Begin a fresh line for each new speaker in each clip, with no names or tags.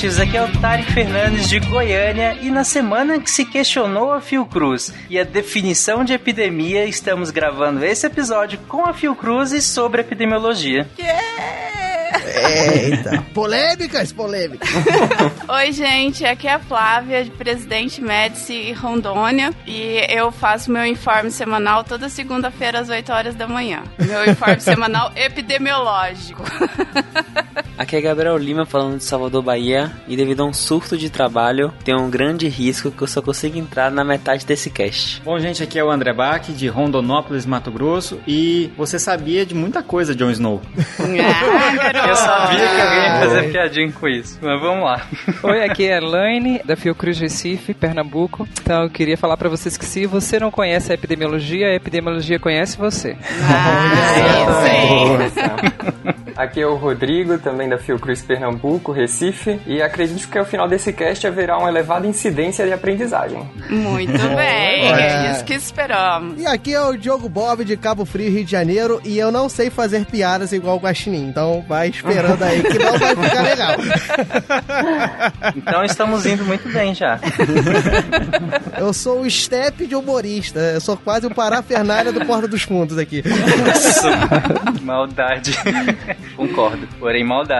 ouvintes, aqui é o Tari Fernandes de Goiânia e na semana que se questionou a Fiocruz e a definição de epidemia, estamos gravando esse episódio com a Fiocruz e sobre epidemiologia.
Yeah!
Eita, polêmicas, polêmicas.
Oi, gente, aqui é a Flávia, de Presidente Médici Rondônia, e eu faço meu informe semanal toda segunda-feira às 8 horas da manhã. Meu informe semanal epidemiológico.
Aqui é Gabriel Lima falando de Salvador, Bahia, e devido a um surto de trabalho, tem um grande risco que eu só consigo entrar na metade desse cast.
Bom, gente, aqui é o André Bach, de Rondonópolis, Mato Grosso, e você sabia de muita coisa, Jon Snow.
Eu sabia que alguém ia fazer piadinha com isso, mas vamos lá.
Oi, aqui é a Elaine, da Fiocruz Recife, Pernambuco. Então eu queria falar para vocês que se você não conhece a epidemiologia, a epidemiologia conhece você.
Ah,
Aqui é o Rodrigo, também da Fiocruz Pernambuco, Recife, e acredito que ao final desse cast haverá uma elevada incidência de aprendizagem.
Muito bem, é isso que esperamos.
E aqui é o Diogo Bob de Cabo Frio, Rio de Janeiro, e eu não sei fazer piadas igual o Guaxinim, então vai esperando aí que não vai ficar legal.
Então estamos indo muito bem já.
Eu sou o step de humorista, eu sou quase o parafernália do Porta dos Fundos aqui.
Nossa, maldade. Concordo, porém maldade.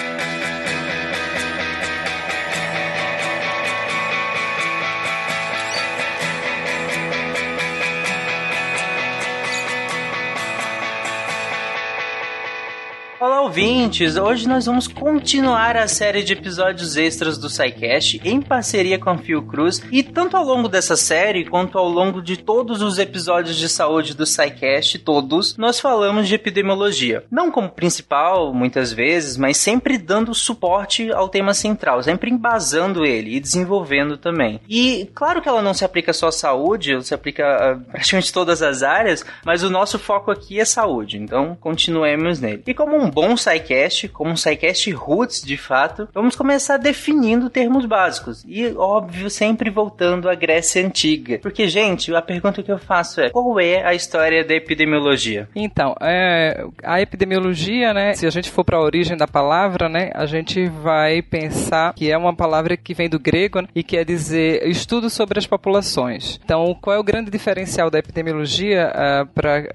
Ouvintes! Hoje nós vamos continuar a série de episódios extras do SciCast em parceria com a Fiocruz e tanto ao longo dessa série quanto ao longo de todos os episódios de saúde do SciCast, todos, nós falamos de epidemiologia. Não como principal, muitas vezes, mas sempre dando suporte ao tema central, sempre embasando ele e desenvolvendo também. E claro que ela não se aplica só à saúde, ela se aplica a praticamente todas as áreas, mas o nosso foco aqui é saúde, então continuemos nele. E como um bom SciCast, como um SciCast roots de fato, vamos começar definindo termos básicos. E, óbvio, sempre voltando à Grécia Antiga. Porque, gente, a pergunta que eu faço é: qual é a história da epidemiologia?
Então, é, a epidemiologia, né, se a gente for para a origem da palavra, né, a gente vai pensar que é uma palavra que vem do grego né, e quer dizer estudo sobre as populações. Então, qual é o grande diferencial da epidemiologia uh,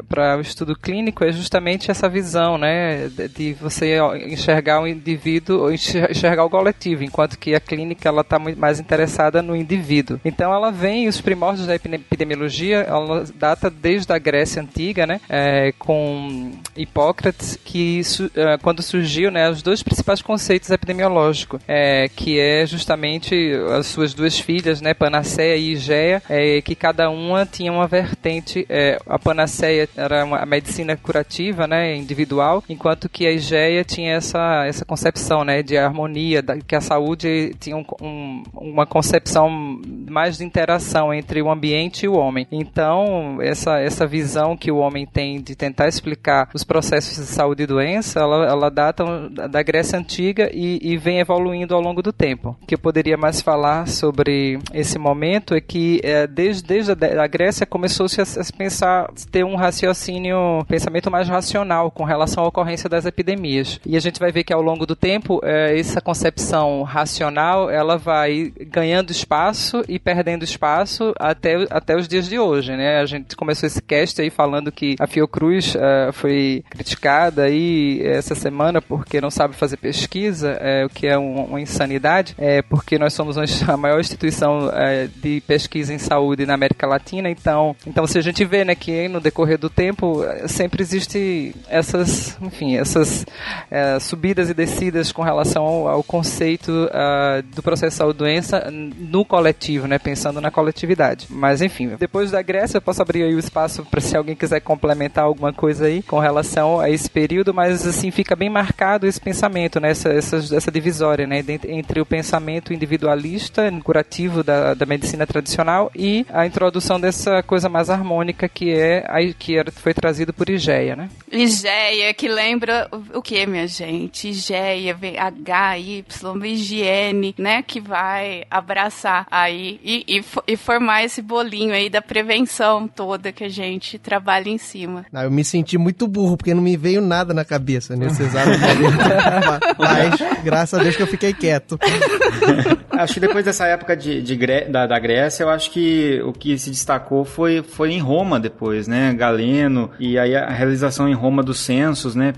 para o estudo clínico? É justamente essa visão, né, de você enxergar o indivíduo ou enxergar o coletivo, enquanto que a clínica ela está mais interessada no indivíduo. Então ela vem os primórdios da epidemiologia, ela data desde a Grécia antiga, né, é, com Hipócrates, que é, quando surgiu, né, os dois principais conceitos epidemiológicos, é, que é justamente as suas duas filhas, né, Panaceia e Igéia, é, que cada uma tinha uma vertente. É, a Panaceia era uma, a medicina curativa, né, individual, enquanto que a Igeia tinha essa, essa concepção né, de harmonia, da, que a saúde tinha um, um, uma concepção mais de interação entre o ambiente e o homem. Então, essa, essa visão que o homem tem de tentar explicar os processos de saúde e doença, ela, ela data da Grécia Antiga e, e vem evoluindo ao longo do tempo. O que eu poderia mais falar sobre esse momento é que é, desde, desde a, a Grécia começou-se a, a pensar, ter um raciocínio, pensamento mais racional com relação à ocorrência das epidemias. E a gente vai ver que ao longo do tempo, é, essa concepção racional, ela vai ganhando espaço e perdendo espaço até, até os dias de hoje, né? A gente começou esse cast aí falando que a Fiocruz é, foi criticada aí essa semana porque não sabe fazer pesquisa, é, o que é um, uma insanidade, é, porque nós somos a maior instituição de pesquisa em saúde na América Latina, então, então se a gente vê, né, que no decorrer do tempo sempre existe essas, enfim, essas é, subidas e descidas com relação ao, ao conceito uh, do processo saúde-doença no coletivo, né, pensando na coletividade. Mas enfim, depois da Grécia eu posso abrir aí o espaço para se alguém quiser complementar alguma coisa aí com relação a esse período, mas assim fica bem marcado esse pensamento, né, essa, essa, essa divisória, né, entre o pensamento individualista, curativo da, da medicina tradicional e a introdução dessa coisa mais harmônica que é a, que era, foi trazido por Igeia, né?
Igeia, que lembra o que, minha gente? Y, higiene, né? Que vai abraçar aí e, e, e, formar esse bolinho aí da prevenção toda que a gente trabalha em cima.
Não, eu me senti muito burro, porque não me veio nada na cabeça nesse exato momento. Mas, graças a Deus que eu fiquei quieto.
acho que depois dessa época de, de da, da, Grécia, eu acho que o que se destacou foi, foi em Roma depois, né? Galeno, e aí a realização em Roma dos censos, né?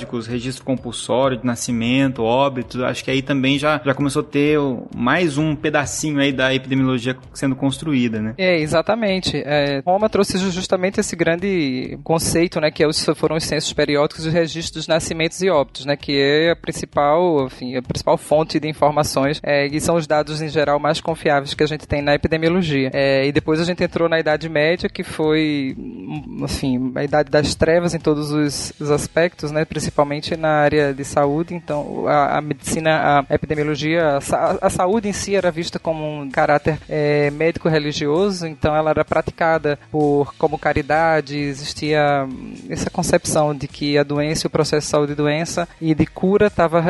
Periódicos, registro compulsório de nascimento, óbito. Acho que aí também já, já começou a ter mais um pedacinho aí da epidemiologia sendo construída, né?
É, exatamente. É, Roma trouxe justamente esse grande conceito, né? Que é foram os censos periódicos e os registros dos nascimentos e óbitos, né? Que é a principal, enfim, a principal fonte de informações é, e são os dados em geral mais confiáveis que a gente tem na epidemiologia. É, e depois a gente entrou na Idade Média, que foi, assim, a Idade das Trevas em todos os, os aspectos, né? Principalmente na área de saúde. Então, a, a medicina, a epidemiologia, a, a, saúde em si era vista como um caráter é, médico-religioso, então ela era praticada por como caridade, existia essa concepção de que a doença, o processo de saúde e doença e de cura estava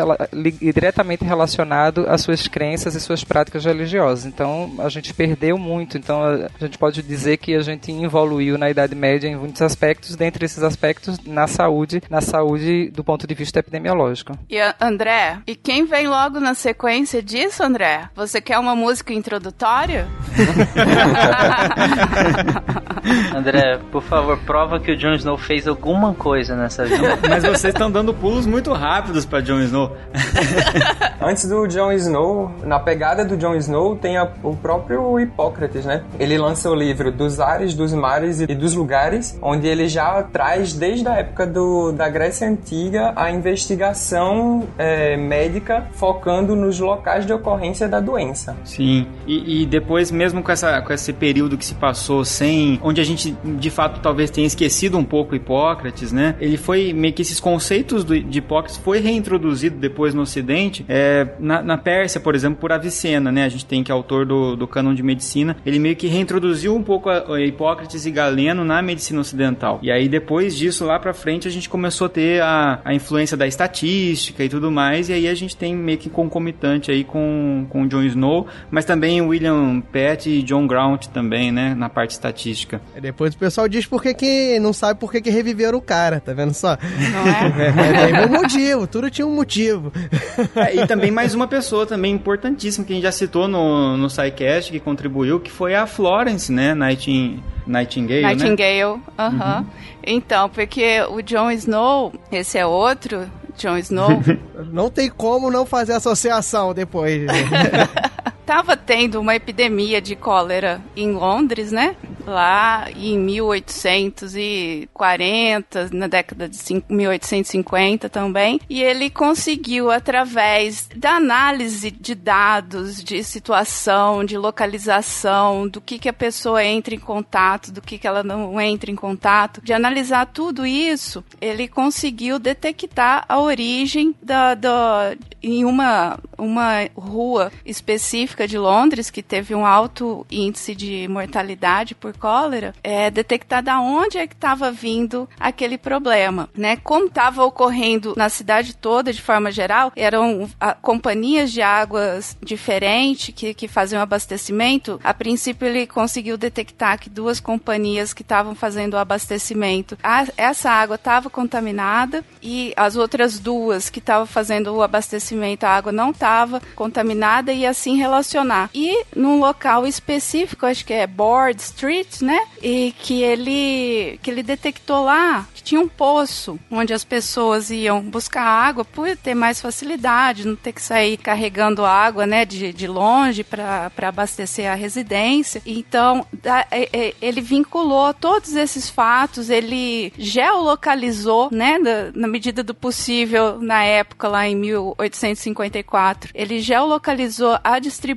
diretamente relacionado às suas crenças e suas práticas religiosas. Então a gente perdeu muito. Então a gente pode dizer que a gente evoluiu na Idade Média em muitos aspectos, dentre esses aspectos na saúde, na saúde do ponto de vista epidemiológico.
E André, e quem vem logo na sequência disso, André? Você quer uma música introdutória?
André, por favor, prova que o Jon Snow fez alguma coisa nessa vida.
Mas vocês estão dando pulos muito rápidos para Jon Snow.
Antes do Jon Snow, na pegada do Jon Snow, tem a, o próprio Hipócrates, né? Ele lança o livro Dos Ares, dos Mares e dos Lugares, onde ele já traz, desde a época do, da Grécia Antiga, a investigação é, médica focando nos locais de ocorrência da doença.
Sim, e, e depois, mesmo com, essa, com esse período que se passou sem. onde a gente de fato talvez tenha esquecido um pouco Hipócrates, né? Ele foi meio que esses conceitos do, de Hipócrates foi reintroduzido depois no Ocidente, é, na, na Pérsia, por exemplo, por Avicena, né? A gente tem que é autor do, do Cânon de Medicina, ele meio que reintroduziu um pouco a, a Hipócrates e Galeno na medicina ocidental. E aí depois disso, lá pra frente, a gente começou a ter a, a influência da estatística e tudo mais, e aí a gente tem meio que concomitante aí com, com John Snow, mas também William Pett e John Grant também, né? Na parte estatística.
Depois o pessoal diz por que, não sabe por que, reviveram o cara, tá vendo só?
Não é?
é, é um motivo, tudo tinha um motivo.
É, e também mais uma pessoa também importantíssima que a gente já citou no, no SciCast, que contribuiu, que foi a Florence, né? Nighting, Nightingale,
Nightingale, né? aham. Uh -huh. uhum. Então, porque o Jon Snow, esse é outro, Jon Snow.
não tem como não fazer associação depois.
Tava tendo uma epidemia de cólera em Londres, né? Lá em 1840, na década de 1850 também. E ele conseguiu, através da análise de dados, de situação, de localização, do que, que a pessoa entra em contato, do que, que ela não entra em contato, de analisar tudo isso, ele conseguiu detectar a origem da, da, em uma, uma rua específica de Londres, que teve um alto índice de mortalidade por cólera, é detectar da onde é que estava vindo aquele problema, né? Como estava ocorrendo na cidade toda, de forma geral, eram a, companhias de águas diferentes que, que faziam abastecimento. A princípio, ele conseguiu detectar que duas companhias que estavam fazendo o abastecimento, a, essa água estava contaminada e as outras duas que estavam fazendo o abastecimento, a água não estava contaminada e assim relacionar. E num local específico, acho que é Board Street, né? E que ele que ele detectou lá que tinha um poço onde as pessoas iam buscar água por ter mais facilidade, não ter que sair carregando água, né, de, de longe para abastecer a residência. Então, da, é, é, ele vinculou todos esses fatos, ele geolocalizou, né, na, na medida do possível na época lá em 1854. Ele geolocalizou a distribuição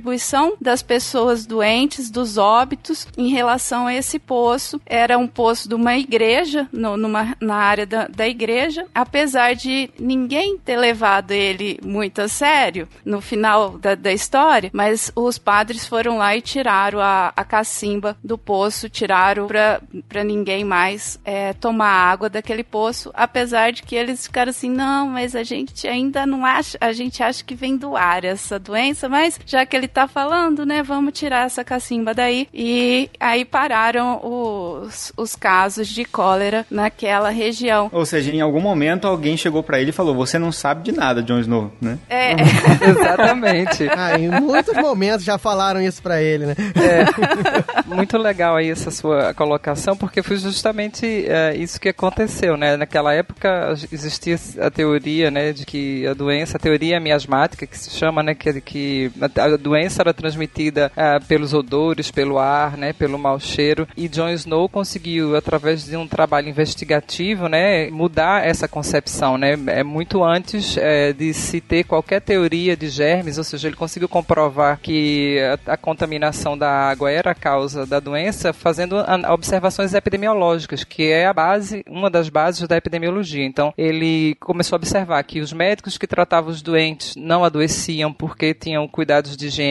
das pessoas doentes, dos óbitos em relação a esse poço. Poço era um poço de uma igreja, no, numa, na área da, da igreja, apesar de ninguém ter levado ele muito a sério no final da, da história, mas os padres foram lá e tiraram a, a cacimba do poço, tiraram para ninguém mais é, tomar água daquele poço, apesar de que eles ficaram assim, não, mas a gente ainda não acha, a gente acha que vem do ar essa doença, mas já que ele tá falando, né, vamos tirar essa cacimba daí. E aí pararam os, os casos de cólera naquela região.
Ou seja, em algum momento alguém chegou para ele e falou: Você não sabe de nada, Jon Snow, né?
É.
Exatamente.
Ah, em muitos momentos já falaram isso para ele, né?
É. Muito legal aí essa sua colocação, porque foi justamente é, isso que aconteceu, né? Naquela época existia a teoria, né, de que a doença, a teoria miasmática que se chama, né, que, que a doença era transmitida é, pelos odores, pelo ar, né, pelo mau cheiro, e Jon Snow conseguiu através de um trabalho investigativo, né, mudar essa concepção, né? É muito antes é, de se ter qualquer teoria de germes, ou seja, ele conseguiu comprovar que a, a contaminação da água era a causa da doença, fazendo observações epidemiológicas, que é a base, uma das bases da epidemiologia. Então, ele começou a observar que os médicos que tratavam os doentes não adoeciam porque tinham cuidados de higiene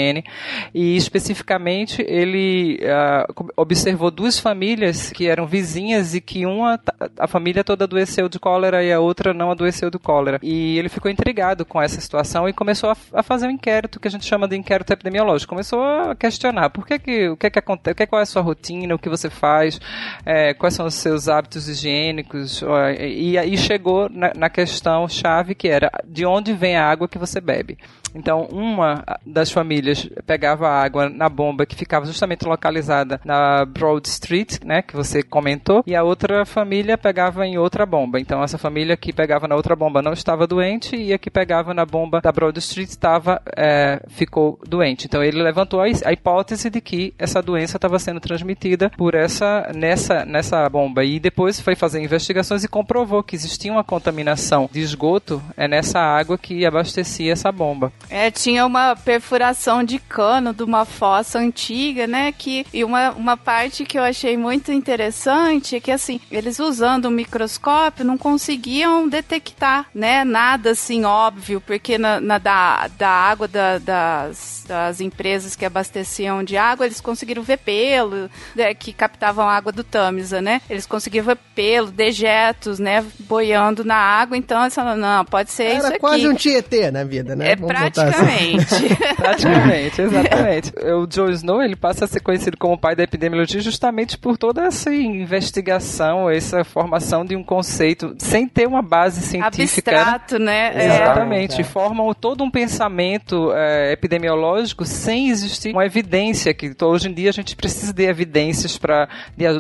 e especificamente ele uh, observou duas famílias que eram vizinhas e que uma a família toda adoeceu de cólera e a outra não adoeceu de cólera. E ele ficou intrigado com essa situação e começou a, a fazer um inquérito que a gente chama de inquérito epidemiológico. Começou a questionar por que que o que que acontece, que, qual é a sua rotina, o que você faz, é, quais são os seus hábitos higiênicos e aí chegou na, na questão chave que era de onde vem a água que você bebe. Então, uma das famílias pegava água na bomba que ficava justamente localizada na Broad Street, né, que você comentou, e a outra família pegava em outra bomba. Então, essa família que pegava na outra bomba não estava doente e a que pegava na bomba da Broad Street estava é, ficou doente. Então, ele levantou a, hipótese de que essa doença estava sendo transmitida por essa nessa nessa bomba e depois foi fazer investigações e comprovou que existia uma contaminação de esgoto é nessa água que abastecia essa bomba.
É, tinha uma perfuração de cano de uma fossa antiga, né? Que, e uma, uma parte que eu achei muito interessante é que, assim, eles usando o microscópio não conseguiam detectar, né? Nada assim óbvio, porque na, na da, da água da, das, das empresas que abasteciam de água, eles conseguiram ver pelo, né, que captavam água do Tamisa, né? Eles conseguiam ver pelo, dejetos, né? Boiando na água, então eles falaram, não, pode ser
Era
isso aqui.
quase um Tietê na vida, né?
É
Vamos.
Praticamente.
Praticamente, exatamente. O Joe Snow ele passa a ser conhecido como pai da epidemiologia justamente por toda essa investigação, essa formação de um conceito sem ter uma base científica.
Abstrato, né? É.
Exatamente.
É.
Formam todo um pensamento é, epidemiológico sem existir uma evidência que hoje em dia a gente precisa de evidências para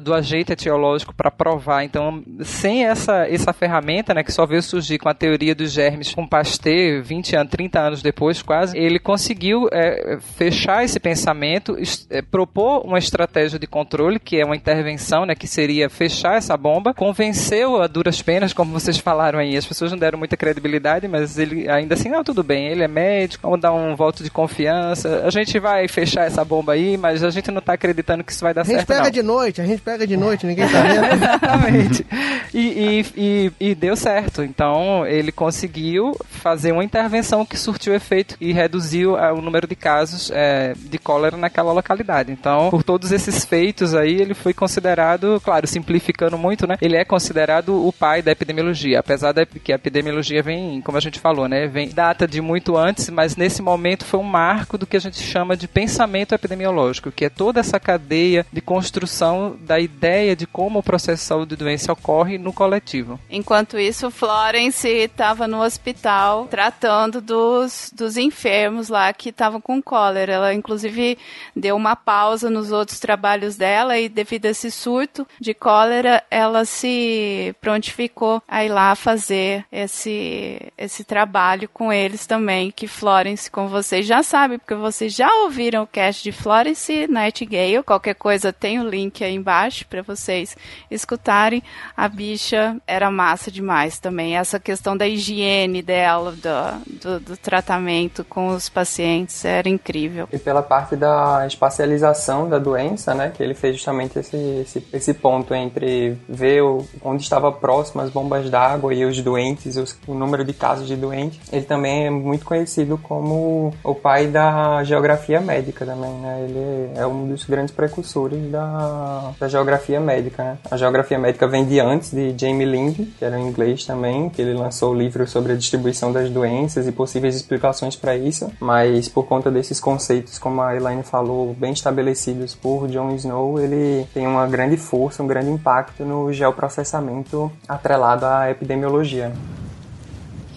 do agente etiológico para provar. Então, sem essa essa ferramenta, né, que só veio surgir com a teoria dos germes com Pasteur 20 anos, 30 anos depois, quase, ele conseguiu é, fechar esse pensamento, é, propor uma estratégia de controle, que é uma intervenção, né, que seria fechar essa bomba, convenceu a duras penas, como vocês falaram aí, as pessoas não deram muita credibilidade, mas ele ainda assim, não, tudo bem, ele é médico, vamos dar um voto de confiança, a gente vai fechar essa bomba aí, mas a gente não está acreditando que isso vai dar
A gente
certo,
pega
não.
de noite, a gente pega de noite, ninguém tá vendo.
Exatamente. E, e, e, e deu certo. Então, ele conseguiu fazer uma intervenção que surtiu efeito e reduziu ah, o número de casos é, de cólera naquela localidade. Então, por todos esses feitos aí, ele foi considerado, claro, simplificando muito, né? Ele é considerado o pai da epidemiologia, apesar de que a epidemiologia vem, como a gente falou, né? Vem data de muito antes, mas nesse momento foi um marco do que a gente chama de pensamento epidemiológico, que é toda essa cadeia de construção da ideia de como o processo de saúde e doença ocorre no coletivo.
Enquanto isso, Florence estava no hospital tratando dos, dos enfermos lá que estavam com cólera. Ela, inclusive, deu uma pausa nos outros trabalhos dela e, devido a esse surto de cólera, ela se prontificou a ir lá fazer esse, esse trabalho com eles também. Que Florence, como vocês já sabem, porque vocês já ouviram o cast de Florence Nightingale. Qualquer coisa, tem o link aí embaixo para vocês escutarem. A bicha era massa demais também. Essa questão da higiene dela, do, do, do tratamento relacionamento com os pacientes era incrível.
E pela parte da espacialização da doença, né, que ele fez justamente esse, esse, esse ponto entre ver o, onde estava próximo as bombas d'água e os doentes, os, o número de casos de doentes. Ele também é muito conhecido como o pai da geografia médica também, né? Ele é um dos grandes precursores da, da geografia médica, né? A geografia médica vem de antes de Jamie Lind, que era em inglês também, que ele lançou o livro sobre a distribuição das doenças e possíveis explicações para isso, mas por conta desses conceitos, como a Elaine falou, bem estabelecidos por John Snow, ele tem uma grande força, um grande impacto no geoprocessamento atrelado à epidemiologia.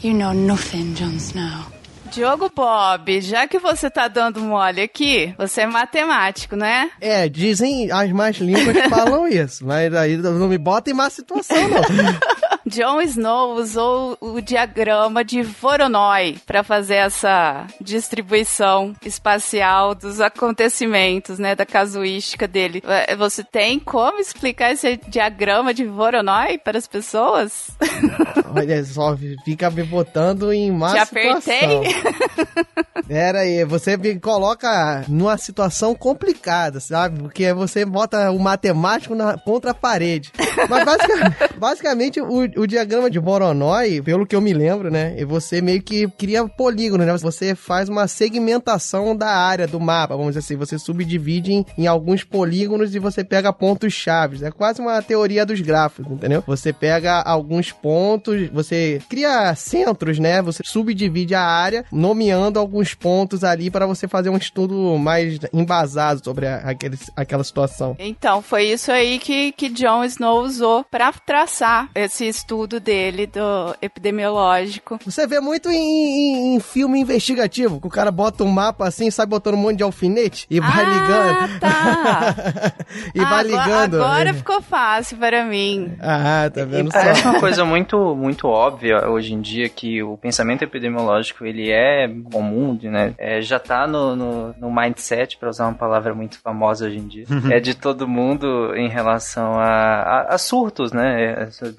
You know nothing, Jon Snow.
Diogo Bob, já que você tá dando mole aqui, você é matemático, né?
É, dizem as más línguas que falam isso, mas aí não me bota em má situação, não.
Jon Snow usou o diagrama de Voronoi para fazer essa distribuição espacial dos acontecimentos, né, da casuística dele. É, Você tem como explicar esse diagrama de Voronoi para as pessoas?
Olha só, fica me botando em má
Te
situação.
apertei?
Pera aí, você me coloca numa situação complicada, sabe? Porque você bota o matemático na, contra a parede. Mas basicamente o, o diagrama de Voronoi, pelo que eu me lembro, né? e Você meio que cria polígonos, né? Você faz uma segmentação da área do mapa, vamos dizer assim. Você subdivide em, em alguns polígonos e você pega pontos chaves. É quase uma teoria dos grafos, entendeu? Você pega alguns pontos, você cria centros, né? Você subdivide a área, nomeando alguns pontos ali para você fazer um estudo mais embasado sobre a, aquele, aquela situação.
Então, foi isso aí que, que Jon Snow usou para traçar esse estudo dele do epidemiológico.
Você vê muito em, em- em filme investigativo, que o cara bota um mapa assim, sai botando um monte de alfinete e vai ligando.
tá.
e vai
Agora-
ligando.
Agora ficou fácil para mim.
Ah, tá
E
vendo só?
parece uma coisa muito, muito óbvia hoje em dia que o pensamento epidemiológico ele é comum, né? É, já tá no, no, no mindset, para usar uma palavra muito famosa hoje em dia, é de todo mundo em relação a, a, a surtos, né? Essas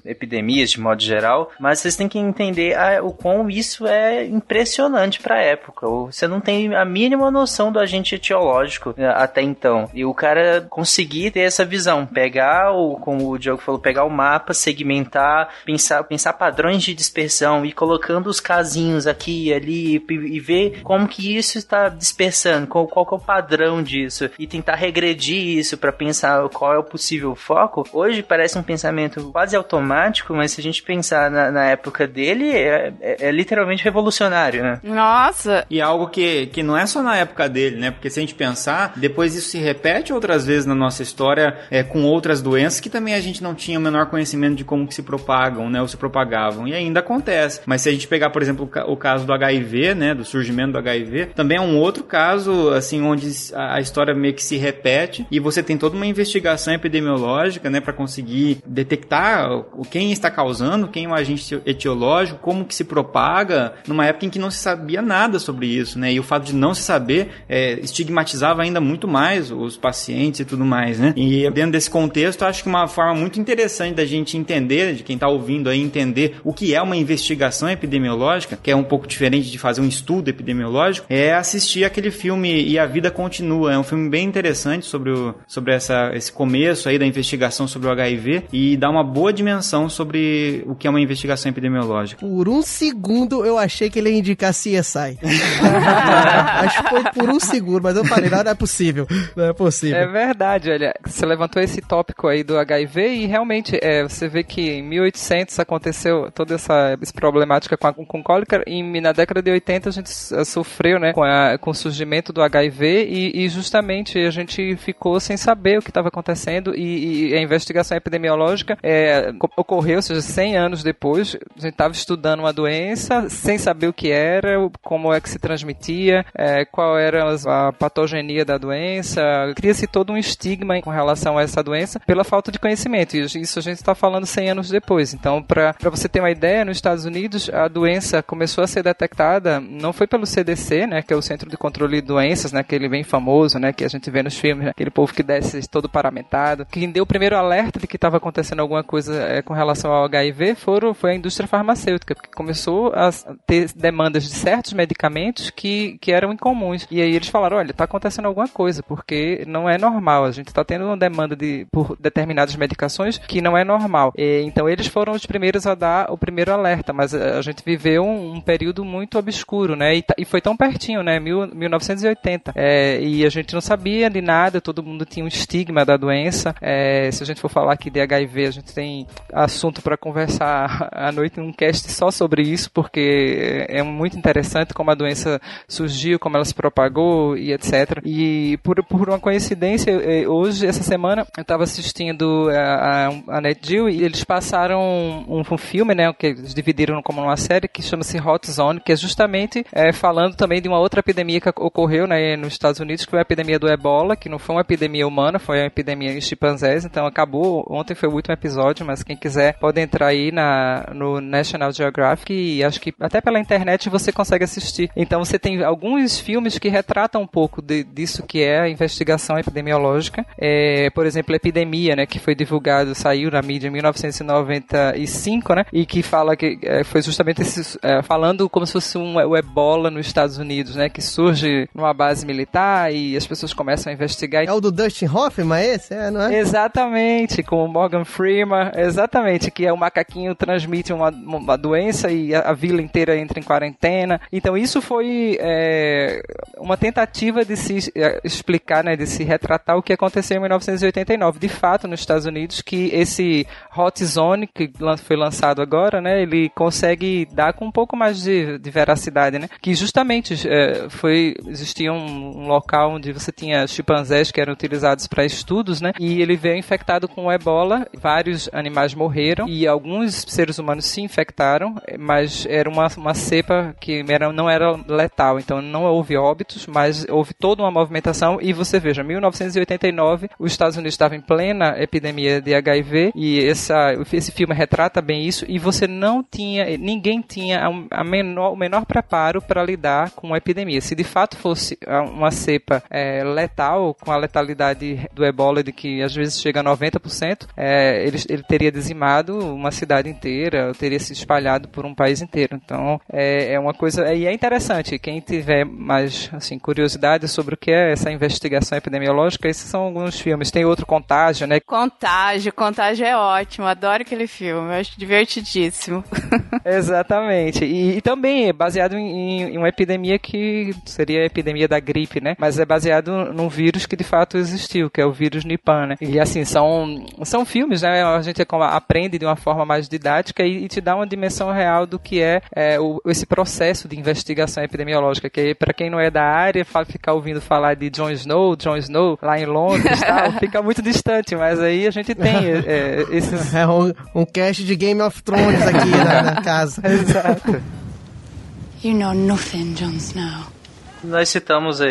epidemias de modo geral. Mas vocês têm que entender ah, o quão isso é impressionante para a época. Você não tem a mínima noção do agente etiológico né, até então. E o cara conseguir ter essa visão, pegar o, como o Diogo falou, pegar o mapa, segmentar, pensar, pensar padrões de dispersão e colocando os casinhos aqui e ali e, ver como que isso está dispersando, qual, qual é o padrão disso e tentar regredir isso para pensar qual é o possível foco. Hoje parece um pensamento quase automático, mas se a gente pensar na, na época dele, é, é- é literalmente revolucionário, né?
Nossa,
E é algo que, que não é só na época dele, né? Porque se a gente pensar, depois isso se repete outras vezes na nossa história é, com outras doenças que também a gente não tinha o menor conhecimento de como que se propagam, né? Ou se propagavam. E ainda acontece. Mas se a gente pegar, por exemplo, o ca- o caso do HIV, né? Do surgimento do HIV, também é um outro caso, assim, onde a a história meio que se repete e você tem toda uma investigação epidemiológica, né? Para conseguir detectar o quem está causando, quem é o agente etiológico, como que se propaga, numa época em que não se sabia nada sobre isso, né? E o fato de não se saber é, estigmatizava ainda muito mais os pacientes e tudo mais, né? E dentro desse contexto, acho que uma forma muito interessante da gente entender, de quem está ouvindo aí entender o que é uma investigação epidemiológica, que é um pouco diferente de fazer um estudo epidemiológico, é assistir aquele filme E a Vida Continua. É um filme bem interessante sobre, o, sobre essa, esse começo aí da investigação sobre o HIV e dá uma boa dimensão sobre o que é uma investigação epidemiológica.
Por um segundo eu achei que ele ia indicar CSI. Acho que foi por um segundo, mas eu falei, não, não é possível. Não é possível.
É verdade, olha, você levantou esse tópico aí do HIV e realmente é, você vê que em 1800 aconteceu toda essa, essa problemática com, a, com cólica e na década de 80 a gente s- sofreu, né, com, a- com o surgimento do HIV e, e justamente a gente ficou sem saber o que estava acontecendo e, e a investigação epidemiológica é, co- ocorreu, seja, 100 anos depois, a gente estava estudando uma doença sem saber o que era, como é que se transmitia, é, qual era a patogenia da doença, cria-se todo um estigma com relação a essa doença pela falta de conhecimento. E isso a gente está falando 100 anos depois. Então, para você ter uma ideia, nos Estados Unidos a doença começou a ser detectada não foi pelo CDC, né, que é o Centro de Controle de Doenças, né, aquele bem famoso, né, que a gente vê nos filmes, né, aquele povo que desce todo paramentado. Quem deu o primeiro alerta de que estava acontecendo alguma coisa é, com relação HIV foram, foi a indústria farmacêutica, porque começou a ter demandas de certos medicamentos que, que eram incomuns. E aí eles falaram, olha, está acontecendo alguma coisa, porque não é normal. A gente está tendo uma demanda de, por determinadas medicações que não é normal. E, então eles foram os primeiros a dar o primeiro alerta, mas a, gente viveu um, um, período muito obscuro, né? E, e foi tão pertinho, né? Mil, 1980. É, e a gente não sabia de nada, todo mundo tinha um estigma da doença. É, se a gente for falar aqui de HIV, a gente tem assunto para conversar à noite num cast só sobre isso, porque é muito interessante como a doença surgiu, como ela se propagou e etc. E por, por uma coincidência, é, hoje, essa semana, eu estava assistindo a, a, a NetGeo e eles passaram um, um, filme, né, que eles dividiram como uma série, que chama-se Hot Zone, que é justamente é, falando também de uma outra epidemia que ocorreu né, nos Estados Unidos, que foi a epidemia do ebola, que não foi uma epidemia humana, foi uma epidemia em chimpanzés, então acabou, ontem foi o último episódio, mas quem quiser pode entrar aí na, no National Geographic e acho que até pela internet você consegue assistir. Então você tem alguns filmes que retratam um pouco de, disso que é a investigação epidemiológica. É, por exemplo, Epidemia, né, que foi divulgado, saiu na mídia em 1995, né, e que fala que é, foi justamente esse, é, falando como se fosse um, o ebola nos Estados Unidos, né, que surge numa base militar e as pessoas começam a investigar.
É o do Dustin Hoffman esse, é, não é?
Exatamente, com o Morgan Freeman, exatamente, que é o macaquinho transmite uma, uma doença e a, a, vila inteira entra em quarentena. Então isso foi é, uma tentativa de se é, explicar, né, de se retratar o que aconteceu em 1989. De fato, nos Estados Unidos, que esse Hot Zone, que foi lançado agora, né, ele consegue dar com um pouco mais de, de veracidade, né, que justamente é, foi existia um, um, local onde você tinha chimpanzés que eram utilizados para estudos, né, e ele veio infectado com ebola, vários animais morreram e alguns seres humanos se infectaram, mas era uma, uma cepa que era, não era letal, então não houve óbitos, mas houve toda uma movimentação. E você veja, 1989, os Estados Unidos estavam em plena epidemia de HIV e essa, esse filme retrata bem isso. E você não tinha, ninguém tinha a menor, o menor preparo para lidar com a epidemia. Se de fato fosse uma cepa é, letal, com a letalidade do ebola de que às vezes chega a 90%, é, ele, ele teria dizimado uma cidade inteira, teria se espalhado por um país inteiro. Então é, é uma coisa, e é interessante, quem tiver mais assim, curiosidade sobre o que é essa investigação epidemiológica, esses são alguns filmes. Tem outro Contágio, né?
Contágio, Contágio é ótimo, adoro aquele filme, acho divertidíssimo.
Exatamente. E, e, também é baseado em, em, uma epidemia que seria a epidemia da gripe, né? Mas é baseado num vírus que de fato existiu, que é o vírus Nipah, né? E assim, são, são filmes, né? A gente aprende de uma forma mais didática e, e te dá uma dimensão real do que é, é o, esse processo de investigação epidemiológica, que para quem não é da área, fala, ficar ouvindo falar de Jon Snow, Jon Snow, lá em Londres tal, fica muito distante, mas aí a gente tem é, esses...
É um, um cast de Game of Thrones aqui na, na casa.
Exato.
You know nothing, Jon Snow.
Nós citamos, uh,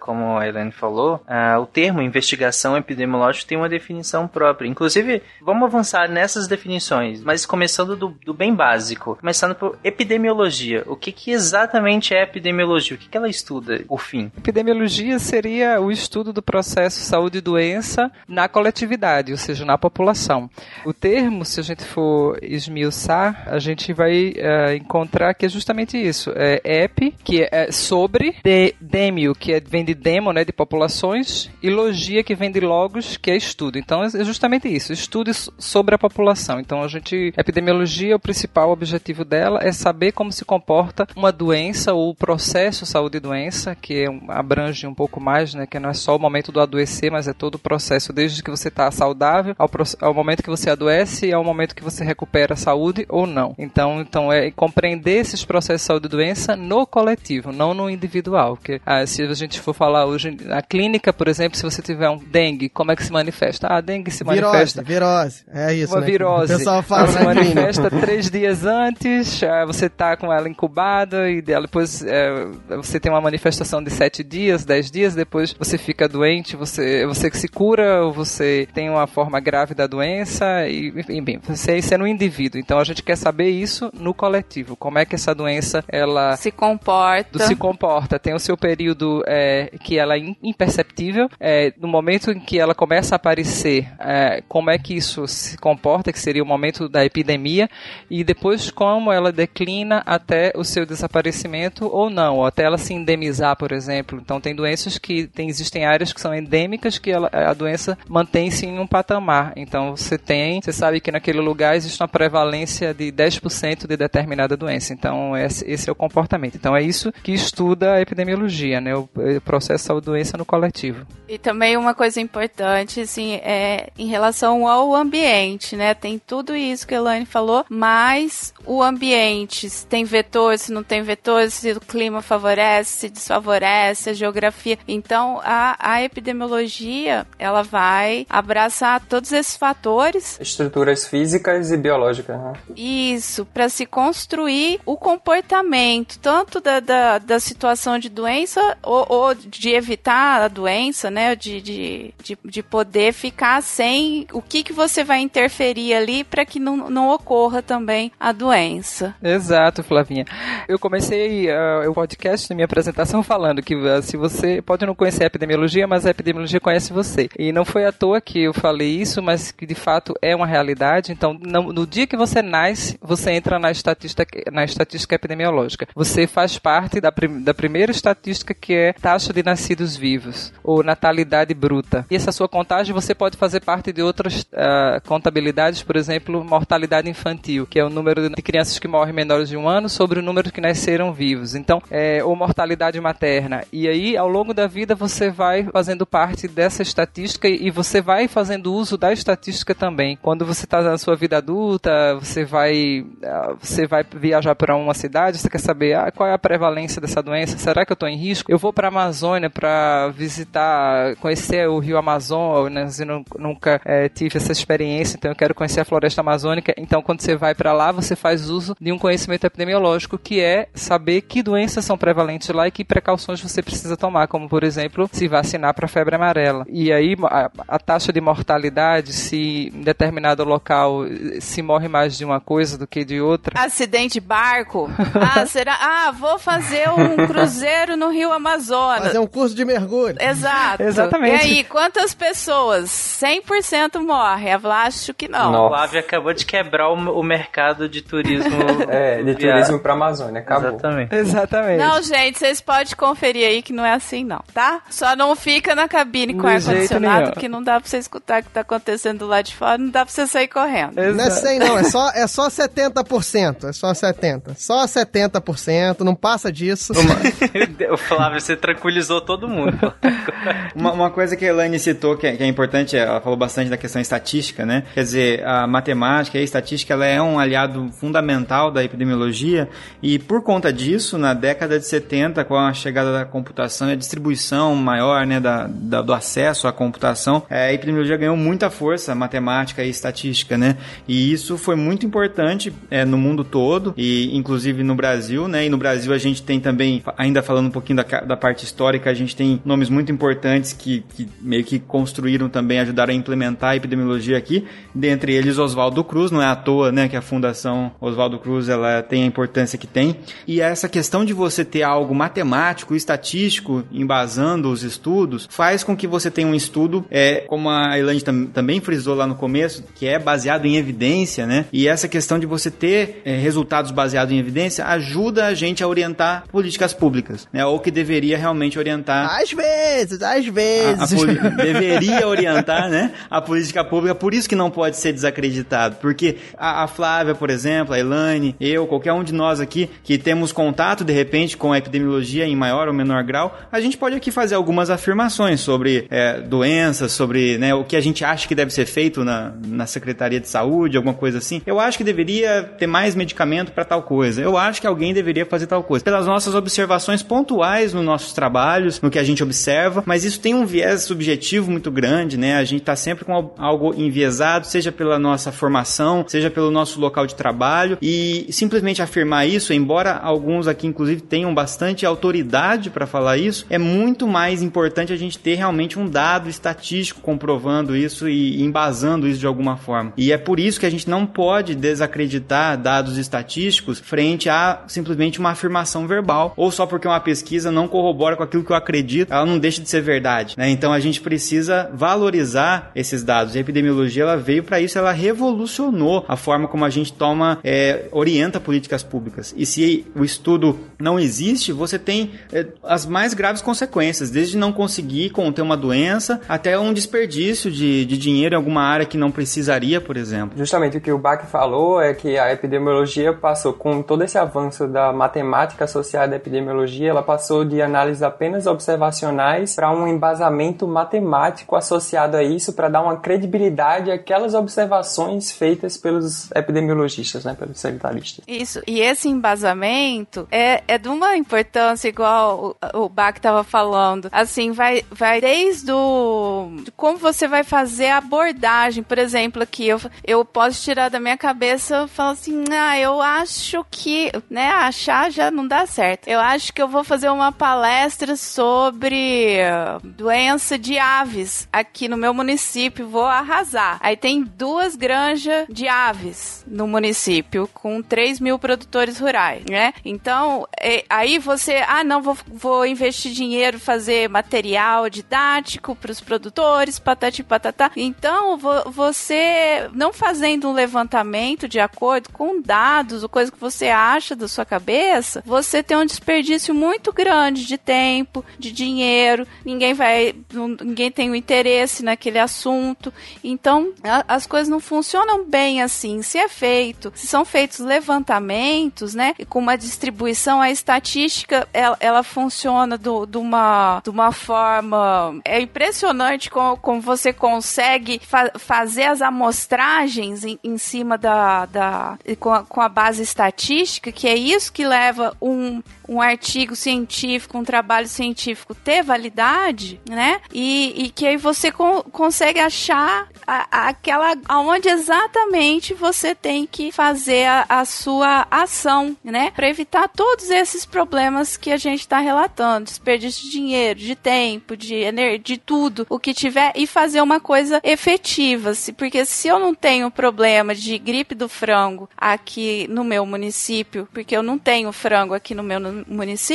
como a Helene falou, uh, o termo investigação epidemiológica tem uma definição própria. Inclusive, vamos avançar nessas definições, mas começando do, do bem básico. Começando por epidemiologia. O que, que exatamente é epidemiologia? O que, que ela estuda, por fim?
Epidemiologia seria o estudo do processo saúde e doença na coletividade, ou seja, na população. O termo, se a gente for esmiuçar, a gente vai uh, encontrar que é justamente isso. É ep, que é sobre, de demio, que é, vem de demo, né, de populações, e logia, que vem de logos, que é estudo. Então é justamente isso, estudos sobre a população. Então a gente, epidemiologia, o principal objetivo dela é saber como se comporta uma doença ou o processo saúde e doença, que é abrange um pouco mais, né, que não é só o momento do adoecer, mas é todo o processo, desde que você está saudável ao, ao momento que você adoece e ao momento que você recupera a saúde ou não. Então, então é compreender esses processos de saúde e doença no coletivo, não no individual individual. Porque ah, se a gente for falar hoje, na clínica, por exemplo, se você tiver um dengue, como é que se manifesta? Ah, a dengue se
virose,
manifesta.
Virose, é isso.
Uma
né?
virose.
O pessoal fala
ela se manifesta três dias antes, ah, você tá com ela incubada e depois é, você tem uma manifestação de sete dias, dez dias, depois você fica doente, você, você se cura, ou você tem uma forma grave da doença, e, enfim, você isso é no indivíduo. Então a gente quer saber isso no coletivo. Como é que essa doença ela
se comporta.
Se comporta tem o seu período é, que ela é imperceptível. É, no momento em que ela começa a aparecer, é, como é que isso se comporta, que seria o momento da epidemia, e depois como ela declina até o seu desaparecimento ou não, ou até ela se endemizar, por exemplo. Então tem doenças que tem, existem áreas que são endêmicas que ela, a doença mantém-se em um patamar. Então você tem, você sabe que naquele lugar existe uma prevalência de 10% de determinada doença. Então esse, esse, é o comportamento. Então é isso que estuda a epidemiologia, né? O, processo da doença no coletivo.
E também uma coisa importante, assim, é em relação ao ambiente, né? Tem tudo isso que a Elaine falou, mas o ambiente, se tem vetor, se não tem vetor, se o clima favorece, se desfavorece, a geografia. Então, a, a epidemiologia, ela vai abraçar todos esses fatores.
Estruturas físicas e biológicas, né?
Isso, para se construir o comportamento, tanto da, da, da situação de doença ou, ou, de evitar a doença, né? De, de, de, de poder ficar sem o que, que você vai interferir ali para que não, não ocorra também a doença.
Exato, Flavinha. Eu comecei uh, o podcast na minha apresentação falando que uh, se você pode não conhecer a epidemiologia, mas a epidemiologia conhece você. E não foi à toa que eu falei isso, mas que de fato é uma realidade. Então, no, no dia que você nasce, você entra na estatística, na estatística epidemiológica. Você faz parte da, prim, da primeira estatística que é taxa de nascidos vivos, ou natalidade bruta. E essa sua contagem você pode fazer parte de outras uh, contabilidades, por exemplo, mortalidade infantil, que é o número de crianças que morrem menores de um ano sobre o número que nasceram vivos. Então, é, ou mortalidade materna. E aí, ao longo da vida, você vai fazendo parte dessa estatística e você vai fazendo uso da estatística também. Quando você está na sua vida adulta, você vai, ah, você vai viajar para uma cidade, você quer saber ah, qual é a prevalência dessa doença, será que eu estou em risco? Eu vou para a Amazônia para visitar, conhecer o rio Amazonas, eu nunca é, tive essa experiência, então eu quero conhecer a floresta amazônica. Então, quando você vai para lá, você faz uso de um conhecimento epidemiológico, que é saber que doenças são prevalentes lá e que precauções você precisa tomar, como por exemplo, se vacinar para febre amarela. E aí a, a, taxa de mortalidade, se em determinado local se morre mais de uma coisa do que de outra.
Acidente de barco. ah, será? Ah, vou fazer um cruzeiro no Rio Amazonas.
Fazer um curso de mergulho.
Exato.
Exatamente.
E aí, quantas pessoas? 100% morre. Eu acho que não.
não. O Flávio acabou de quebrar o, o mercado de turismo.
é, de turismo para Amazônia. Acabou.
Exatamente.
Exatamente.
Não, gente, vocês podem conferir aí que não é assim, não, tá? Só não fica na cabine com ar-condicionado, que não dá pra você escutar o que tá acontecendo lá de fora, não dá pra você sair correndo.
Exato. Não é 100 não, é só, é só 70%, é só 70%. Só 70%, não passa disso.
o Flávio, você tranquilizou todo mundo.
uma, uma, coisa que a Elaine citou que é, que é, importante, ela falou bastante da questão estatística, né? Quer dizer, a matemática e a estatística, ela é um aliado fundamental da epidemiologia e por conta disso, na década de 70, com a chegada da computação e a distribuição maior né, da, da do acesso à computação, é, a epidemiologia ganhou muita força, matemática e estatística, né? E isso foi muito importante é, no mundo todo, e inclusive no Brasil, né? E no Brasil a gente tem também, ainda falando um pouquinho da, da parte histórica, a gente tem nomes muito importantes que, que meio que construíram também, ajudaram a implementar a epidemiologia aqui, dentre eles Oswaldo Cruz, não é à toa, né, que a Fundação Oswaldo Cruz ela tem a importância que tem. E essa questão de você ter algo matemático, estatístico, embasando os estudos, faz com que você tenha um estudo, é, como a Elaine tam, também frisou lá no começo, que é baseado em evidência, né? E essa questão de você ter é, resultados baseados em evidência ajuda a gente a orientar políticas públicas, né? Ou que deveria realmente orientar.
Às vezes, às vezes.
A, a deveria orientar, né? A política pública, por isso que não pode ser desacreditado. Porque a, a Flávia, por exemplo, a Elaine, eu, qualquer um de nós aqui que temos contato de repente com a epidemiologia em maior ou menor grau, a gente pode aqui fazer algumas afirmações sobre é, doenças, sobre né, o que a gente acha que deve ser feito na, na Secretaria de Saúde, alguma coisa assim. Eu acho que deveria ter mais medicamento para tal coisa. Eu acho que alguém deveria fazer tal coisa. Pelas nossas observações pontuais nos nossos trabalhos, no que a gente observa, mas isso tem um viés subjetivo muito grande, né? A gente está sempre com algo enviesado, seja pela nossa formação, seja pelo nosso local de trabalho, e simplesmente afirmar isso, embora alguns aqui inclusive tenham bastante autoridade para falar isso, é muito mais importante a gente ter realmente um dado estatístico comprovando isso e embasando isso de alguma forma. E é por isso que a gente não pode desacreditar dados estatísticos frente a simplesmente uma afirmação verbal, ou só porque uma pesquisa não corrobora com aquilo que eu acredito, ela não deixa de ser verdade, né? Então a gente precisa valorizar esses dados. A epidemiologia ela veio para isso, ela revolucionou a forma como a gente toma, é, orienta políticas públicas. E se o estudo não existe, você tem é, as mais graves consequências, desde não conseguir conter uma doença até um desperdício de, de dinheiro em alguma área que não precisaria, por exemplo.
Justamente o que o Bach falou é que a epidemiologia passou, com todo esse avanço da matemática associada à epidemiologia, ela passou de análises apenas observacionais para um embasamento matemático associado a isso para dar uma credibilidade àquelas observações feitas pelos epidemiologistas, né, pelos sanitaristas.
Isso, e esse embasamento é, é de uma importância igual o, o Bach estava falando. Assim, vai, vai desde o, de como você vai fazer a abordagem, por exemplo, aqui eu, eu posso tirar da minha cabeça e falar assim, ah, eu acho que, né, achar já não dá certo. Eu acho que eu vou fazer uma palestra sobre doença de aves aqui no meu município, vou arrasar. Aí tem duas granjas de aves no município, com 3 mil produtores rurais, né? Então, é, aí você, ah, não, vou, vou investir dinheiro, fazer material didático para os produtores, patati patatá. Então, vo, você não fazendo um levantamento de acordo com dados, ou coisa que você acha da sua cabeça, você tem um desperdício muito grande de tempo, de dinheiro, ninguém vai, ninguém tem o um interesse naquele assunto. Então, a, as coisas não funcionam bem assim. Se é feito, se são feitos levantamentos, né, e com uma distribuição, a estatística ela, ela funciona do, de, uma, de uma forma. É impressionante como, como você consegue fa fazer as amostragens em, em cima da. da com, a, com a base estatística, que é isso que leva um, um artigo científico, um trabalho científico ter validade, né? E, e que aí você con consegue achar a, a, aquela aonde exatamente você tem que fazer a, a sua ação, né? Para evitar todos esses problemas que a gente está relatando, desperdício de dinheiro, de tempo, de energia, de tudo, o que tiver e fazer uma coisa efetiva, porque se eu não tenho problema de gripe do frango aqui no meu município, porque eu não tenho frango aqui no meu município,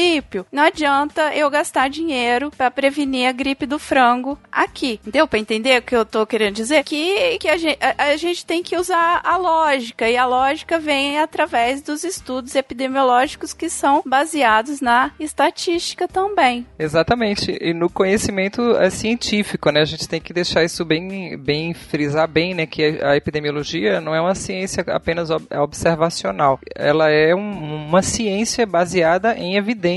não adianta eu gastar dinheiro para prevenir a gripe do frango aqui. Deu para entender o que eu tô querendo dizer? Que, que a, gente, a, a gente tem que usar a lógica, e a lógica vem através dos estudos epidemiológicos que são baseados na estatística também.
Exatamente, e no conhecimento é, científico, né? A gente tem que deixar isso bem, bem frisar bem, né? Que a epidemiologia não é uma ciência apenas observacional, ela é um, uma ciência baseada em evidências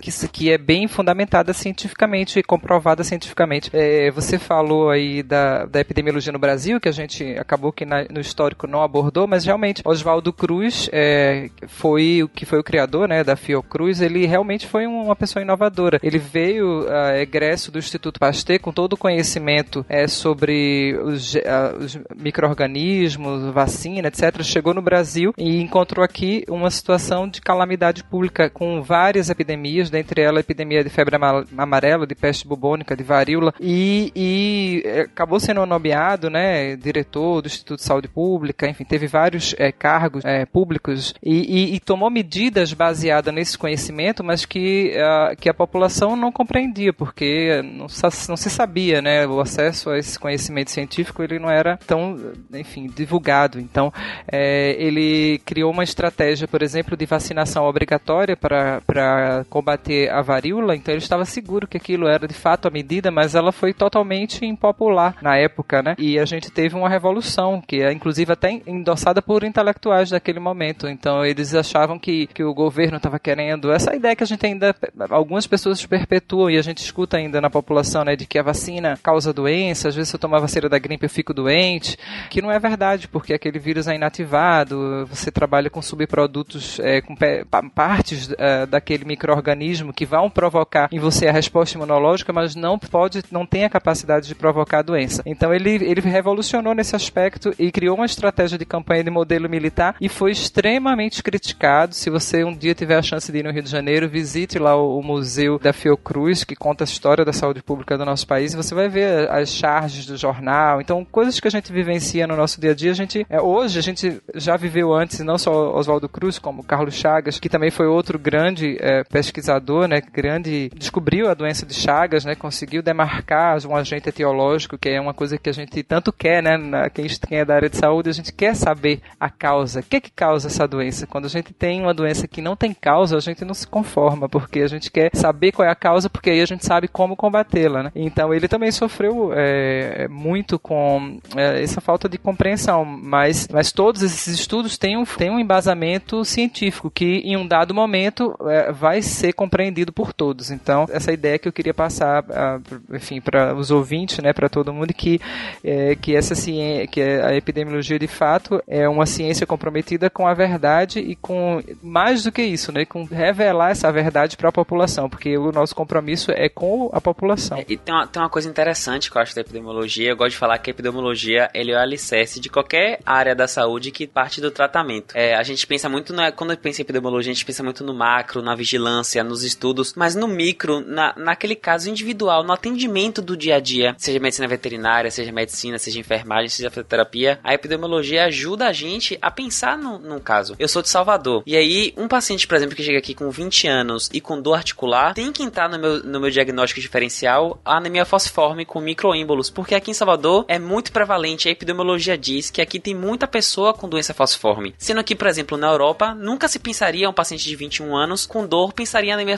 que, que é bem fundamentada cientificamente e comprovada cientificamente. É, você falou aí da, da epidemiologia no Brasil, que a gente acabou que na, no histórico não abordou, mas realmente Oswaldo Cruz é, foi o que foi o criador né, da Fiocruz, ele realmente foi uma pessoa inovadora. Ele veio uh, egresso do Instituto Pasteur com todo o conhecimento é, sobre os, os micro-organismos, vacina, etc. Chegou no Brasil e encontrou aqui uma situação de calamidade pública com várias epidemias, dentre elas a epidemia de febre amarela, de peste bubônica, de varíola, e, e é, acabou sendo nomeado, né, diretor do Instituto de Saúde Pública, enfim, teve vários é, cargos é, públicos e, e, e, tomou medidas baseadas nesse conhecimento, mas que, a, que a população não compreendia, porque não, não se sabia, né, o acesso a esse conhecimento científico ele não era tão, enfim, divulgado. Então, é, ele criou uma estratégia, por exemplo, de vacinação obrigatória para combater a varíola, então ele estava seguro que aquilo era de fato a medida, mas ela foi totalmente impopular na época, né? E a gente teve uma revolução, que é inclusive até endossada por intelectuais daquele momento. Então eles achavam que, que o governo estava querendo essa ideia que a gente ainda algumas pessoas perpetuam e a gente escuta ainda na população, né, de que a vacina causa doença, às vezes se eu tomar vacina da gripe eu fico doente, que não é verdade, porque aquele vírus é inativado, você trabalha com subprodutos, é, com partes é, daquele microorganismo que vão provocar em você a resposta imunológica, mas não pode, não tem a capacidade de provocar a doença. Então ele, ele revolucionou nesse aspecto e criou uma estratégia de campanha de modelo militar e foi extremamente criticado. Se você um dia tiver a chance de ir no Rio de Janeiro, visite lá o, o museu da Fiocruz, que conta a história da saúde pública do nosso país, e você vai ver as charges do jornal. Então, coisas que a gente vivencia no nosso dia a dia, a gente é, hoje a gente já viveu antes, não só Oswaldo Cruz, como Carlos Chagas, que também foi outro grande é, pesquisador, né, grande, descobriu a doença de Chagas, né, conseguiu demarcar um agente etiológico, que é uma coisa que a gente tanto quer, né, na, quem, é da área de saúde, a gente quer saber a causa. O que é que causa essa doença? Quando a gente tem uma doença que não tem causa, a gente não se conforma, porque a gente quer saber qual é a causa, porque aí a gente sabe como combatê-la, né? Então ele também sofreu é, muito com é, essa falta de compreensão, mas, mas todos esses estudos têm um, têm um embasamento científico que em um dado momento é, vai ser compreendido por todos. Então essa ideia que eu queria passar, a, enfim, para os ouvintes, né, para todo mundo que é, que essa ciência, que a epidemiologia de fato é uma ciência comprometida com a verdade e com mais do que isso, né, com revelar essa verdade para a população, porque o nosso compromisso é com a população.
É, e tem uma, tem uma coisa interessante que eu acho da epidemiologia, eu gosto de falar que a epidemiologia ele é o alicerce de qualquer área da saúde que parte do tratamento. É, a gente pensa muito, na, quando pensa em epidemiologia, a gente pensa muito no macro, na vigilância, nos estudos, mas no micro, na, naquele caso individual, no atendimento do dia a dia, seja medicina veterinária, seja medicina, seja enfermagem, seja fisioterapia, a epidemiologia ajuda a gente a pensar no, num caso. Eu sou de Salvador, e aí um paciente, por exemplo, que chega aqui com 20 anos e com dor articular, tem que entrar no meu, no meu diagnóstico diferencial a anemia falciforme com microêmbolos, porque aqui em Salvador é muito prevalente, a epidemiologia diz que aqui tem muita pessoa com doença falciforme. Sendo que, por exemplo, na Europa, nunca se pensaria um paciente de 21 anos com dor pensaria em anemia.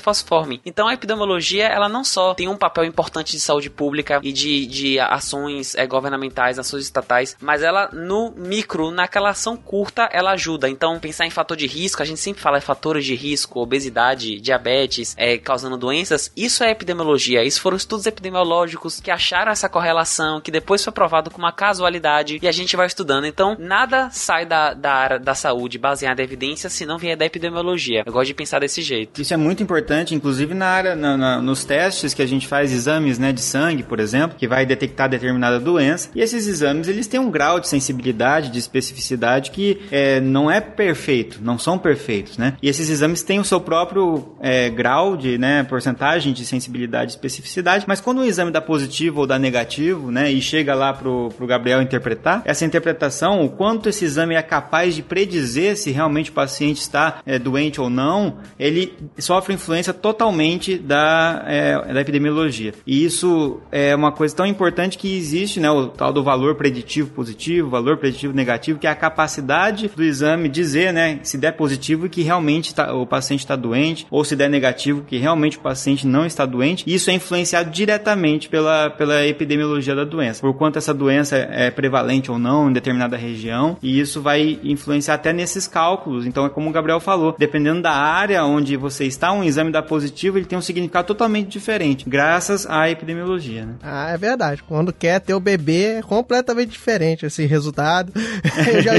Então a epidemiologia, ela não só tem um papel importante de saúde pública e de, de ações é, governamentais, ações estatais, mas ela no micro, naquela ação curta, ela ajuda. Então pensar em fator de risco, a gente sempre fala em fatores de risco, obesidade, diabetes, é, causando doenças, isso é epidemiologia. Isso foram estudos epidemiológicos que acharam essa correlação, que depois foi provado com uma casualidade e a gente vai estudando. Então, nada sai da, da área da saúde baseada em evidência se não vier da epidemiologia. Eu gosto de pensar desse jeito.
Isso é muito importante, inclusive na área, na, na, nos testes que a gente faz exames né, de sangue, por exemplo, que vai detectar determinada doença. E esses exames, eles têm um grau de sensibilidade, de especificidade que é, não é perfeito, não são perfeitos, né? E esses exames têm o seu próprio é, grau de, né, porcentagem de sensibilidade e especificidade, mas quando o exame dá positivo ou dá negativo, né, e chega lá pro, pro Gabriel interpretar, essa interpretação, o quanto esse exame é capaz de predizer se realmente o paciente está é, doente ou não, ele sofre influência totalmente da, é, da epidemiologia. E isso é uma coisa tão importante que existe, né, o tal do valor preditivo positivo, valor preditivo negativo, que é a capacidade do exame dizer, né, se der positivo que realmente tá, o paciente está doente, ou se der negativo que realmente o paciente não está doente. Isso é influenciado diretamente pela, pela epidemiologia da doença, por quanto essa doença é prevalente ou não em determinada região, e isso vai influenciar até nesses cálculos. Então é como o Gabriel falou, dependendo da área onde você está, um exame dá positivo, ele tem um significado totalmente diferente, graças à epidemiologia. Né?
Ah, é verdade. Quando quer ter o bebê, é completamente diferente esse resultado. Eu já,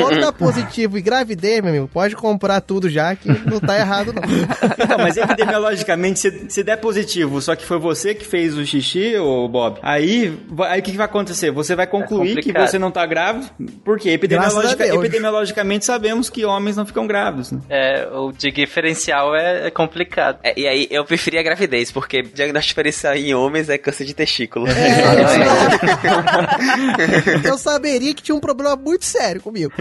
quando dá positivo e gravidez, meu amigo, pode comprar tudo já, que não tá errado, não.
Não, mas epidemiologicamente, se, se der positivo, só que foi você que fez o xixi, ô Bob, aí, aí o que, que vai acontecer? Você vai concluir que você não tá grávido, porque epidemiologica, epidemiologicamente sabemos que homens não ficam grávidos. Né?
É, o diferencial é, é complicado.
É, e aí, eu preferia a gravidez, porque diagnóstico diferencial em homens é câncer de testículo.
É, eu saberia que tinha um problema muito sério comigo.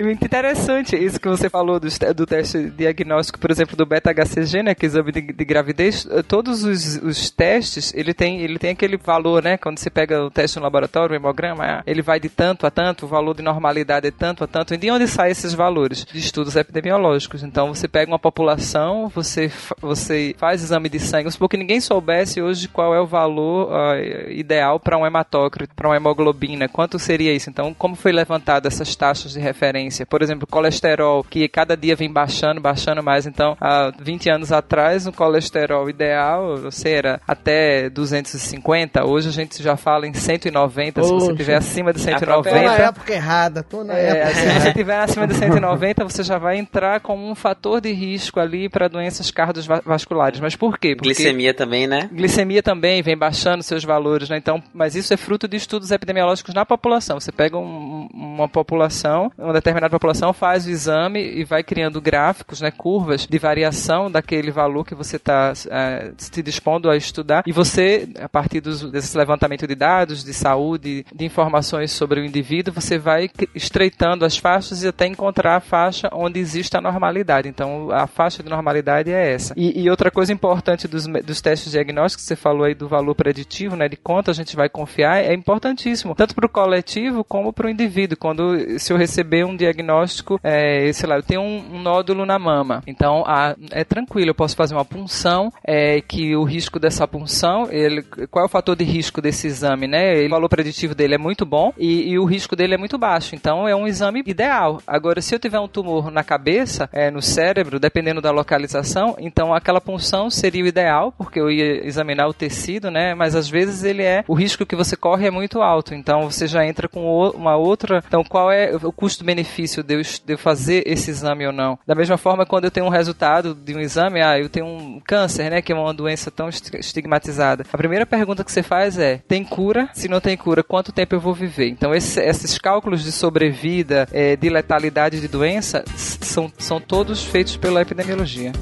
Muito interessante isso que você falou do, do teste diagnóstico, por exemplo, do beta-HCG, né, que é exame de, de gravidez. Todos os, os, testes, ele tem, ele tem aquele valor, né, quando você pega o teste no laboratório, o hemograma, ele vai de tanto a tanto, o valor de normalidade é tanto a tanto. E de onde saem esses valores? De estudos epidemiológicos. Então, você pega uma população, você, você faz exame de sangue, porque ninguém soubesse hoje qual é o valor uh, ideal para um hematócrito, para uma hemoglobina, quanto seria isso? Então, como foi levantado essas taxas de referência? Por exemplo, colesterol, que cada dia vem baixando, baixando mais. Então, há 20 anos atrás, o colesterol ideal, você era até 250, hoje a gente já fala em 190, Poxa. se você estiver acima de 190. Tô
na época errada, tô na é, época.
Se você estiver acima de 190, você já vai entrar como um fator de risco ali para doenças cardiovasculares. Mas por quê?
Porque glicemia também, né?
Glicemia também vem baixando seus valores, né? Então, mas isso é fruto de estudos epidemiológicos na população. Você pega um, uma população, uma determinada população, faz o exame e vai criando gráficos, né, curvas de variação daquele valor que você está é, se dispondo a estudar. E você, a partir dos, desse levantamento de dados, de saúde, de informações sobre o indivíduo, você vai estreitando as faixas e até encontrar a faixa onde existe a normalidade normalidade. Então, a faixa de normalidade é essa. E, e outra coisa importante dos, dos testes diagnósticos, você falou aí do valor preditivo, né, de quanto a gente vai confiar, é importantíssimo, tanto para o coletivo como para o indivíduo. Quando, se eu receber um diagnóstico, é, sei lá, eu tenho um, um nódulo na mama, então a, é tranquilo, eu posso fazer uma punção, é, que o risco dessa punção, ele, qual é o fator de risco desse exame, né? O valor preditivo dele é muito bom e, e o risco dele é muito baixo, então é um exame ideal. Agora, se eu tiver um tumor na cabeça, é, no cérebro, dependendo da localização, então aquela punção seria o ideal, porque eu ia examinar o tecido, né? Mas às vezes ele é, o risco que você corre é muito alto, então você já entra com uma outra. Então, qual é o custo-benefício de eu fazer esse exame ou não? Da mesma forma, quando eu tenho um resultado de um exame, ah, eu tenho um câncer, né? Que é uma doença tão estigmatizada. A primeira pergunta que você faz é: tem cura? Se não tem cura, quanto tempo eu vou viver? Então, esse, esses cálculos de sobrevida, é, de letalidade de doença, são, são todos feitos pela epidemiologia.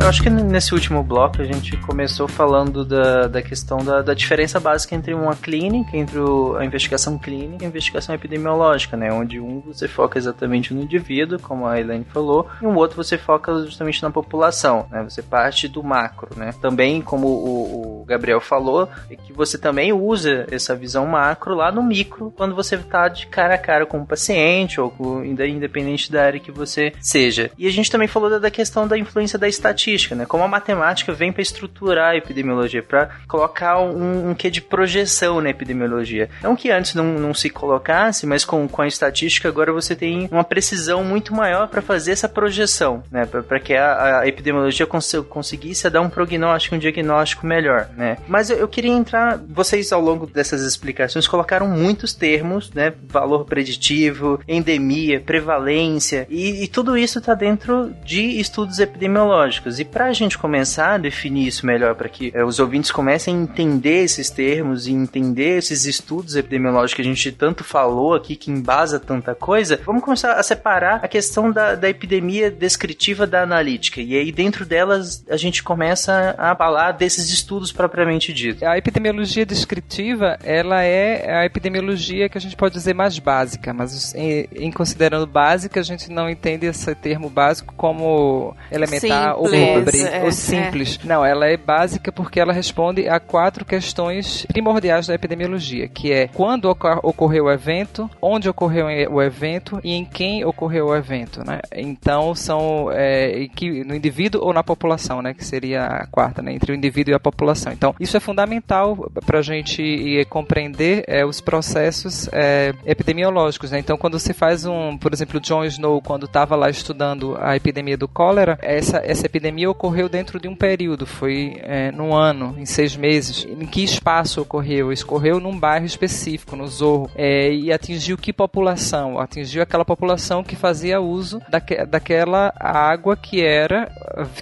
Eu acho que nesse último bloco a gente começou falando da, da questão da, da diferença básica entre uma clínica, entre o, a investigação clínica e a investigação epidemiológica, né? Onde um você foca exatamente no indivíduo, como a Elaine falou, e um outro você foca justamente na população, né? Você parte do macro, né? Também, como o, o Gabriel falou, é que você também usa essa visão macro lá no micro, quando você está de cara a cara com o paciente ou com, independente da área que você seja. E a gente também falou da, da questão da influência da estatística estatística, né? Como a matemática vem para estruturar a epidemiologia, para colocar um, um quê de projeção na epidemiologia. Não que antes não, não se colocasse, mas com, com a estatística agora você tem uma precisão muito maior para fazer essa projeção, né? Para que a, a epidemiologia cons conseguisse dar um prognóstico, um diagnóstico melhor, né? Mas eu, eu queria entrar, vocês ao longo dessas explicações colocaram muitos termos, né? Valor preditivo, endemia, prevalência, e, e tudo isso está dentro de estudos epidemiológicos. E para a gente começar a definir isso melhor, para que é, os ouvintes comecem a entender esses termos e entender esses estudos epidemiológicos que a gente tanto falou aqui, que embasa tanta coisa, vamos começar a separar a questão da, da epidemia descritiva da analítica. E aí, dentro delas, a gente começa a falar desses estudos propriamente dito.
A epidemiologia descritiva, ela é a epidemiologia que a gente pode dizer mais básica, mas em, em considerando básica, a gente não entende esse termo básico como elementar Simples. ou sobre é, o simples. É. Não, ela é básica porque ela responde a quatro questões primordiais da epidemiologia, que é quando ocorreu o evento, onde ocorreu o evento e em quem ocorreu o evento, né? Então são é, que, no indivíduo ou na população, né? Que seria a quarta, né? Entre o indivíduo e a população. Então isso é fundamental para a gente compreender é, os processos é, epidemiológicos, né? Então quando você faz um, por exemplo, John Snow quando estava lá estudando a epidemia do cólera, essa essa epidemia pandemia ocorreu dentro de um período, foi é, num ano, em seis meses. Em que espaço ocorreu? Escorreu num bairro específico, no Zorro. É, e atingiu que população? Atingiu aquela população que fazia uso daque, daquela água que era,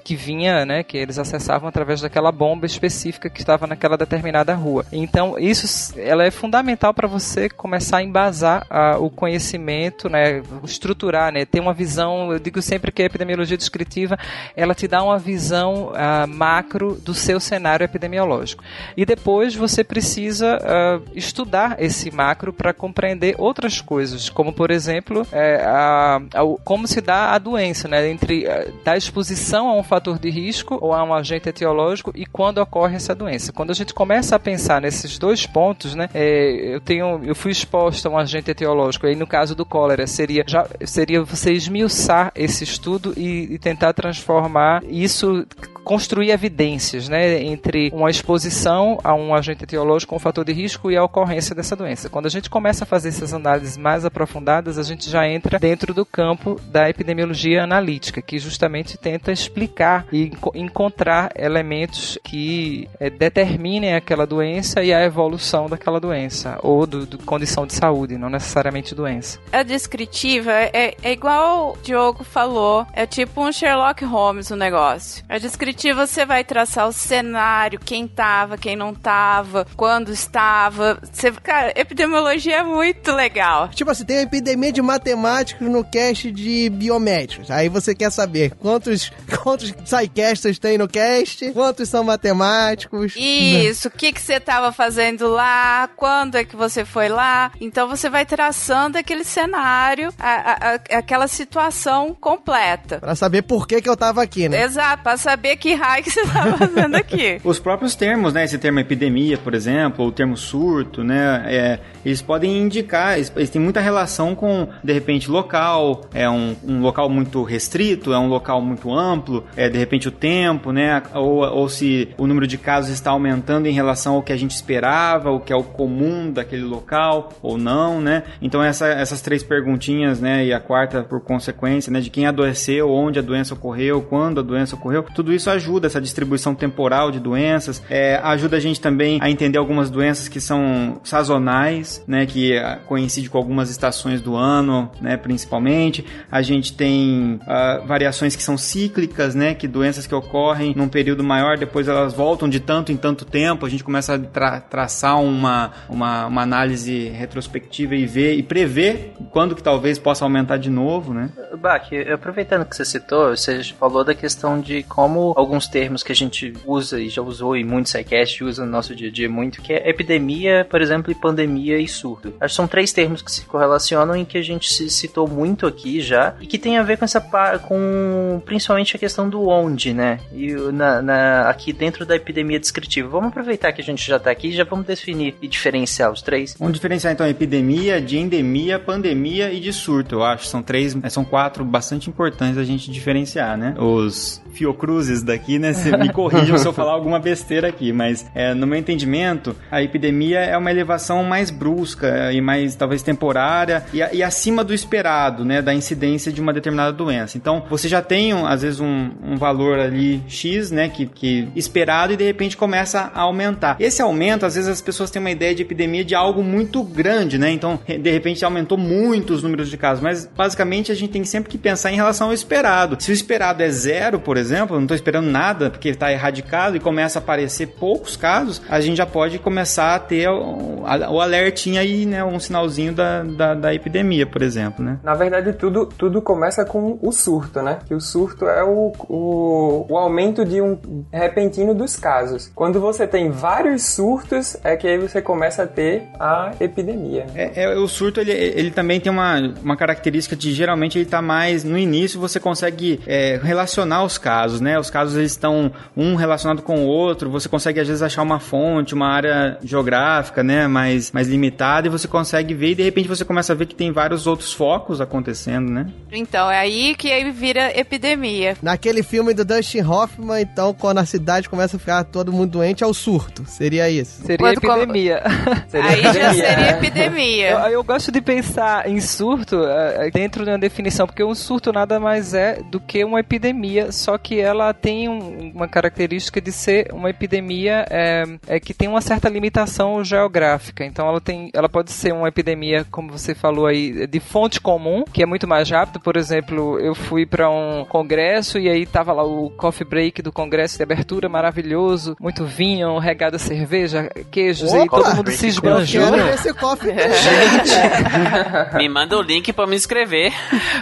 que vinha, né, que eles acessavam através daquela bomba específica que estava naquela determinada rua. Então, isso ela é fundamental para você começar a embasar a, o conhecimento, né, estruturar, né, ter uma visão, eu digo sempre que a epidemiologia descritiva, ela te dá uma visão uh, macro do seu cenário epidemiológico. E depois você precisa uh, estudar esse macro para compreender outras coisas, como por exemplo, é, a, a, como se dá a doença, né, entre uh, da exposição a um fator de risco ou a um agente etiológico e quando ocorre essa doença. Quando a gente começa a pensar nesses dois pontos, né, é, eu tenho, eu fui exposto a um agente etiológico. Aí no caso do cólera seria já seria você esmiuçar esse estudo e, e tentar transformar isso construir evidências né, entre uma exposição a um agente etiológico, um fator de risco e a ocorrência dessa doença. Quando a gente começa a fazer essas análises mais aprofundadas, a gente já entra dentro do campo da epidemiologia analítica, que justamente tenta explicar e encontrar elementos que é, determinem aquela doença e a evolução daquela doença, ou do, do, condição de saúde, não necessariamente doença.
A descritiva é, é igual o Diogo falou, é tipo um Sherlock Holmes o negócio. A descritiva descritivo você vai traçar o cenário, quem tava, quem não tava, quando estava. Você, cara, epidemiologia é muito legal.
Tipo assim, tem uma epidemia de matemáticos no cast de biomédicos. Aí você quer saber quantos, quantos sidecasters tem no cast, quantos são matemáticos.
Isso, o que, que você tava fazendo lá, quando é que você foi lá. Então você vai traçando aquele cenário, a, a, a, aquela situação completa.
Pra saber por que, que eu tava aqui, né?
Exato, pra saber que raio que você tá fazendo aqui.
Os próprios termos, né? Esse termo epidemia, por exemplo, ou o termo surto, né? É, eles podem indicar, eles, eles têm muita relação com, de repente, local, é um, um local muito restrito, é um local muito amplo, é de repente o tempo, né? Ou, ou se o número de casos está aumentando em relação ao que a gente esperava, o que é o comum daquele local, ou não, né? Então essa, essas três perguntinhas, né? E a quarta, por consequência, né? De quem adoeceu, onde a doença ocorreu, quando a doença ocorreu, tudo isso ajuda essa distribuição temporal de doenças, é, ajuda a gente também a entender algumas doenças que são sazonais, né? Que coincidem com algumas estações do ano, né? Principalmente. A gente tem uh, variações que são cíclicas, né? Que doenças que ocorrem num período maior, depois elas voltam de tanto em tanto tempo. A gente começa a tra traçar uma, uma, uma, análise retrospectiva e ver e prever quando que talvez possa aumentar de novo, né?
Bach, aproveitando que você citou, você falou da questão de como alguns termos que a gente usa e já usou em muitos sidecasts, usa no nosso dia a dia muito, que é epidemia, por exemplo, e pandemia e surto. Acho que são três termos que se correlacionam e que a gente citou muito aqui já e que tem a ver com essa com principalmente a questão do onde, né? E na, na, aqui dentro da epidemia descritiva. Vamos aproveitar que a gente já tá aqui e já vamos definir e diferenciar os três.
Vamos diferenciar então epidemia, de endemia, pandemia e de surto, eu acho. São três, são quatro bastante importantes a gente diferenciar, né? Os fiocruzes daqui, né? Você me corrijam se eu falar alguma besteira aqui, mas é, no meu entendimento, a epidemia é uma elevação mais brusca e mais talvez temporária e, e acima do esperado, né? Da incidência de uma determinada doença. Então, você já tem, às vezes, um, um valor ali X, né? Que, que esperado e de repente começa a aumentar. Esse aumento, às vezes, as pessoas têm uma ideia de epidemia de algo muito grande, né? Então, de repente, aumentou muito os números de casos, mas basicamente a gente tem sempre que pensar em relação ao esperado. Se o esperado é zero, por exemplo, não estou esperando nada porque está erradicado e começa a aparecer poucos casos, a gente já pode começar a ter o, o alertinho aí, né? Um sinalzinho da, da, da, epidemia, por exemplo, né?
Na verdade, tudo, tudo começa com o surto, né? Que o surto é o, o, o aumento de um repentino dos casos. Quando você tem vários surtos, é que aí você começa a ter a epidemia.
É, é o surto, ele, ele também tem uma, uma característica de geralmente ele está mais no início, você consegue é, relacionar os casos, né? Os casos eles estão um relacionado com o outro, você consegue às vezes achar uma fonte, uma área geográfica, né? Mais, mais limitada e você consegue ver e de repente você começa a ver que tem vários outros focos acontecendo, né?
Então, é aí que aí vira epidemia.
Naquele filme do Dustin Hoffman, então, quando a cidade começa a ficar todo mundo doente, é o surto. Seria isso.
Seria quando epidemia.
Seria aí epidemia. já seria epidemia.
Eu, eu, gosto de pensar em surto uh, dentro de uma definição, porque um surto nada mais é do que uma epidemia, só que ela tem um, uma característica de ser uma epidemia é, é, que tem uma certa limitação geográfica. Então, ela, tem, ela pode ser uma epidemia, como você falou aí, de fonte comum, que é muito mais rápido. Por exemplo, eu fui para um congresso e aí tava lá o coffee break do congresso de abertura, maravilhoso, muito vinho, regado a cerveja, queijos, Opa, e todo mundo se esbanjou.
esse coffee.
Gente, me manda o link para me inscrever.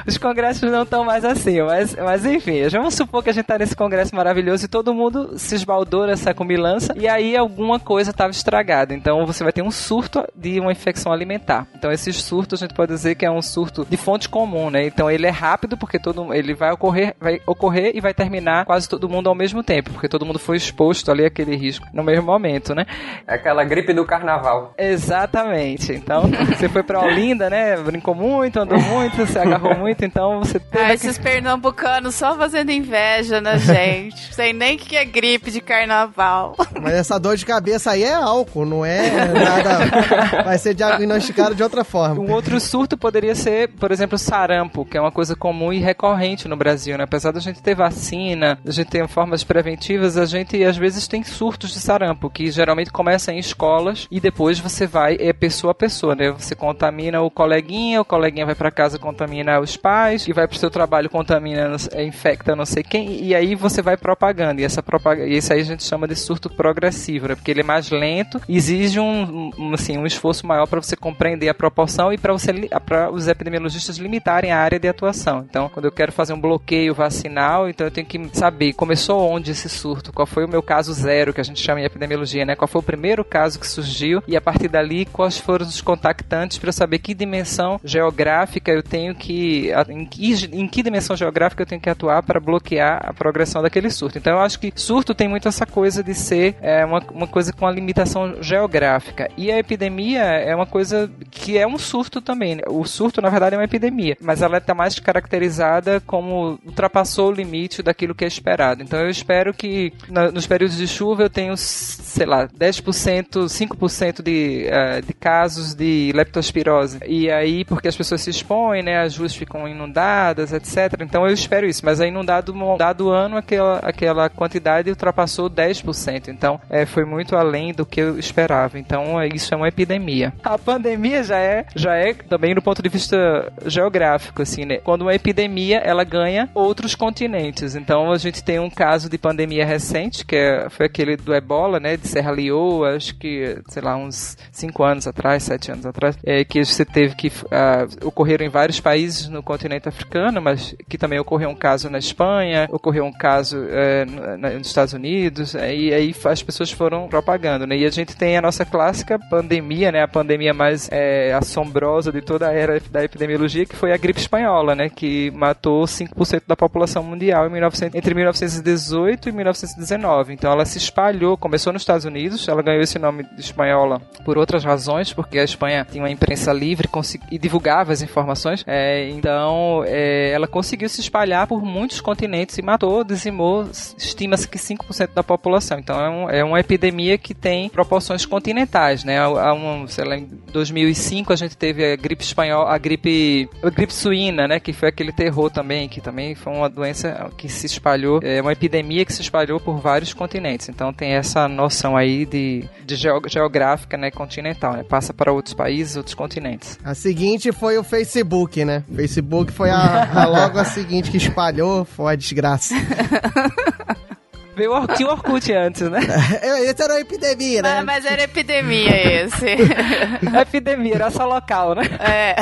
Os congressos não estão mais assim, mas, mas enfim, vamos supor que a gente tá nesse congresso maravilhoso e todo mundo se esbaldou nessa comilança e aí alguma coisa estava estragada. Então você vai ter um surto de uma infecção alimentar. Então esses surtos a gente pode dizer que é um surto de fonte comum, né? Então ele é rápido porque todo ele vai ocorrer, vai ocorrer e vai terminar quase todo mundo ao mesmo tempo, porque todo mundo foi exposto ali àquele risco no mesmo momento, né?
É aquela gripe do carnaval.
Exatamente. Então você foi para Olinda, né? Brincou muito, andou muito, se agarrou muito, então você teve
ah, esses pernambucanos só fazendo inveja na gente. Sei nem o que é gripe de carnaval.
Mas essa dor de cabeça aí é álcool, não é nada. Vai ser diagnosticado de outra forma.
Um outro surto poderia ser, por exemplo, sarampo, que é uma coisa comum e recorrente no Brasil, né? Apesar da gente ter vacina, a gente ter formas preventivas, a gente às vezes tem surtos de sarampo, que geralmente começa em escolas e depois você vai, é pessoa a pessoa, né? Você contamina o coleguinha, o coleguinha vai para casa contamina os pais e vai pro seu trabalho contamina, é, infecta não sei quem, e aí você vai propagando. E essa propag... isso aí a gente chama de surto progressivo, né? Porque ele é mais lento, exige um, um assim, um esforço maior para você compreender a proporção e para você para os epidemiologistas limitarem a área de atuação. Então, quando eu quero fazer um bloqueio vacinal, então eu tenho que saber começou onde esse surto, qual foi o meu caso zero, que a gente chama em epidemiologia, né? Qual foi o primeiro caso que surgiu e a partir dali quais foram os contactantes para saber que dimensão geográfica eu tenho que em, que em que dimensão geográfica eu tenho que atuar para bloquear a progressão daquele surto. Então eu acho que surto tem muito essa coisa de ser é, uma, uma coisa com a limitação geográfica e a epidemia é uma coisa que é um surto também. Né? O surto na verdade é uma epidemia, mas ela está mais caracterizada como ultrapassou o limite daquilo que é esperado. Então eu espero que na, nos períodos de chuva eu tenho, sei lá, 10%, 5% de, uh, de casos de leptospirose. E aí, porque as pessoas se expõem, né, as ruas ficam inundadas, etc. Então eu espero isso. Mas aí num dado, dado ano aquela, aquela quantidade ultrapassou 10%. Então é, foi muito além do que eu esperava. Então é, isso é uma epidemia. A pandemia já é, já é também do ponto de vista geográfico, assim, né? Quando uma epidemia ela ganha outros continentes. Então a gente tem um caso de pandemia recente, que é, foi aquele do ebola, né, de Serra Leoa, acho que, sei lá, uns 5 anos atrás, 7 anos atrás, é, que você teve que uh, em vários países no continente africano, mas que também ocorreu um caso na Espanha, ocorreu um caso é, nos Estados Unidos, é, e aí as pessoas foram propagando, né, e a gente tem a nossa clássica pandemia, né, a pandemia mais é, assombrosa de toda a era da epidemiologia, que foi a gripe espanhola, né, que matou 5% da população mundial em 1900, entre 1918 e 1919. Então ela se espalhou, começou nos Estados Unidos, ela ganhou esse nome de espanhola por outras razões, porque a Espanha tinha uma imprensa livre e divulgava as informações. É, então é, ela conseguiu se espalhar por muitos continentes e matou, dizimou, estima-se que 5% da população. Então é, um, é, uma epidemia que tem proporções continentais, né? Há um, sei lá, em 2005 a gente teve a gripe espanhola, a gripe, a gripe suína, né? Que foi aquele terror também, que também foi uma doença que se espalhou, é uma epidemia que se espalhou por vários continentes. Então tem essa noção aí de, de geográfica, né, continental, né? Passa para outros países, outros continentes.
A seguinte foi o Facebook, né? Facebook foi a, a logo a seguinte que espalhou, foi a desgraça.
Veio o tinha Orkut antes, né?
esse era uma epidemia, né?
Mas, mas era epidemia esse.
epidemia, era só local, né?
É.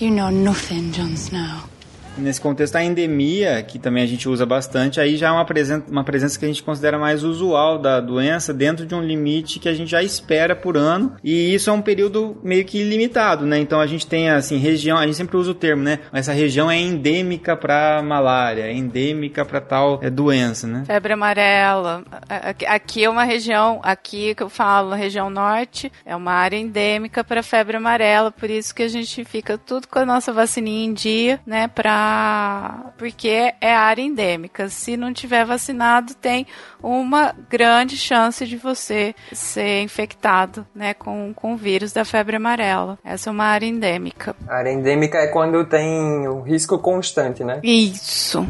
You know nothing, Jon Snow.
Nesse contexto, a endemia, que também a gente usa bastante, aí já é uma presença, uma presença que a gente considera mais usual da doença dentro de um limite que a gente já espera por ano. E isso é um período meio que limitado, né? Então a gente tem, assim, região, a gente sempre usa o termo, né? Essa região é endêmica para malária, é endêmica para tal é, doença, né?
Febre amarela. Aqui é uma região, aqui que eu falo, região norte, é uma área endêmica para febre amarela, por isso que a gente fica tudo com a nossa vacininha em dia, né? Para porque é área endêmica. Se não tiver vacinado, tem uma grande chance de você ser infectado, né, com, com o vírus da febre amarela. Essa é uma área endêmica.
A área endêmica é quando tem o risco constante, né?
Isso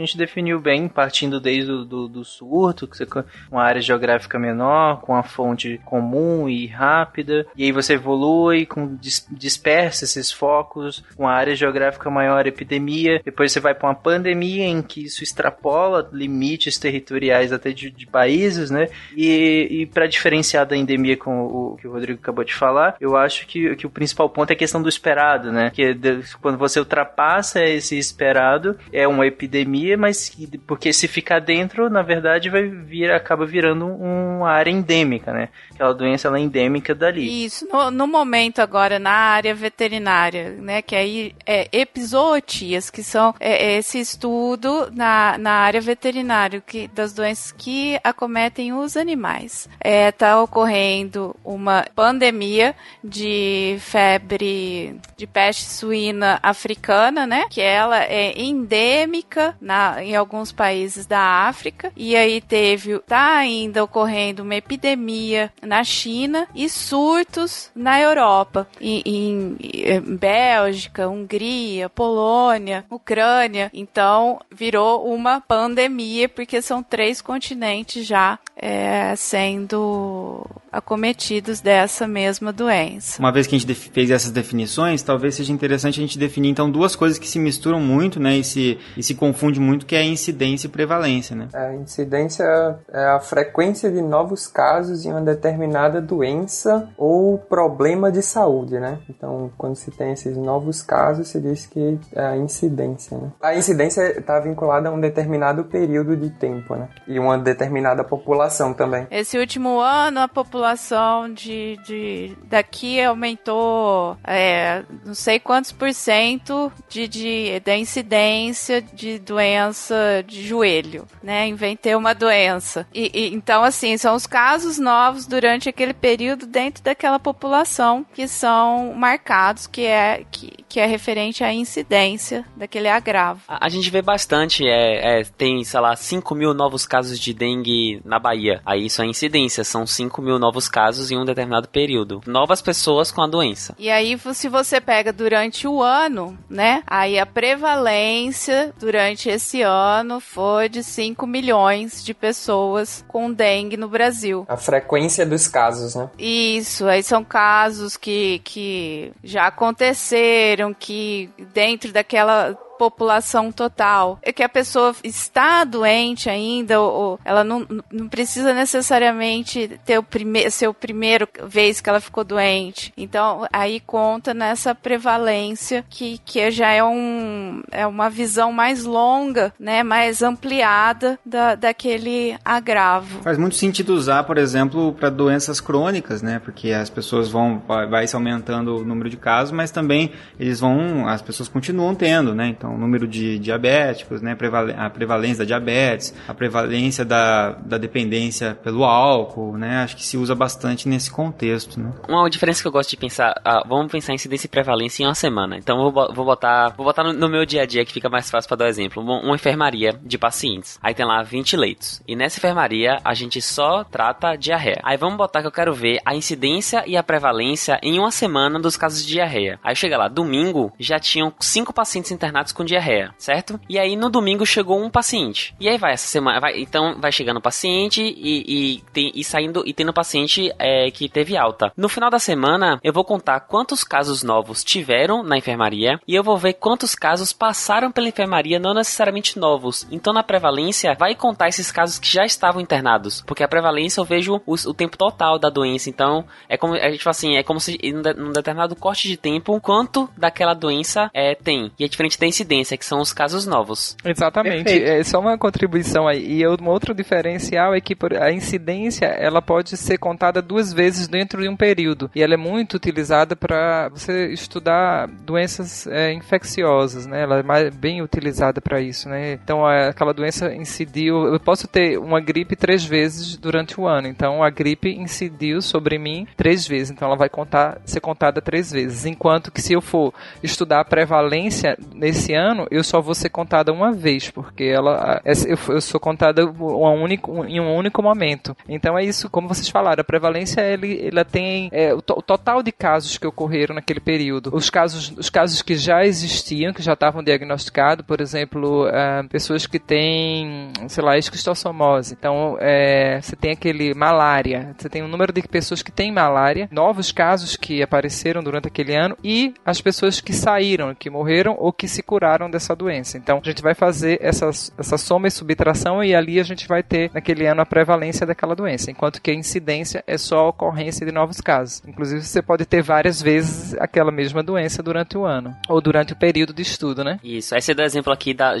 gente definiu bem, partindo desde o do, do surto, que você uma área geográfica menor, com a fonte comum e rápida, e aí você evolui, com dispersa esses focos, uma área geográfica maior, epidemia, depois você vai para uma pandemia em que isso extrapola limites territoriais até de, de países, né? E, e para diferenciar da endemia com o que o Rodrigo acabou de falar, eu acho que, que o principal ponto é a questão do esperado, né? Que quando você ultrapassa esse esperado, é uma epidemia mas porque se ficar dentro, na verdade, vai vir, acaba virando uma área endêmica, né? Aquela doença ela é endêmica dali.
Isso, no, no momento agora na área veterinária, né? Que aí é epizootias, que são é, é, esse estudo na, na área veterinária que, das doenças que acometem os animais. Está é, ocorrendo uma pandemia de febre de peste suína africana, né? Que ela é endêmica na, em alguns países da África. E aí teve, tá ainda ocorrendo uma epidemia na China e surtos na Europa, em, em, em Bélgica, Hungria, Polônia, Ucrânia. Então virou uma pandemia porque são três continentes já é, sendo acometidos dessa mesma doença.
Uma vez que a gente fez essas definições, talvez seja interessante a gente definir então duas coisas que se misturam muito, né, e se, e se confunde muito, que é a incidência e prevalência, né?
A incidência é a frequência de novos casos em uma determinada doença ou problema de saúde, né? Então, quando se tem esses novos casos, se diz que é a incidência, né? A incidência está vinculada a um determinado período de tempo, né? E uma determinada população também.
Esse último ano, a população de, de daqui aumentou é, não sei quantos por cento de, de, da incidência de doença de joelho, né? Inventei uma doença. E, e, então, assim, são os casos novos durante aquele período dentro daquela população que são marcados, que é, que, que é referente à incidência daquele agravo.
A, a gente vê bastante, é, é, tem, sei lá, 5 mil novos casos de dengue na Bahia. Aí isso é incidência, são 5 mil novos casos em um determinado período. Novas pessoas com a doença.
E aí, se você pega durante o ano, né? Aí a prevalência durante esse ano foi de 5 milhões de pessoas com dengue no Brasil.
A frequência dos casos, né?
Isso, aí são casos que, que já aconteceram, que dentro daquela população total. É que a pessoa está doente ainda, ou, ela não, não precisa necessariamente ter o primeiro, ser o primeiro vez que ela ficou doente. Então, aí conta nessa prevalência que, que já é, um, é uma visão mais longa, né, mais ampliada da, daquele agravo.
Faz muito sentido usar, por exemplo, para doenças crônicas, né, porque as pessoas vão, vai se aumentando o número de casos, mas também eles vão, as pessoas continuam tendo, né, então o número de diabéticos, né, a prevalência da diabetes, a prevalência da, da dependência pelo álcool, né, acho que se usa bastante nesse contexto, né.
Uma diferença que eu gosto de pensar, ah, vamos pensar em incidência e prevalência em uma semana, então vou, vou botar, vou botar no, no, meu dia a dia que fica mais fácil para dar um exemplo, uma, uma enfermaria de pacientes, aí tem lá 20 leitos, e nessa enfermaria a gente só trata diarreia, aí vamos botar que eu quero ver a incidência e a prevalência em uma semana dos casos de diarreia, aí chega lá, domingo já tinham cinco pacientes internados com diarreia, certo? E aí no domingo chegou um paciente. E aí vai essa semana, vai, então vai chegando o paciente e, e, tem, e saindo e tendo paciente é, que teve alta. No final da semana eu vou contar quantos casos novos tiveram na enfermaria e eu vou ver quantos casos passaram pela enfermaria, não necessariamente novos. Então na prevalência vai contar esses casos que já estavam internados, porque a prevalência eu vejo o, o tempo total da doença. Então é como a gente fala assim, é como se num determinado corte de tempo quanto daquela doença é, tem. E é diferente da incidência, que são os casos novos.
Exatamente. Perfeito. É só uma contribuição aí. E um outro diferencial é que a incidência ela pode ser contada duas vezes dentro de um período. E ela é muito utilizada para você estudar doenças é, infecciosas, né? Ela é mais, bem utilizada para isso, né? Então, aquela doença incidiu. Eu posso ter uma gripe três vezes durante o ano. Então, a gripe incidiu sobre mim três vezes. Então, ela vai contar, ser contada três vezes. Enquanto que se eu for estudar a prevalência nesse ano, ano, eu só vou ser contada uma vez, porque ela eu, sou contada uma único, em um único momento. Então é isso, como vocês falaram, a prevalência ele, ela tem é, o, to, o, total de casos que ocorreram naquele período. Os casos, os casos que já existiam, que já estavam diagnosticados, por exemplo, é, pessoas que têm, sei lá, esquistossomose. Então, é, você tem aquele malária, você tem um número de pessoas que têm malária, novos casos que apareceram durante aquele ano e as pessoas que saíram, que morreram ou que se curaram dessa doença. Então, a gente vai fazer essa, soma e subtração e ali a gente vai ter, naquele ano, a prevalência daquela doença, enquanto que a incidência é só a ocorrência de novos casos. Inclusive, você pode ter várias vezes aquela mesma doença durante o ano, ou durante o período de estudo, né?
Isso. Aí você dá exemplo aqui da,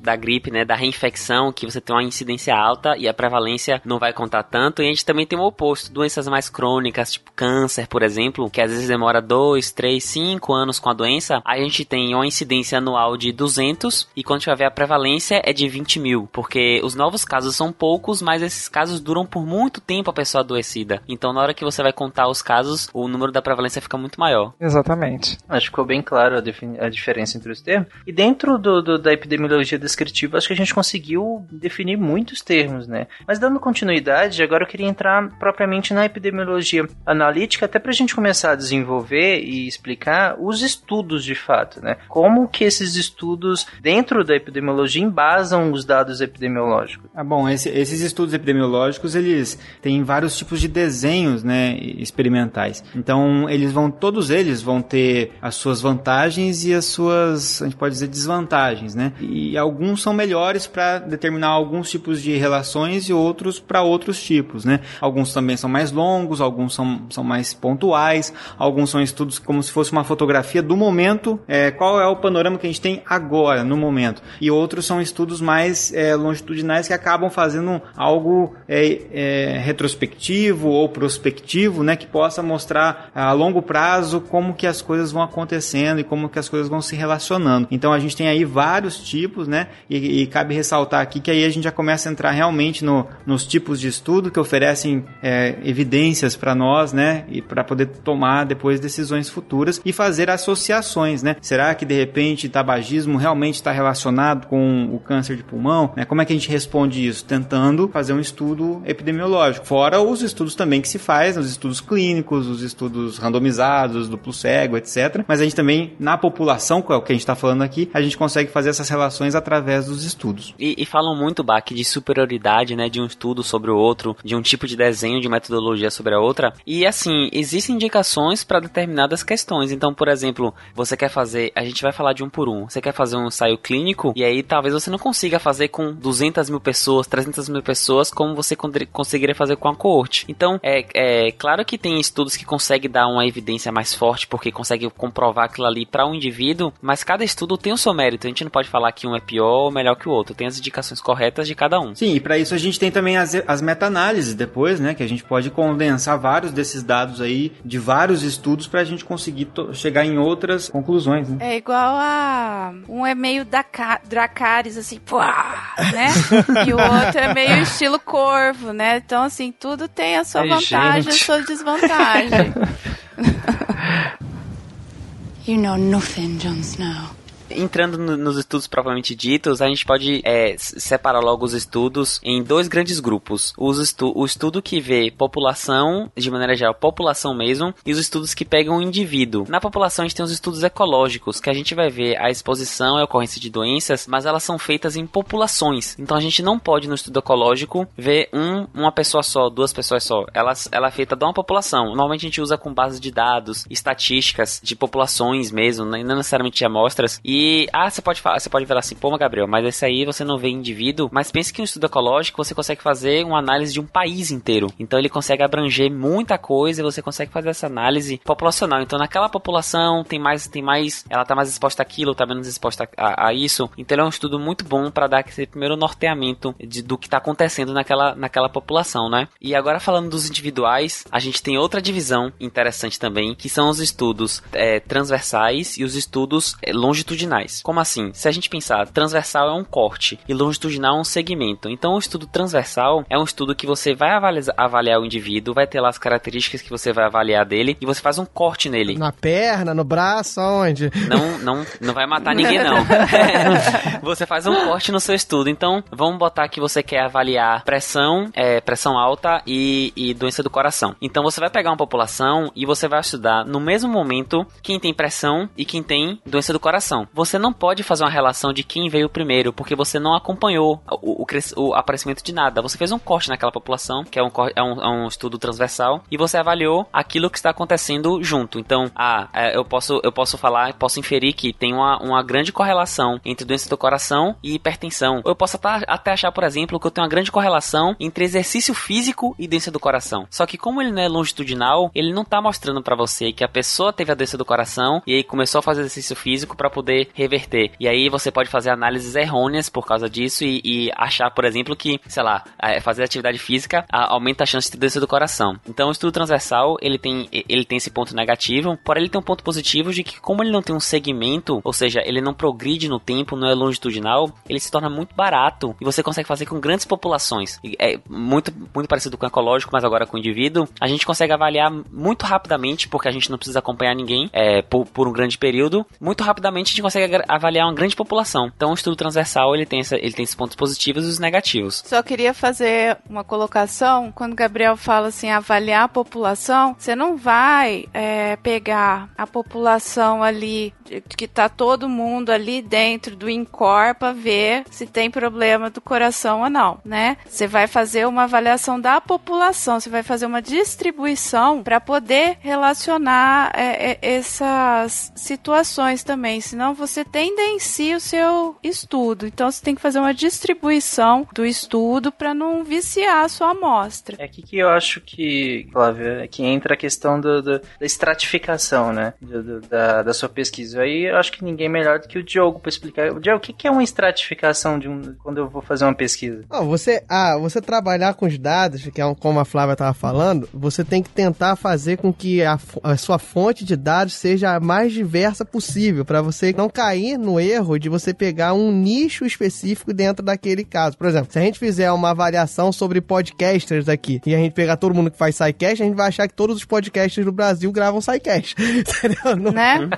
da gripe, né, da reinfecção, que você tem uma incidência alta e a prevalência não vai contar tanto. E a gente também tem o oposto, doenças mais crônicas, tipo câncer, por exemplo, que às vezes demora 2, 3, 5 anos com a doença. Aí a gente tem uma incidência anual de 200 e quando tiver a prevalência é de 20 mil, porque os novos casos são poucos, mas esses casos duram por muito tempo a pessoa adoecida. Então, na hora que você vai contar os casos, o número da prevalência fica muito maior.
Exatamente.
Acho que ficou bem claro a, a diferença entre os termos. E dentro do, do, da epidemiologia descritiva, acho que a gente conseguiu definir muitos termos, né? Mas dando continuidade, agora eu queria entrar propriamente na epidemiologia analítica, até para a gente começar a desenvolver e explicar os estudos de fato, né? Como que esses esses estudos dentro da epidemiologia embasam os dados epidemiológicos?
Ah, bom, esse, esses estudos epidemiológicos, eles têm vários tipos de desenhos, né, experimentais. Então, eles vão, todos eles vão ter as suas vantagens e as suas, a gente pode dizer, desvantagens, né? E alguns são melhores para determinar alguns tipos de relações e outros para outros tipos, né? Alguns também são mais longos, alguns são, são mais pontuais, alguns são estudos como se fosse uma fotografia do momento, é, qual é o panorama que a gente tem agora, no momento. E outros são estudos mais é, longitudinais que acabam fazendo algo é, é, retrospectivo ou prospectivo, né? Que possa mostrar a longo prazo como que as coisas vão acontecendo e como que as coisas vão se relacionando. Então a gente tem aí vários tipos, né? E, e cabe ressaltar aqui que aí a gente já começa a entrar realmente no, nos tipos de estudo que oferecem é, evidências para nós, né? E para poder tomar depois decisões futuras e fazer associações, né? Será que de repente tabagismo realmente está relacionado com o câncer de pulmão? Né? Como é que a gente responde isso? Tentando fazer um estudo epidemiológico. Fora os estudos também que se faz, os estudos clínicos, os estudos randomizados, duplo cego, etc. Mas a gente também, na população, que é o que a gente está falando aqui, a gente consegue fazer essas relações através dos estudos.
E, e falam muito, Bach, de superioridade, né, de um estudo sobre o outro, de um tipo de desenho, de metodologia sobre a outra. E assim, existem indicações para determinadas questões. Então, por exemplo, você quer fazer, a gente vai falar de um por um. Você quer fazer um ensaio clínico e aí talvez você não consiga fazer com 200 mil pessoas, 300 mil pessoas, como você conseguiria fazer com a coorte. Então, é, é claro que tem estudos que conseguem dar uma evidência mais forte porque consegue comprovar aquilo ali para um indivíduo, mas cada estudo tem o seu mérito. A gente não pode falar que um é pior ou melhor que o outro. Tem as indicações corretas de cada um.
Sim, e para isso a gente tem também as, as meta-análises depois, né? Que a gente pode condensar vários desses dados aí de vários estudos para a gente conseguir chegar em outras conclusões. Né?
É igual a. Um é meio Dracarys, assim, pô, né? e o outro é meio estilo corvo, né? Então, assim, tudo tem a sua Ai, vantagem e a sua desvantagem.
you know nothing, Jon Snow
entrando no, nos estudos propriamente ditos, a gente pode é, separar logo os estudos em dois grandes grupos. Os estu o estudo que vê população, de maneira geral, população mesmo, e os estudos que pegam o indivíduo. Na população, a gente tem os estudos ecológicos, que a gente vai ver a exposição e a ocorrência de doenças, mas elas são feitas em populações. Então a gente não pode, no estudo ecológico, ver um, uma pessoa só, duas pessoas só. Ela, ela é feita de uma população. Normalmente a gente usa com base de dados, estatísticas de populações mesmo, não necessariamente amostras. E ah, você pode falar, você pode falar assim, pô, Gabriel, mas esse aí você não vê indivíduo, mas pense que no estudo ecológico você consegue fazer uma análise de um país inteiro. Então ele consegue abranger muita coisa e você consegue fazer essa análise populacional. Então naquela população tem mais, tem mais, ela tá mais exposta àquilo, tá menos exposta a, a isso. Então é um estudo muito bom para dar esse primeiro norteamento de, do que tá acontecendo naquela, naquela população, né? E agora falando dos individuais, a gente tem outra divisão interessante também, que são os estudos é, transversais e os estudos é, longitudinais longitudinais. Como assim? Se a gente pensar, transversal é um corte e longitudinal é um segmento. Então, o estudo transversal é um estudo que você vai avaliar, avaliar o indivíduo, vai ter lá as características que você vai avaliar dele e você faz um corte nele.
Na perna, no braço, onde?
Não, não, não vai matar ninguém não. você faz um corte no seu estudo. Então, vamos botar que você quer avaliar pressão, é, pressão alta e, e doença do coração. Então, você vai pegar uma população e você vai estudar no mesmo momento quem tem pressão e quem tem doença do coração você não pode fazer uma relação de quem veio primeiro, porque você não acompanhou o, o, o aparecimento de nada. Você fez um corte naquela população, que é um, é um, é um estudo transversal, e você avaliou aquilo que está acontecendo junto. Então, ah, é, eu posso, eu posso falar, posso inferir que tem uma, uma grande correlação entre doença do coração e hipertensão. Ou eu posso até achar, por exemplo, que eu tenho uma grande correlação entre exercício físico e doença do coração. Só que como ele não é longitudinal, ele não está mostrando para você que a pessoa teve a doença do coração e aí começou a fazer exercício físico para poder reverter. E aí você pode fazer análises errôneas por causa disso e, e achar, por exemplo, que, sei lá, é, fazer atividade física aumenta a chance de doença do coração. Então o estudo transversal, ele tem, ele tem esse ponto negativo, porém ele tem um ponto positivo de que como ele não tem um segmento, ou seja, ele não progride no tempo, não é longitudinal, ele se torna muito barato e você consegue fazer com grandes populações. É muito, muito parecido com o ecológico, mas agora com o indivíduo. A gente consegue avaliar muito rapidamente, porque a gente não precisa acompanhar ninguém é, por, por um grande período. Muito rapidamente a gente consegue consegue avaliar uma grande população. Então, o estudo transversal ele tem, essa, ele tem esses pontos positivos e os negativos.
Só queria fazer uma colocação. Quando o Gabriel fala assim, avaliar a população, você não vai é, pegar a população ali, que tá todo mundo ali dentro do INCOR para ver se tem problema do coração ou não, né? Você vai fazer uma avaliação da população, você vai fazer uma distribuição para poder relacionar é, é, essas situações também, senão você tendencia o seu estudo. Então você tem que fazer uma distribuição do estudo para não viciar a sua amostra.
É aqui que eu acho que, Flávia, é que entra a questão do, do, da estratificação, né? Do, da, da sua pesquisa. Aí eu acho que ninguém melhor do que o Diogo para explicar. O Diogo, o que, que é uma estratificação de um, quando eu vou fazer uma pesquisa?
Ah, você, ah, você trabalhar com os dados, que é como a Flávia estava falando, você tem que tentar fazer com que a, a sua fonte de dados seja a mais diversa possível, para você não cair no erro de você pegar um nicho específico dentro daquele caso. Por exemplo, se a gente fizer uma avaliação sobre podcasters aqui e a gente pegar todo mundo que faz SciCast, a gente vai achar que todos os podcasters do Brasil gravam SciCast. Entendeu? Não,
né?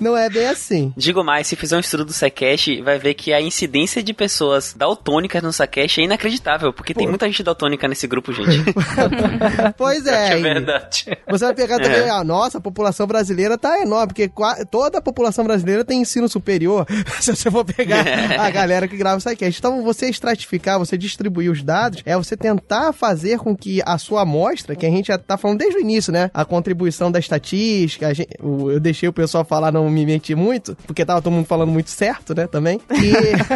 não é bem assim.
Digo mais, se fizer um estudo do SciCast, vai ver que a incidência de pessoas daltônicas no SciCast é inacreditável, porque Pô. tem muita gente daltônica nesse grupo, gente.
pois é.
É verdade.
Você vai pegar também, é. a nossa população brasileira tá enorme, porque toda a população brasileira tem ensino superior, se você for pegar a galera que grava o SciCast. Então, você estratificar, você distribuir os dados, é você tentar fazer com que a sua amostra, que a gente já tá falando desde o início, né? A contribuição da estatística, gente, eu deixei o pessoal falar, não me menti muito, porque tava todo mundo falando muito certo, né, também.
E...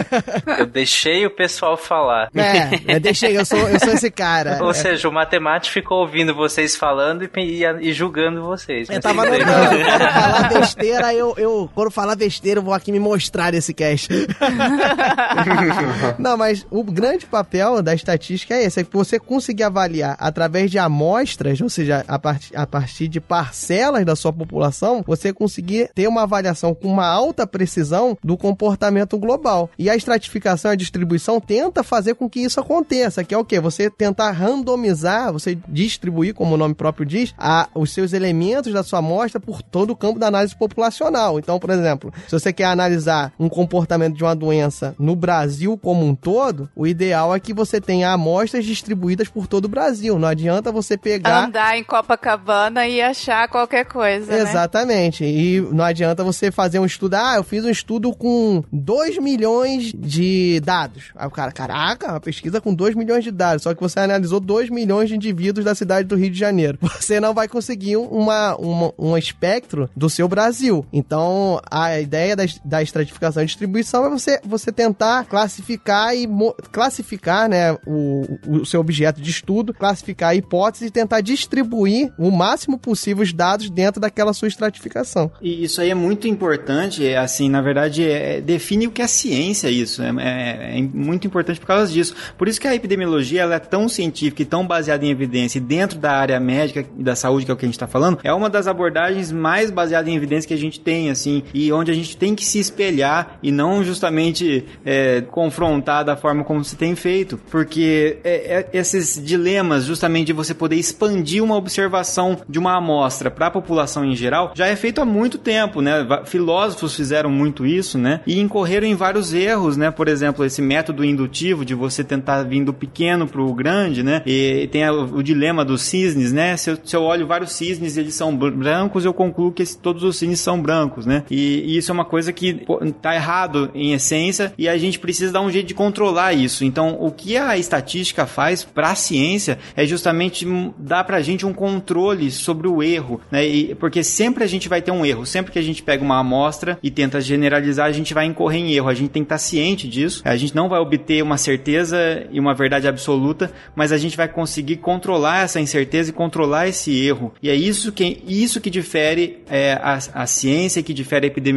eu deixei o pessoal falar.
É, eu deixei, eu sou, eu sou esse cara.
Ou é. seja, o matemático ficou ouvindo vocês falando e, e, e julgando vocês.
Eu tava anotando, quando falar besteira, eu, eu, quando falar besteira, eu vou aqui me mostrar esse cast. não, mas o grande papel da estatística é esse, é que você conseguir avaliar através de amostras, ou seja, a, part, a partir de parcelas da sua população, você conseguir ter uma avaliação com uma alta precisão do comportamento global. E a estratificação e a distribuição tenta fazer com que isso aconteça, que é o que? Você tentar randomizar, você distribuir, como o nome próprio diz, a, os seus elementos da sua amostra por todo o campo da análise populacional. Então, por exemplo, se você quer analisar um comportamento de uma doença no Brasil como um todo, o ideal é que você tenha amostras distribuídas por todo o Brasil. Não adianta você pegar.
Andar em Copacabana e achar qualquer coisa. Né?
Exatamente.
Né?
E não adianta você fazer um estudo. Ah, eu fiz um estudo com 2 milhões de dados. Aí o cara, caraca, uma pesquisa com 2 milhões de dados. Só que você analisou 2 milhões de indivíduos da cidade do Rio de Janeiro. Você não vai conseguir uma, uma, um espectro do seu Brasil. Então, a ideia da, da estratificação e distribuição é você, você tentar classificar e classificar né, o, o seu objeto de estudo, classificar a hipótese e tentar distribuir o máximo possível os dados dentro daquela sua estratificação.
E isso aí é muito importante, é, assim, na verdade, é, é, define o que é ciência isso, é, é, é, muito importante por causa disso. Por isso que a epidemiologia ela é tão científica e tão baseada em evidência e dentro da área médica e da saúde, que é o que a gente está falando, é uma das abordagens mais baseadas em evidência que a gente tem, assim, e onde a gente tem que se espelhar e não justamente é, confrontar da forma como se tem feito, porque é, esses dilemas, justamente de você poder expandir uma observação de uma amostra para a população em geral, já é feito há muito tempo, né? Filósofos fizeram muito isso, né? E incorreram em vários erros, né? Por exemplo, esse método indutivo de você tentar vir do pequeno para o grande, né? E tem o, dilema dos cisnes, né? Se eu, se eu olho vários cisnes e eles são brancos, eu concluo que todos os cisnes são brancos, né? E, e isso é uma coisa que pô, tá errado em essência e a gente precisa dar um jeito de controlar isso. Então, o que a estatística faz para a ciência é justamente dar para a gente um controle sobre o erro, né? E, porque sempre a gente vai ter um erro. Sempre que a gente pega uma amostra e tenta generalizar, a gente vai incorrer em erro. A gente tem que estar tá ciente disso. A gente não vai obter uma certeza e uma verdade absoluta, mas a gente vai conseguir controlar essa incerteza e controlar esse erro. E é isso que, isso que difere é, a, a ciência, que difere a epidemiologia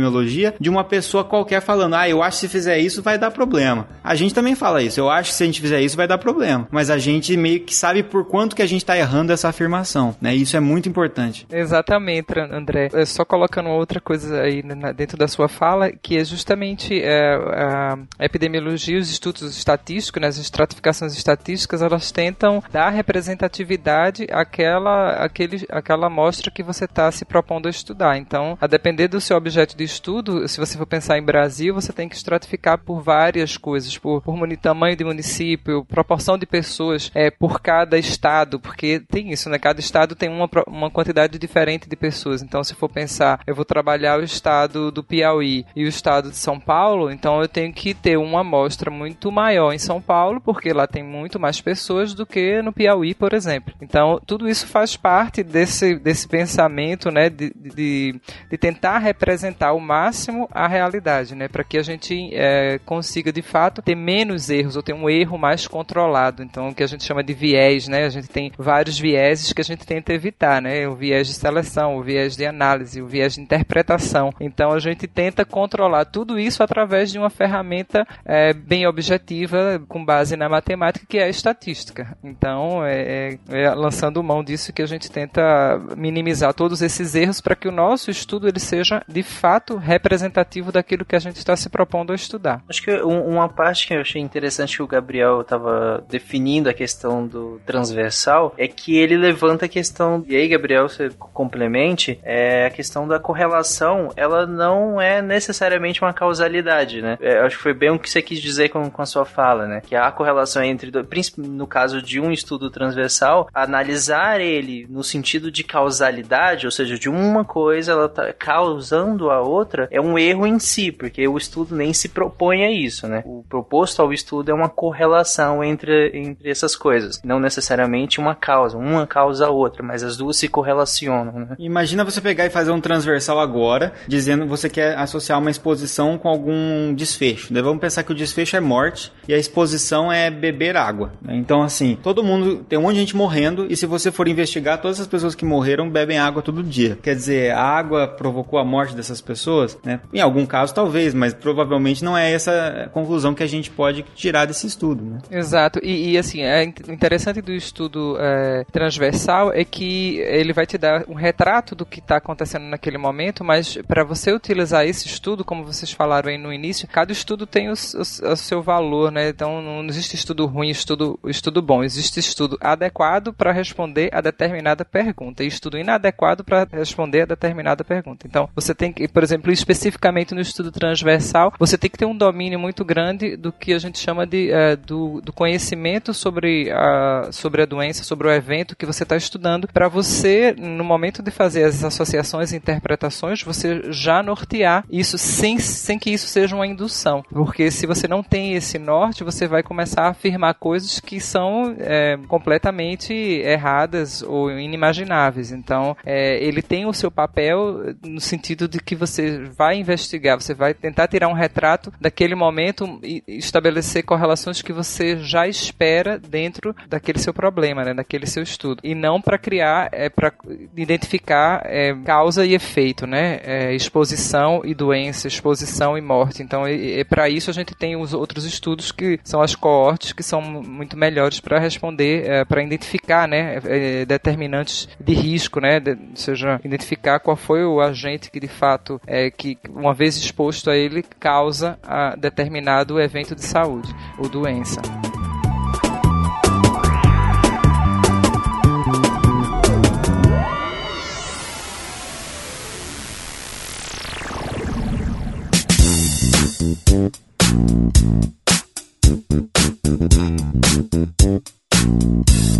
de uma pessoa qualquer falando, ah, eu acho que se fizer isso vai dar problema. A gente também fala isso, eu acho que se a gente fizer isso vai dar problema. Mas a gente meio que sabe por quanto que a gente está errando essa afirmação, né? Isso é muito importante.
Exatamente, André. É só colocando outra coisa aí dentro da sua fala, que é justamente é, a epidemiologia, os estudos estatísticos, né, as estratificações estatísticas, elas tentam dar representatividade àquela, àquele, àquela amostra que você está se propondo a estudar. Então, a depender do seu objeto de estudo, se você for pensar em Brasil, você tem que estratificar por várias coisas, por, por tamanho de município, proporção de pessoas é, por cada estado, porque tem isso, né? Cada estado tem uma, uma quantidade diferente de pessoas. Então, se for pensar, eu vou trabalhar o estado do Piauí e o estado de São Paulo, então eu tenho que ter uma amostra muito maior em São Paulo, porque lá tem muito mais pessoas do que no Piauí, por exemplo. Então, tudo isso faz parte desse, desse pensamento, né, de, de, de tentar representar ao máximo a realidade, né, para que a gente é, consiga de fato ter menos erros ou ter um erro mais controlado. Então, o que a gente chama de viés, né, a gente tem vários vieses que a gente tenta evitar, né, o viés de seleção, o viés de análise, o viés de interpretação. Então, a gente tenta controlar tudo isso através de uma ferramenta é, bem objetiva, com base na matemática, que é a estatística. Então, é, é, é lançando mão disso que a gente tenta minimizar todos esses erros para que o nosso estudo ele seja de fato representativo daquilo que a gente está se propondo a estudar.
Acho que uma parte que eu achei interessante que o Gabriel estava definindo a questão do transversal é que ele levanta a questão, e aí Gabriel, você complemente, é a questão da correlação, ela não é necessariamente uma causalidade, né? É, acho que foi bem o que você quis dizer com, com a sua fala, né? Que a correlação entre, no caso de um estudo transversal, analisar ele no sentido de causalidade, ou seja, de uma coisa ela tá causando a outra, é um erro em si, porque o estudo nem se propõe a isso, né? O proposto ao estudo é uma correlação entre, entre essas coisas, não necessariamente uma causa, uma causa a outra, mas as duas se correlacionam, né?
Imagina você pegar e fazer um transversal agora, dizendo que você quer associar uma exposição com algum desfecho. Daí vamos pensar que o desfecho é morte e a exposição é beber água. Né? Então, assim, todo mundo tem um monte de gente morrendo e se você for investigar, todas as pessoas que morreram bebem água todo dia. Quer dizer, a água provocou a morte dessas pessoas? Né? Em algum caso, talvez, mas provavelmente não é essa conclusão que a gente pode tirar desse estudo. Né?
Exato. E, e, assim, é interessante do estudo é, transversal é que ele vai te dar um retrato do que está acontecendo naquele momento, mas para você utilizar esse estudo, como vocês falaram aí no início, cada estudo tem o, o, o seu valor, né? Então não existe estudo ruim, estudo, estudo bom. Existe estudo adequado para responder a determinada pergunta e estudo inadequado para responder a determinada pergunta. Então você tem que, por exemplo, especificamente no estudo transversal, você tem que ter um domínio muito grande do que a gente chama de uh, do, do, conhecimento sobre a, sobre a doença, sobre o evento que você está estudando, para você, no momento de fazer as associações e interpretações, você já nortear isso sem, sem que isso seja uma indução. Porque se você não tem esse norte, você vai começar a afirmar coisas que são é, completamente erradas ou inimagináveis. Então, é, ele tem o seu papel no sentido de que você vai investigar, você vai tentar tirar um retrato daquele momento e estabelecer correlações que você já espera dentro daquele seu problema, né, daquele seu estudo. E não para criar, é, para identificar é, causa e efeito, né? É, exposição e doença, exposição e morte. Então, é para isso a gente tem os outros estudos que são as coortes, que são muito melhores para responder, é, para identificar, né, é, determinantes de risco, né? De, ou seja, identificar qual foi o agente que de fato é que uma vez exposto a ele causa a determinado evento de saúde ou doença.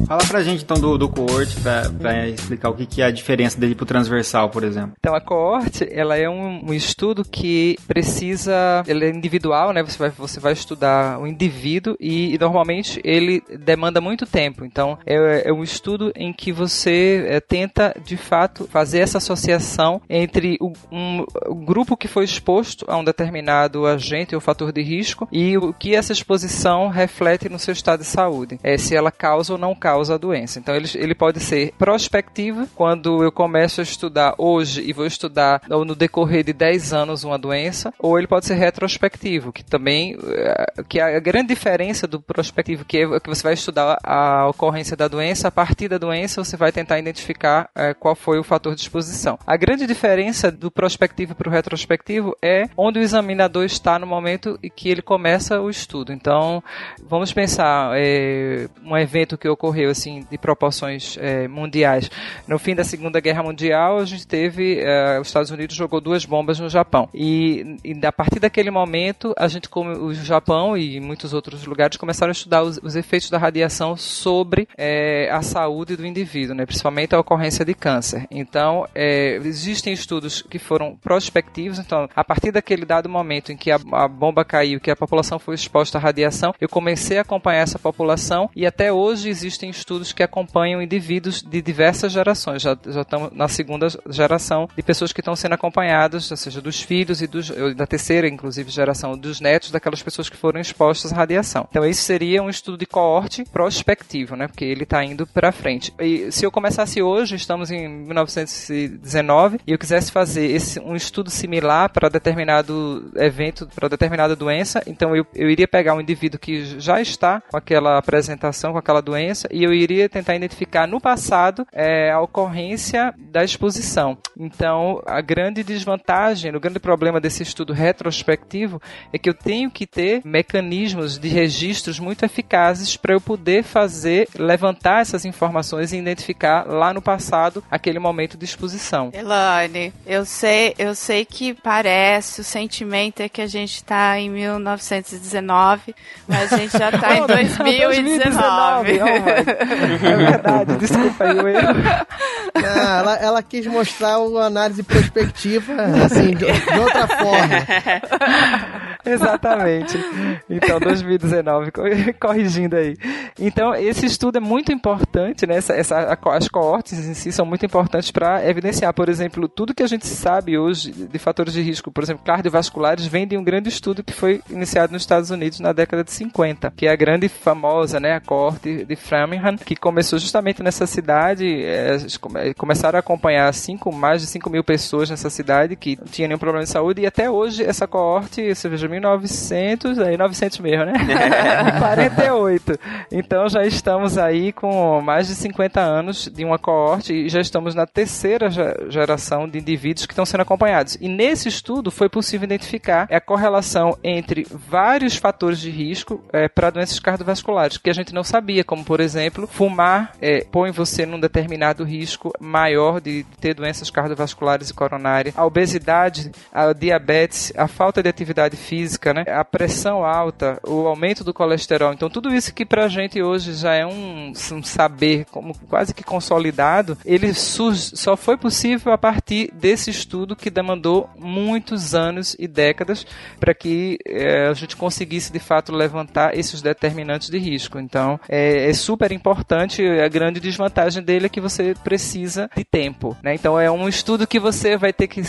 Fala pra gente então do, do coorte pra, pra explicar o que, que é a diferença dele pro transversal, por exemplo.
Então a coorte, ela é um, um estudo que precisa, ele é individual, né? Você vai, você vai estudar o indivíduo e, e normalmente ele demanda muito tempo. Então é, é um estudo em que você é, tenta de fato fazer essa associação entre o, um, o grupo que foi exposto a um determinado agente ou fator de risco e o que essa exposição reflete no seu estado de saúde. É se ela causa ou não causa a doença. Então ele, ele pode ser prospectivo, quando eu começo a estudar hoje e vou estudar no decorrer de 10 anos uma doença, ou ele pode ser retrospectivo, que também eh, que a grande diferença do prospectivo que é que você vai estudar a ocorrência da doença, a partir da doença você vai tentar identificar é, qual foi o fator de exposição. A grande diferença do prospectivo para o retrospectivo é onde o examinador está no momento em que ele começa o estudo. Então, vamos pensar é, um evento que ocorreu assim de proporções é, mundiais. No fim da Segunda Guerra Mundial, a gente teve é, os Estados Unidos jogou duas bombas no Japão e, e a partir daquele momento a gente como o Japão e muitos outros lugares começaram a estudar os, os efeitos da radiação sobre é, a saúde do indivíduo, né? principalmente a ocorrência de câncer. Então é, existem estudos que foram prospectivos. Então a partir daquele dado momento em que a, a bomba caiu, que a população foi exposta à radiação, eu comecei a acompanhar essa população e até hoje existem estudos que acompanham indivíduos de diversas gerações. Já, já estamos na segunda geração de pessoas que estão sendo acompanhadas, ou seja, dos filhos e dos, da terceira, inclusive, geração dos netos daquelas pessoas que foram expostas à radiação. Então, isso seria um estudo de coorte prospectivo, né? Porque ele está indo para frente. E se eu começasse hoje, estamos em 1919, e eu quisesse fazer esse, um estudo similar para determinado evento, para determinada doença, então eu, eu iria pegar um indivíduo que já está com aquela apresentação, com aquela doença, e eu iria tentar identificar no passado é, a ocorrência da exposição. Então, a grande desvantagem, o grande problema desse estudo retrospectivo é que eu tenho que ter mecanismos de registros muito eficazes para eu poder fazer, levantar essas informações e identificar lá no passado aquele momento de exposição.
Elaine, eu sei, eu sei que parece, o sentimento é que a gente está em 1919, mas a gente já está em 2019.
É verdade, desculpa aí o erro.
Ela, ela quis mostrar uma análise prospectiva, assim, de, de outra forma.
Exatamente. Então, 2019, corrigindo aí. Então, esse estudo é muito importante, né? Essa, essa, as coortes em si são muito importantes para evidenciar, por exemplo, tudo que a gente sabe hoje de fatores de risco, por exemplo, cardiovasculares, vem de um grande estudo que foi iniciado nos Estados Unidos na década de 50, que é a grande famosa, né, a coorte de Framingham, que começou justamente nessa cidade, é, começaram a acompanhar cinco, mais de 5 mil pessoas nessa cidade que não tinha nenhum problema de saúde, e até hoje essa coorte, você veja, 1900, aí 900 mesmo, né? 48. Então já estamos aí com mais de 50 anos de uma coorte e já estamos na terceira geração de indivíduos que estão sendo acompanhados. E nesse estudo foi possível identificar a correlação entre vários fatores de risco é, para doenças cardiovasculares que a gente não sabia, como por exemplo, fumar é, põe você num determinado risco maior de ter doenças cardiovasculares e coronárias, a obesidade, a diabetes, a falta de atividade física, né? a pressão alta, o aumento do colesterol. Então, tudo isso que pra gente hoje já é um, um saber como quase que consolidado, ele só foi possível a partir desse estudo que demandou muitos anos e décadas para que é, a gente conseguisse de fato levantar esses determinantes de risco. Então, é, é super importante. A grande desvantagem dele é que você precisa de tempo. Né? Então, é um estudo que você vai ter que,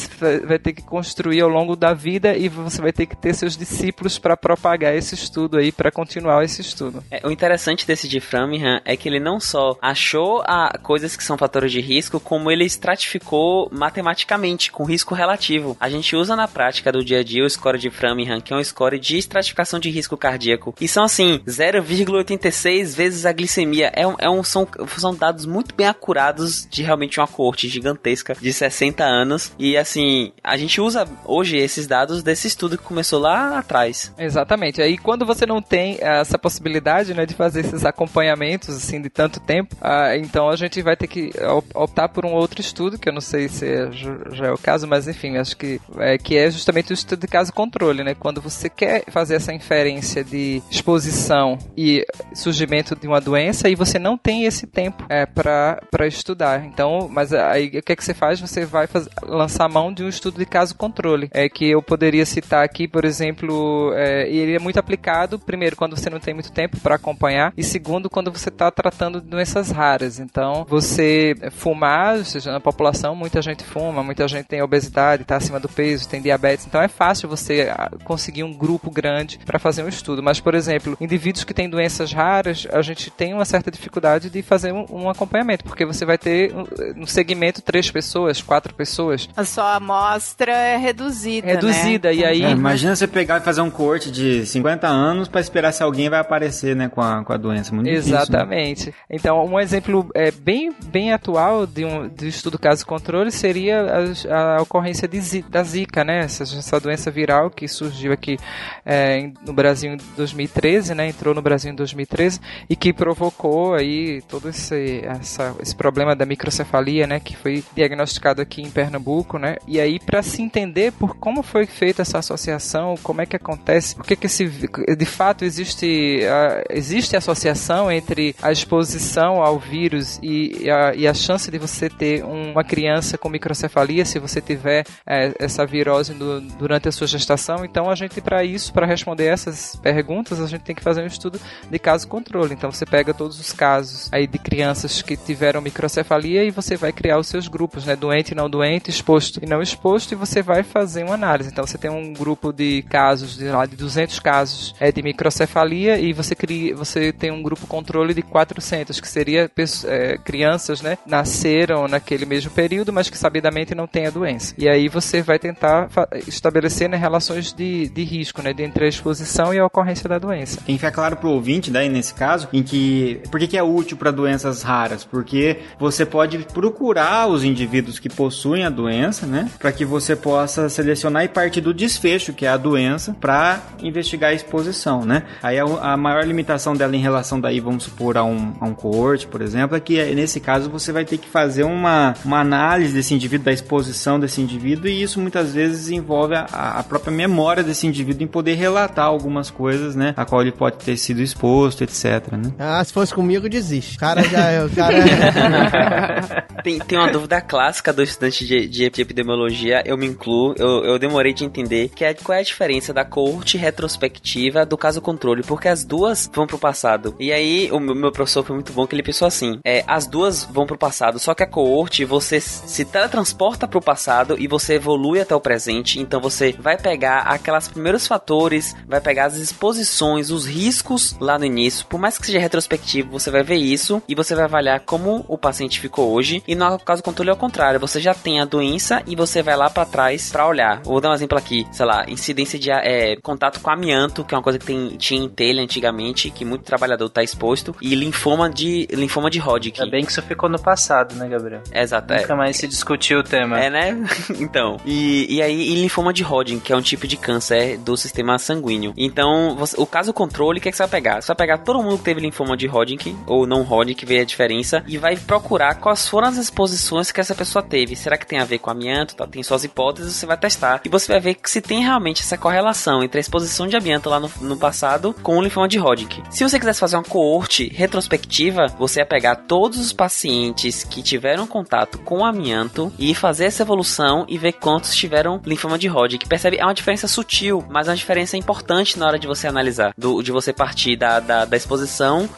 vai ter que construir ao longo da vida e você vai ter que ter seus discípulos para propagar esse estudo aí, para continuar esse estudo.
É, o interessante desse de Framingham é que ele não só achou a, coisas que são fatores de risco, como ele estratificou matematicamente, com risco relativo. A gente usa na prática do dia a dia o score de Framingham, que é um score de estratificação de risco cardíaco. E são assim, 0,86 vezes a glicemia. É, um, é um, são, são dados muito bem acurados de realmente uma corte gigantesca de 60 anos. E assim, a gente usa hoje esses dados desse estudo que começou lá atrás.
Exatamente. Aí quando você não tem essa possibilidade, né, de fazer esses acompanhamentos assim de tanto tempo, ah, então a gente vai ter que optar por um outro estudo, que eu não sei se é, já é o caso, mas enfim, acho que é, que é justamente o estudo de caso controle, né? Quando você quer fazer essa inferência de exposição e surgimento de uma doença e você não tem esse tempo é, para estudar. Então, mas aí o que é que você faz? Você vai fazer, lançar mão de um estudo de caso controle, é que eu poderia citar aqui, por exemplo, é, ele é muito aplicado, primeiro, quando você não tem muito tempo para acompanhar, e segundo, quando você está tratando de doenças raras. Então, você fumar, ou seja, na população, muita gente fuma, muita gente tem obesidade, está acima do peso, tem diabetes, então é fácil você ah, conseguir um grupo grande para fazer um estudo. Mas, por exemplo, indivíduos que têm doenças raras, a gente tem uma certa dificuldade de fazer um, um acompanhamento, porque você vai ter no segmento três pessoas, quatro pessoas.
A sua amostra é reduzida.
Reduzida,
né?
e aí. É,
imagina você pegar e fazer um corte de 50 anos para esperar se alguém vai aparecer, né, com a, com a doença. Muito difícil, né?
Exatamente. Então, um exemplo é, bem, bem atual de um de estudo caso-controle seria a, a ocorrência de, da Zika, né? Essa, essa doença viral que surgiu aqui é, em- no Brasil em 2013, né? Entrou no Brasil em 2013 e que provocou aí todo esse, essa, esse problema da microcefalia, né? Que foi diagnosticado aqui em Pernambuco, né? E aí, para se entender por como foi feita essa associação, como é que acontece, por que que esse, de fato existe, a, existe associação entre a exposição ao vírus e, a, e a chance de você ter um- uma criança com microcefalia se você tiver é, essa virose durante a sua gestação. Então, a gente, para isso, para responder essas perguntas, a gente tem que fazer um estudo de caso controle. Então, você pega todos os casos aí de crianças que tiveram microcefalia e você vai criar os seus grupos, né? Doente e não doente, exposto e não exposto, e você vai fazer uma análise. Então, você tem um grupo de casos, de lá de 200 casos é, de microcefalia e você cria, você tem um grupo controle de 400, que seria é, crianças, né? Nasceram naquele mesmo período, mas que sabidamente não têm a doença. E aí você vai tentar estabelecer né, relações de, de risco, né? de Entre a exposição e a ocorrência da doença.
Tem que ficar claro pro ouvinte, daí nesse caso, em que por que, que é útil para doenças raras? Porque você pode procurar os indivíduos que possuem a doença, né, para que você possa selecionar e partir do desfecho, que é a doença, para investigar a exposição, né? Aí a, a maior limitação dela em relação daí, vamos supor, a um, a um coorte, por exemplo, é que eh, nesse caso você vai ter que fazer uma, uma análise desse indivíduo, da exposição desse indivíduo, e isso muitas vezes envolve a, a própria memória desse indivíduo em poder relatar algumas coisas, né, a qual ele pode ter sido exposto, etc, né?
Ah, se fosse comigo, desiste. O cara já. O cara.
Tem, tem uma dúvida clássica do estudante de, de epidemiologia, eu me incluo, eu, eu demorei de entender, que é qual é a diferença da coorte retrospectiva do caso controle, porque as duas vão pro passado. E aí, o meu, meu professor foi muito bom que ele pensou assim, é, as duas vão pro passado, só que a coorte, você se teletransporta pro passado e você evolui até o presente, então você vai pegar aqueles primeiros fatores, vai pegar as exposições, os riscos lá no início, por mais que seja retrospectivo, você vai ver isso e você vai avaliar como o paciente ficou hoje. E no caso controle é o contrário, você já tem a doença e você vai lá pra trás pra olhar. Vou dar um exemplo aqui, sei lá, incidência de é, contato com amianto, que é uma coisa que tem, tinha em telha antigamente, que muito trabalhador tá exposto, e linfoma de linfoma de Hodgkin.
Ainda bem que isso ficou no passado, né, Gabriel?
Exato, é.
Nunca mais se discutiu o tema.
É, né? então. E, e aí, e linfoma de Hodgkin, que é um tipo de câncer do sistema sanguíneo. Então, você- o caso controle, o que, é que você vai pegar? Você vai pegar todo mundo teve linfoma de Hodgkin, ou não Hodgkin, vê a diferença, e vai procurar quais foram as exposições que essa pessoa teve. Será que tem a ver com amianto? Tá? Tem suas hipóteses, você vai testar. E você vai ver se tem realmente essa correlação entre a exposição de amianto lá no, no passado com o linfoma de Hodgkin. Se você quisesse fazer uma coorte retrospectiva, você ia pegar todos os pacientes que tiveram contato com amianto e fazer essa evolução e ver quantos tiveram linfoma de Hodgkin. Percebe? É uma diferença sutil, mas é uma diferença importante na hora de você analisar. Do, de você partir da, da, da exposição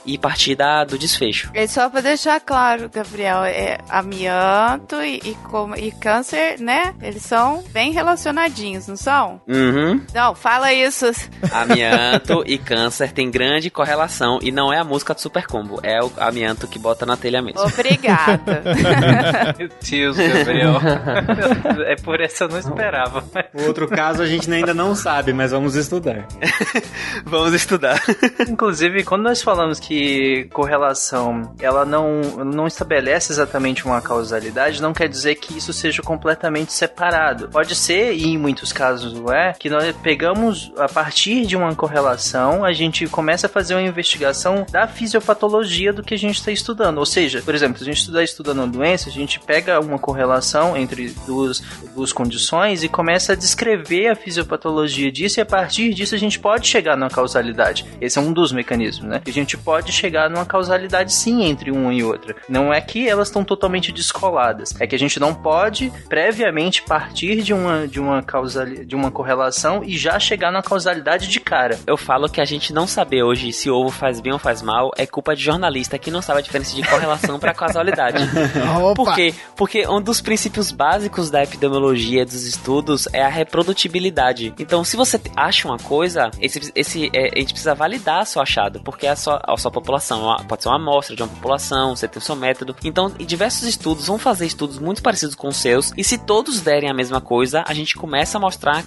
e partir da, do desfecho.
E só pra deixar claro, Gabriel, é amianto e, e, como- e câncer, né? Eles são bem relacionadinhos, não são?
Uhum.
Não, fala isso.
Amianto e câncer tem grande correlação e não é a música do Super Combo, é o amianto que bota na telha mesmo.
Obrigada.
Meu Deus, Gabriel. é por essa eu não esperava.
O outro caso a gente ainda não sabe, mas vamos estudar.
Vamos estudar.
Inclusive, quando nós falamos que correlação ela não, não estabelece exatamente uma causalidade, não quer dizer que isso seja completamente separado. Pode ser, e em muitos casos não é, que nós pegamos a partir de uma correlação, a gente começa a fazer uma investigação da fisiopatologia do que a gente está estudando. Ou seja, por exemplo, se a gente está estudando uma doença, a gente pega uma correlação entre duas, duas condições e começa a descrever a fisiopatologia disso, e a partir disso a gente pode chegar numa causalidade. Esse é um dos mecanismos, né? A gente pode chegar numa causalidade sim entre uma e outra. Não é que elas estão totalmente descoladas, é que a gente não pode previamente partir de uma, de uma, causal, de uma correlação e já chegar na causalidade de cara.
Eu falo que a gente não saber hoje se o ovo faz bem ou faz mal é culpa de jornalista que não sabe a diferença de correlação para causalidade.
Opa!
Por quê? Porque um dos princípios básicos da epidemiologia dos estudos é a reprodutibilidade. Então, se você acha uma coisa, esse, esse, é, a gente precisa validar seu achado, porque é a sua, a sua população uma- pode ser uma amostra de uma população, você tem o seu método. Então, diversos estudos vão fazer estudos muito parecidos com os seus, e se todos derem a mesma coisa, a gente começa a mostrar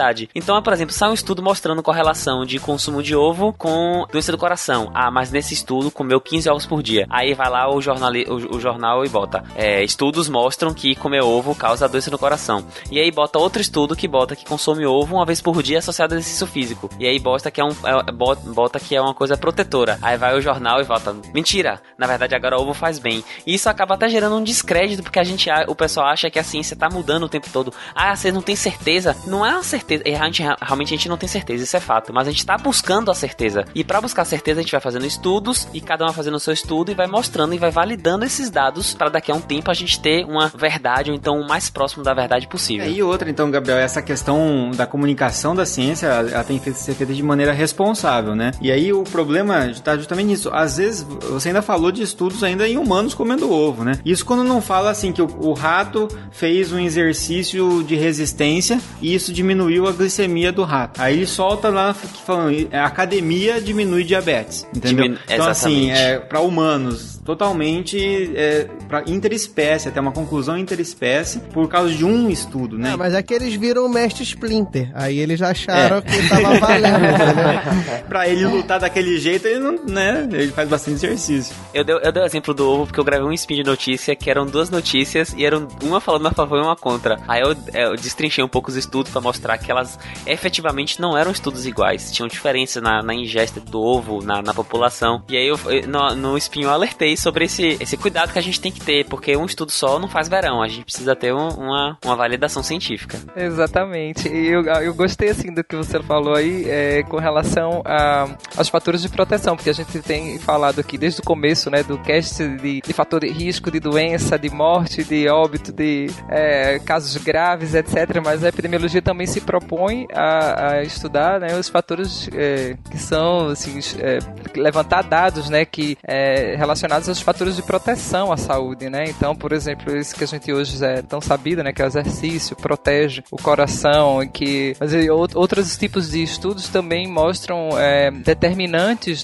sociedade. Então, por exemplo, sai um estudo mostrando correlação de consumo de ovo com doença do coração. Ah, mas nesse estudo comeu 15 ovos por dia. Aí vai lá o, jornal, o, o jornal e bota. É, estudos mostram que comer ovo causa doença no coração. E aí bota outro estudo que bota que consome ovo uma vez por dia associado a exercício físico. E aí bota que é um é, bota que é uma coisa protetora. Aí vai o jornal e volta. Mentira! Na verdade, agora o ovo faz bem. E isso acaba até gerando um descrédito, porque a gente, o pessoal acha que a ciência tá mudando o tempo todo. Ah, você não tem certeza. Não é uma certeza. Realmente, realmente a gente não tem certeza, isso é fato. Mas a gente tá buscando a certeza. E para buscar a certeza, a gente vai fazendo estudos e cada um vai fazendo o seu estudo e vai mostrando e vai validando esses dados para daqui a um tempo a gente ter uma verdade ou então o mais próximo da verdade possível.
É, e outra, então, Gabriel, essa questão da comunicação da ciência, ela tem que ser feita de maneira responsável, né? E aí o problema está justamente nisso. Às vezes você ainda falou de estudos ainda em humanos comendo ovo, né? Isso quando não fala assim que o, o rato fez um exercício de resistência e isso diminuiu a glicemia do rato. Aí ele solta lá falando, a academia diminui diabetes, entendeu? Diminu então assim, é, para humanos totalmente é, para interespécie, até uma conclusão interespécie por causa de um estudo, né?
Ah, mas é que eles viram o mestre Splinter, aí eles acharam é. que tava valendo, entendeu?
pra ele lutar daquele jeito, ele não, né? Ele faz bastante exercício.
Eu dei, eu dei o exemplo do ovo porque eu gravei um spin de notícia que eram duas notícias e eram uma falando a favor e uma contra. Aí eu, eu destrinchei um pouco os estudos para mostrar que elas efetivamente não eram estudos iguais, tinham diferença na, na ingesta do ovo, na, na população. E aí eu, no, no spin eu alertei sobre esse, esse cuidado que a gente tem que ter, porque um estudo só não faz verão, a gente precisa ter um, uma, uma validação científica.
Exatamente. E eu, eu gostei assim do que você falou aí é, com relação a, aos fatores de proteção, porque a gente tem falado aqui desde o começo, né, do cast de, de fator de risco de doença, de morte, de óbito, de é, casos graves, etc. Mas a epidemiologia também se propõe a, a estudar né, os fatores é, que são assim, é, levantar dados né, que é, relacionados aos fatores de proteção à saúde, né? Então, por exemplo, isso que a gente hoje é tão sabido, né? Que é o exercício protege o coração que mas, outros tipos de estudos também mostram é,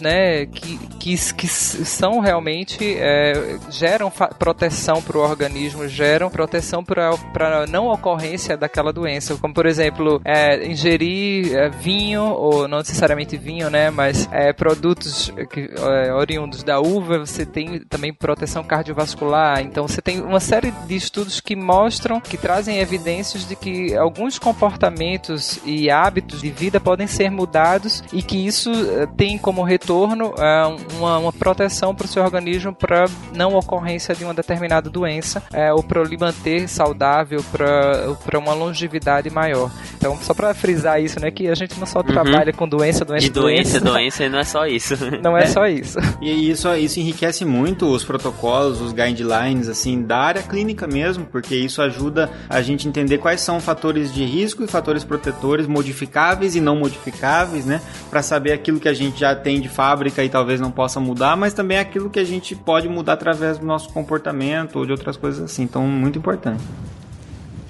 né? Que, que, que são realmente é, geram proteção para o organismo, geram proteção para não ocorrência daquela doença, como por exemplo é, ingerir é, vinho ou não necessariamente vinho, né? Mas é, produtos que, é, oriundos da uva, você tem também proteção cardiovascular. Então você tem uma série de estudos que mostram, que trazem evidências de que alguns comportamentos e hábitos de vida podem ser mudados e que isso eh, tem como retorno uh, uma, uma, proteção para o seu organismo para não ocorrência de uma determinada doença uh, ou para lhe manter saudável, para uma longevidade maior. Então, só para frisar isso, né, que a gente não só uhum. trabalha com doença, doença,
e doença, doença, doença, não é só isso.
Não é, é só isso.
E isso, isso enriquece muito os protocolos, os guidelines, assim, da área clínica mesmo, porque isso ajuda a gente entender quais são fatores de risco e fatores protetores modificáveis e não modificáveis, né? Para saber aquilo que a gente já tem de fábrica e talvez não possa mudar, mas também aquilo que a gente pode mudar através do nosso comportamento ou de outras coisas assim. Então, muito importante.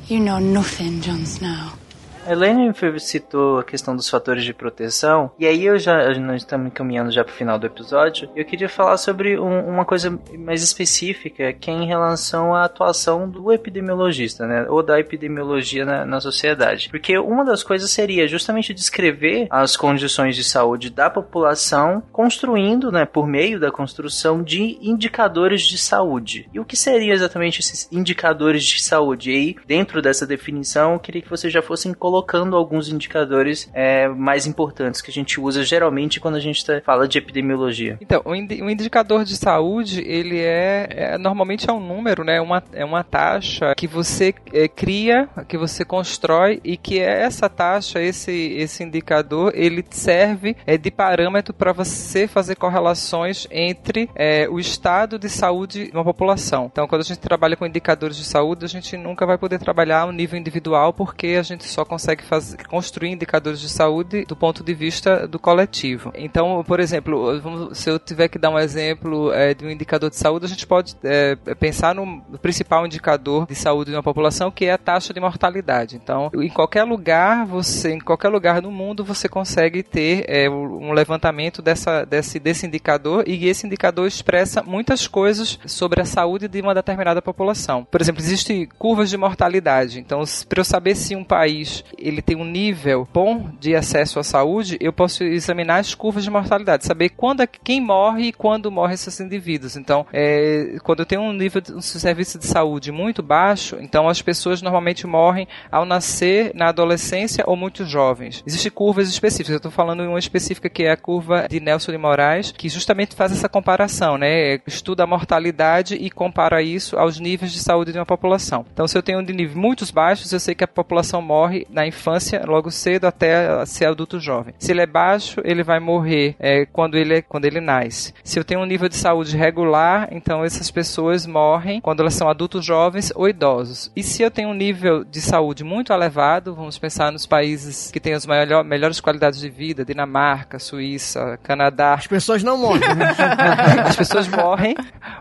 You know nothing,
Snow. A Elaine citou a questão dos fatores de proteção, e aí eu já nós estamos caminhando já para o final do episódio. Eu queria falar sobre um, uma coisa mais específica, que é em relação à atuação do epidemiologista, né, ou da epidemiologia na, na sociedade. Porque uma das coisas seria justamente descrever as condições de saúde da população, construindo, né, por meio da construção de indicadores de saúde. E o que seriam exatamente esses indicadores de saúde? E aí, dentro dessa definição, eu queria que vocês já fossem colocando colocando alguns indicadores é, mais importantes que a gente usa geralmente quando a gente tá, fala de epidemiologia.
Então, o, indicador de saúde, ele é, é, normalmente é um número, né? Uma, é uma taxa que você é, cria, que você constrói e que é essa taxa, esse, esse indicador, ele serve é, de parâmetro para você fazer correlações entre é, o estado de saúde de uma população. Então, quando a gente trabalha com indicadores de saúde, a gente nunca vai poder trabalhar no nível individual porque a gente só consegue consegue fazer, construir indicadores de saúde do ponto de vista do coletivo. Então, por exemplo, se eu tiver que dar um exemplo é, de um indicador de saúde, a gente pode é, pensar no principal indicador de saúde de uma população, que é a taxa de mortalidade. Então, em qualquer lugar, você, em qualquer lugar no mundo, você consegue ter é, um levantamento dessa, desse, desse indicador e esse indicador expressa muitas coisas sobre a saúde de uma determinada população. Por exemplo, existem curvas de mortalidade. Então, para eu saber se um país ele tem um nível bom de acesso à saúde, eu posso examinar as curvas de mortalidade, saber quando é, quem morre e quando morre esses indivíduos. Então, é, quando eu tenho um nível de um serviço de saúde muito baixo, então as pessoas normalmente morrem ao nascer na adolescência ou muito jovens. Existem curvas específicas. Eu estou falando em uma específica que é a curva de Nelson de Moraes, que justamente faz essa comparação, né? Estuda a mortalidade e compara isso aos níveis de saúde de uma população. Então, se eu tenho um de níveis muito baixos, eu sei que a população morre na infância, logo cedo, até ser adulto jovem. Se ele é baixo, ele vai morrer é, quando, ele, é, quando ele nasce. Se eu tenho um nível de saúde regular, então essas pessoas morrem quando elas são adultos jovens ou idosos. E se eu tenho um nível de saúde muito elevado, vamos pensar nos países que têm as maior, melhores qualidades de vida, Dinamarca, Suíça, Canadá.
As pessoas não morrem. Né?
As pessoas morrem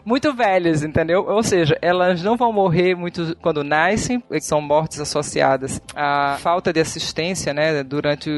muito velhas, entendeu? Ou seja, elas não vão morrer muito quando nascem, são mortes associadas à falta de assistência, né, durante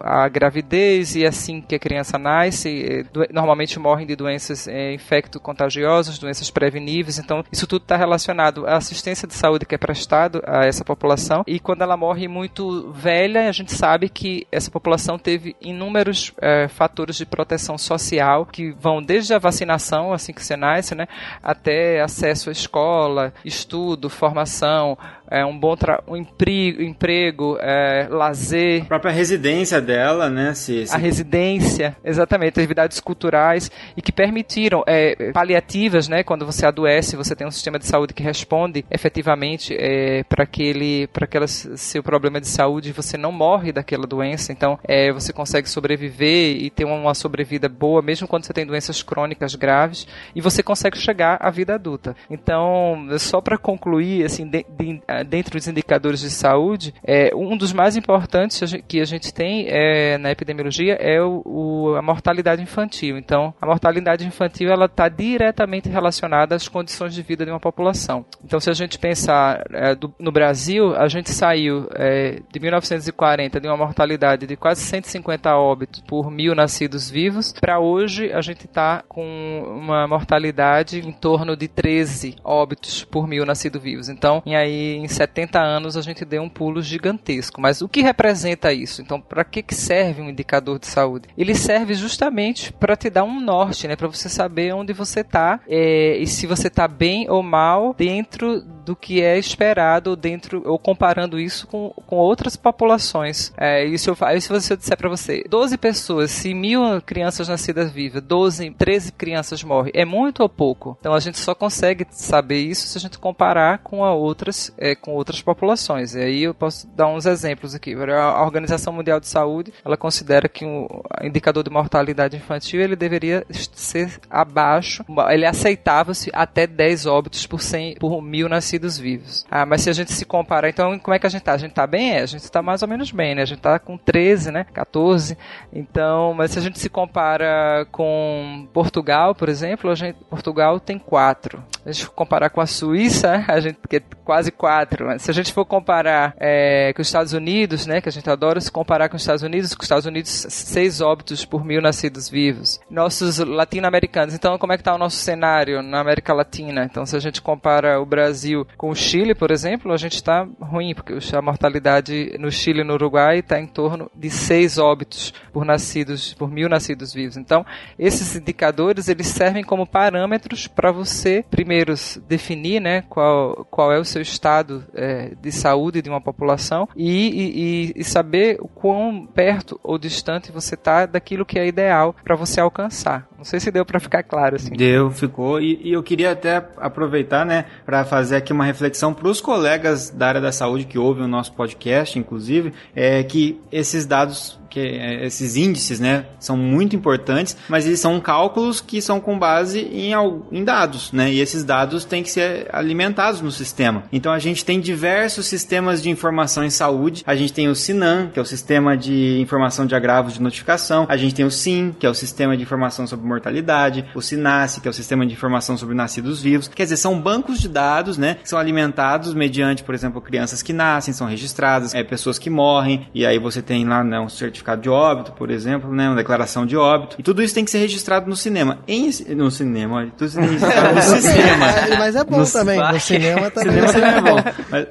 a, a gravidez e assim que a criança nasce, normalmente morrem de doenças é, infecto-contagiosas, doenças preveníveis, então isso tudo está relacionado à assistência de saúde que é prestado a essa população. E quando ela morre muito velha, a gente sabe que essa população teve inúmeros é, fatores de proteção social que vão desde a vacinação, assim que você nasce, né, até acesso à escola, estudo, formação, é, um bom um emprego, emprego é, lazer.
A própria residência dela, né? Se, se...
A residência, exatamente, atividades culturais e que permitiram é, paliativas, né? Quando você adoece, você tem um sistema de saúde que responde efetivamente é, para aquele, para aquele seu problema de saúde, você não morre daquela doença, então é, você consegue sobreviver e ter uma sobrevida boa, mesmo quando você tem doenças crônicas graves, e você consegue chegar à vida adulta. Então, só para concluir, assim, de, de, dentre os indicadores de saúde, é, um dos mais importantes que a gente tem é, na epidemiologia é o, o, a mortalidade infantil. Então, a mortalidade infantil ela está diretamente relacionada às condições de vida de uma população. Então, se a gente pensar é, do, no Brasil, a gente saiu é, de 1940 de uma mortalidade de quase 150 óbitos por mil nascidos vivos, para hoje a gente está com uma mortalidade em torno de 13 óbitos por mil nascidos vivos. Então, e aí em 70 anos a gente deu um pulo gigantesco. Mas o que representa isso? Então, para que, que serve um indicador de saúde? Ele serve justamente para te dar um norte, né? Para você saber onde você está é, e se você está bem ou mal dentro do que é esperado dentro ou comparando isso com, com outras populações. É, isso eu. Se você disser para você, 12 pessoas, se mil crianças nascidas vivas, 12, 13 crianças morrem, é muito ou pouco? Então a gente só consegue saber isso se a gente comparar com a outras é, com outras populações. E aí eu posso dar uns exemplos aqui. A Organização Mundial de Saúde, ela considera que o indicador de mortalidade infantil ele deveria ser abaixo, ele é aceitável se até 10 óbitos por 100 por mil nascidos vivos. Ah, mas se a gente se comparar, então como é que a gente tá? A gente tá bem? É, a gente tá mais ou menos bem, né? A gente tá com 13, né? 14. Então, mas se a gente se compara com Portugal, por exemplo, a gente, Portugal tem 4. Se a gente comparar com a Suíça, a gente que é quase 4 mas se a gente for comparar é, com os Estados Unidos, né, que a gente adora se comparar com os Estados Unidos, com os Estados Unidos, seis óbitos por mil nascidos vivos. Nossos latino-americanos, então como é que está o nosso cenário na América Latina? Então se a gente compara o Brasil com o Chile, por exemplo, a gente está ruim, porque a mortalidade no Chile e no Uruguai está em torno de seis óbitos por nascidos, por mil nascidos vivos. Então esses indicadores eles servem como parâmetros para você primeiro definir, né, qual, qual é o seu estado é, de saúde de uma população e, e, e, saber o quão perto ou distante você está daquilo que é ideal para você alcançar. Não sei se deu para ficar claro assim.
Deu, ficou. E, e eu queria até aproveitar, né, para fazer aqui uma reflexão para os colegas da área da saúde que ouvem o nosso podcast, inclusive, é que esses dados que é, esses índices, né, são muito importantes, mas eles são cálculos que são com base em, em dados, né, e esses dados têm que ser alimentados no sistema. Então a gente tem diversos sistemas de informação em saúde. A gente tem o SINAM, que é o sistema de informação de agravos de notificação. A gente tem o SIM, que é o sistema de informação sobre mortalidade. O SINASE, que é o sistema de informação sobre nascidos vivos. Quer dizer, são bancos de dados, né, que são alimentados mediante, por exemplo, crianças que nascem, são registradas, é, pessoas que morrem, e aí você tem lá, né, um certificado certificado de óbito, por exemplo, né, uma declaração de óbito. E tudo isso tem que ser registrado no cinema. Em, no cinema, olha, tudo isso tem que ser registrado no sistema.
É, mas é bom
No
também. No cinema também.
Cinema também é bom.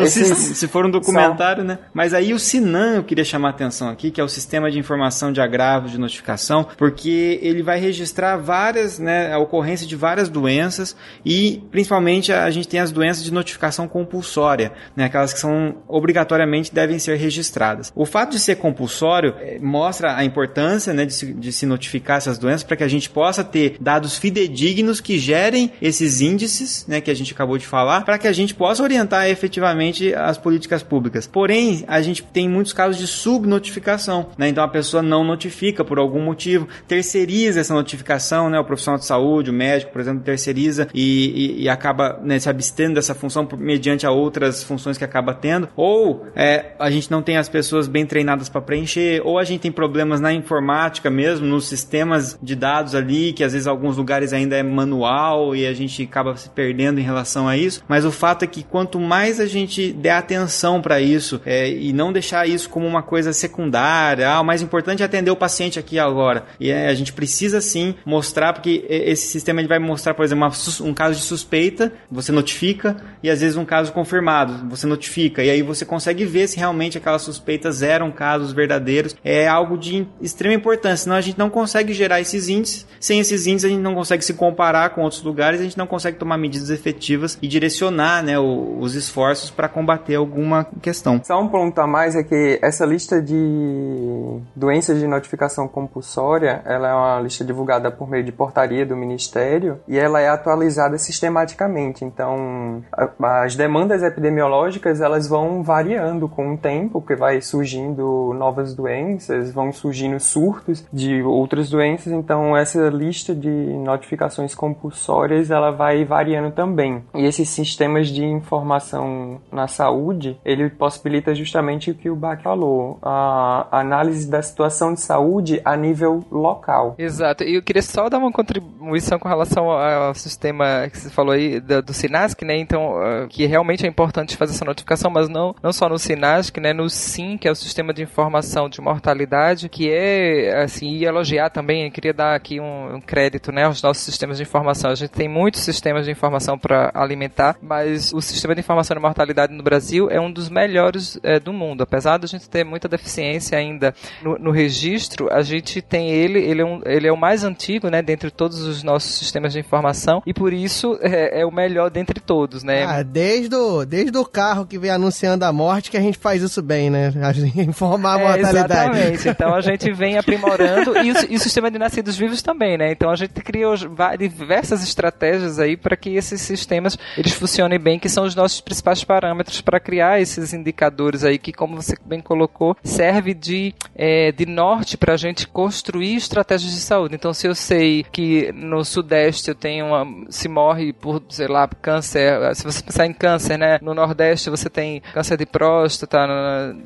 Mas sis- se for um documentário, né? Mas aí o Sinan eu queria chamar a atenção aqui, que é o Sistema de Informação de Agravos de Notificação, porque ele vai registrar várias, né, a ocorrência de várias doenças e principalmente a, a gente tem as doenças de notificação compulsória, né, aquelas que são obrigatoriamente devem ser registradas. O fato de ser compulsório eh, mostra a importância, né, de se, de se notificar essas doenças para que a gente possa ter dados fidedignos que gerem esses índices, né, que a gente acabou de falar, para que a gente possa orientar efetivamente as políticas públicas. Porém, a gente tem muitos casos de subnotificação, né? Então a pessoa não notifica por algum motivo, terceiriza essa notificação, né? O profissional de saúde, o médico, por exemplo, terceiriza e, e, e acaba né, se abstendo dessa função mediante a outras funções que acaba tendo. Ou é, a gente não tem as pessoas bem treinadas para preencher, ou a gente tem problemas na informática mesmo, nos sistemas de dados ali, que às vezes alguns lugares ainda é manual e a gente acaba se perdendo em relação a isso. Mas o fato é que quanto mais a gente der atenção para isso é, e não deixar isso como uma coisa secundária, ah, o mais importante é atender o paciente aqui agora. E é, a gente precisa sim mostrar, porque esse sistema ele vai mostrar, por exemplo, um caso de suspeita, você notifica, e às vezes um caso confirmado, você notifica, e aí você consegue ver se realmente aquelas suspeitas eram casos verdadeiros. É algo de extrema importância, senão a gente não consegue gerar esses índices. Sem esses índices, a gente não consegue se comparar com outros lugares, a gente não consegue tomar medidas efetivas e direcionar né, os esforços para combater alguma questão.
Só um ponto a mais é que essa lista de doenças de notificação compulsória, ela é uma lista divulgada por meio de portaria do Ministério e ela é atualizada sistematicamente. Então, as demandas epidemiológicas, elas vão variando com o tempo, porque vai surgindo novas doenças, vão surgindo surtos de outras doenças, então essa lista de notificações compulsórias, ela vai variando também. E esses sistemas de informação na saúde, ele possibilita justamente o que o Bach falou, a análise da situação de saúde a nível local.
Exato. E eu queria só dar uma contribuição com relação ao sistema que você falou aí do, Sinasc, né? Então, ah, que realmente é importante fazer essa notificação, mas não, não só no Sinasc, né? No SIM, que é o Sistema de Informação de Mortalidade, que é, assim, e elogiar também, eu queria dar aqui um, um crédito, né, aos nossos sistemas de informação. A gente tem muitos sistemas de informação para alimentar, mas o sistema de informação de mortalidade no Brasil é um dos melhores eh, do mundo. Apesar da gente ter muita deficiência ainda no, no registro, a gente tem ele, ele é, um, ele é o mais antigo, né, dentre todos os nossos sistemas de informação, e por isso é, é o melhor dentre todos, né?
Ah, desde o, desde o carro que vem anunciando a morte que a gente faz isso bem, né? A gente informar a
É, exatamente. Então a gente vem aprimorando e o, e o sistema de nascidos vivos também, né? Então a gente criou va- diversas estratégias aí para que esses sistemas eles funcionem bem, que são os nossos principais parâmetros para criar esses indicadores aí que, como você bem colocou, serve de, é, de norte para a gente construir estratégias de saúde. Então se eu sei que no sudeste eu tenho uma, se morre por, sei lá, câncer, se você pensar em câncer, né? No nordeste você tem câncer de próstata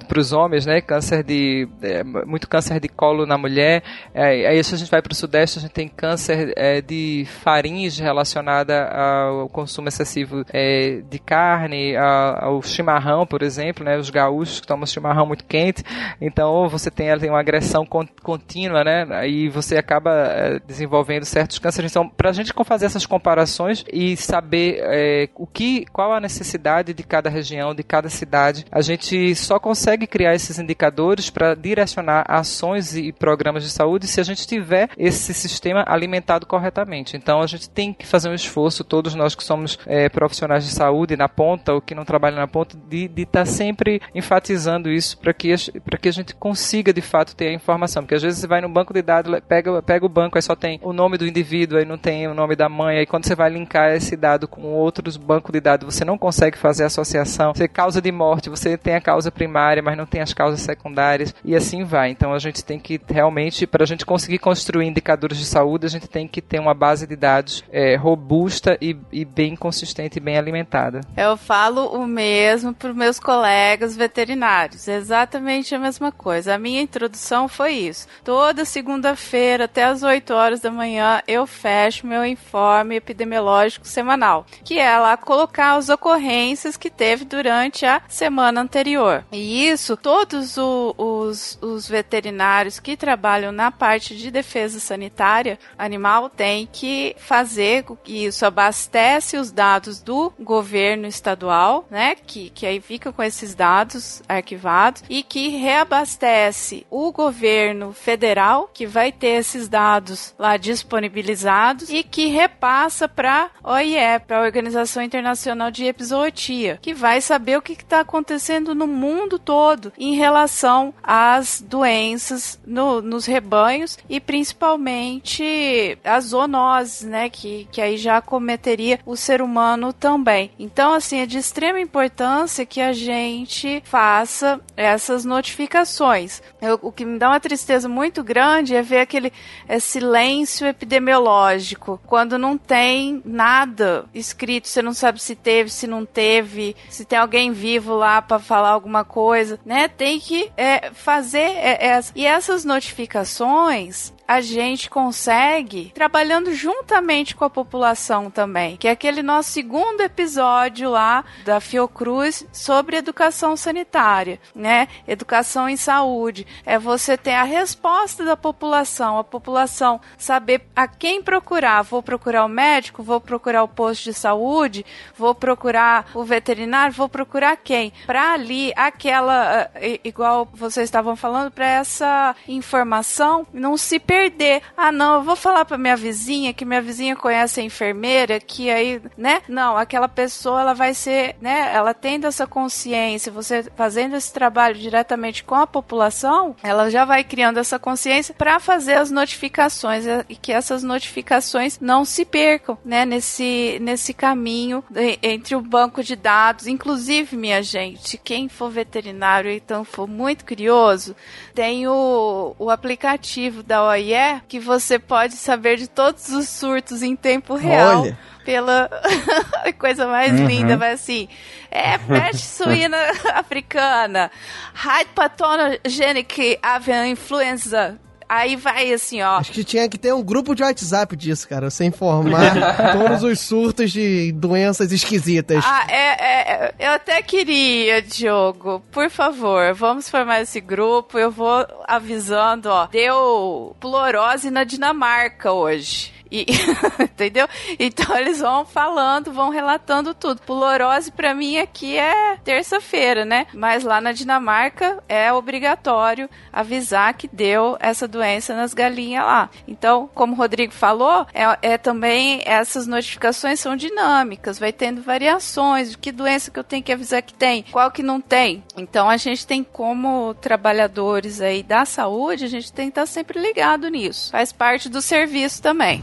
para os homens, né? Câncer de é, muito câncer de colo na mulher. É, aí se a gente vai para o sudeste a gente tem câncer é, de faringe relacionada ao consumo excessivo é, de carne, a- ao chimarrão, por exemplo, né? Os gaúchos que tomam chimarrão muito quente. Então você tem ali uma agressão con- contínua, né? Aí você acaba é, desenvolvendo certos cânceres. Então, para a gente fazer essas comparações e saber é, o que, qual a necessidade de cada região, de cada cidade, a gente só consegue criar esses indicadores para direcionar ações e programas de saúde se a gente tiver esse sistema alimentado corretamente. Então, a gente tem que fazer um esforço, todos nós que somos é, profissionais de saúde na ponta ou que não trabalham na ponta, de estar sempre enfatizando isso para que, que a gente consiga de fato ter a informação. Porque às vezes você vai no banco de dados, pega, pega o banco, aí só tem o nome do indivíduo, aí não tem o nome da mãe, aí quando você vai linkar esse dado com outros bancos de dados, você não consegue fazer associação. Você causa de morte, você tem a causa primária, mas não tem as causas secundárias, e assim vai. Então a gente tem que realmente, para a gente conseguir construir indicadores de saúde, a gente tem que ter uma base de dados é, robusta e, e bem consistente e bem alimentada.
Eu falo o mesmo para os meus colegas veterinários, exatamente a mesma coisa. A minha introdução foi isso. Toda segunda-feira, até as 8 horas da manhã, eu fecho meu informe epidemiológico semanal, que é lá colocar as ocorrências que teve durante a semana anterior. E isso, todos o- os, os veterinários que trabalham na parte de defesa sanitária animal têm que fazer que isso abastece os dados do governo estadual, né? Que, que aí fica com esses dados arquivados e que reabastece o governo federal, que vai ter esses dados lá disponibilizados e que repassa para OIE, para a Organização Internacional de Epizootia, que vai saber o que está acontecendo no mundo todo em relação às doenças no, nos rebanhos e principalmente as zoonoses, né, que, que aí já cometeria o ser humano também. Então, assim, é de extrema importância que a gente faça essas notificações. Eu, o que me dá uma tristeza muito grande é ver aquele é, silêncio epidemiológico, quando não tem nada escrito, você não sabe se teve, se não teve, se tem alguém vivo lá para falar alguma coisa, né? Tem que é, fazer é, é, e essas notificações a gente consegue trabalhando juntamente com a população também, que é aquele nosso segundo episódio lá da Fiocruz sobre educação sanitária, né? Educação em saúde. É você ter a resposta da população, a população saber a quem procurar. Vou procurar o médico, vou procurar o posto de saúde, vou procurar o veterinário, vou procurar quem? Para ali aquela eh, igual vocês estavam falando para essa informação não se perder perder. Ah, não, eu vou falar pra minha vizinha que minha vizinha conhece a enfermeira, que aí, né? Não, aquela pessoa ela vai ser, né? Ela tendo essa consciência, você fazendo esse trabalho diretamente com a população, ela já vai criando essa consciência para fazer as notificações e que essas notificações não se percam, né? Nesse, nesse caminho entre o banco de dados. Inclusive, minha gente, quem for veterinário e então for muito curioso, tem o, o aplicativo da OIE é que você pode saber de todos os surtos em tempo real. Olha. Pela coisa mais uhum. linda, vai assim. É peste suína africana, Hyde pathogenic avian influenza Aí vai assim, ó.
Acho que tinha que ter um grupo de WhatsApp disso, cara. Você informar todos os surtos de doenças esquisitas.
Ah, é, é, eu até queria, Diogo. Por favor, vamos formar esse grupo. Eu vou avisando, ó. Deu plurose na Dinamarca hoje. E, entendeu? Então eles vão falando, vão relatando tudo. Pulorose para mim aqui é terça-feira, né? Mas lá na Dinamarca é obrigatório avisar que deu essa doença nas galinhas lá. Então, como o Rodrigo falou, é, é também essas notificações são dinâmicas, vai tendo variações, que doença que eu tenho que avisar que tem, qual que não tem. Então a gente tem como trabalhadores aí da saúde, a gente tem que estar sempre ligado nisso. Faz parte do serviço também.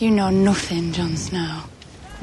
You know nothing, Jon Snow.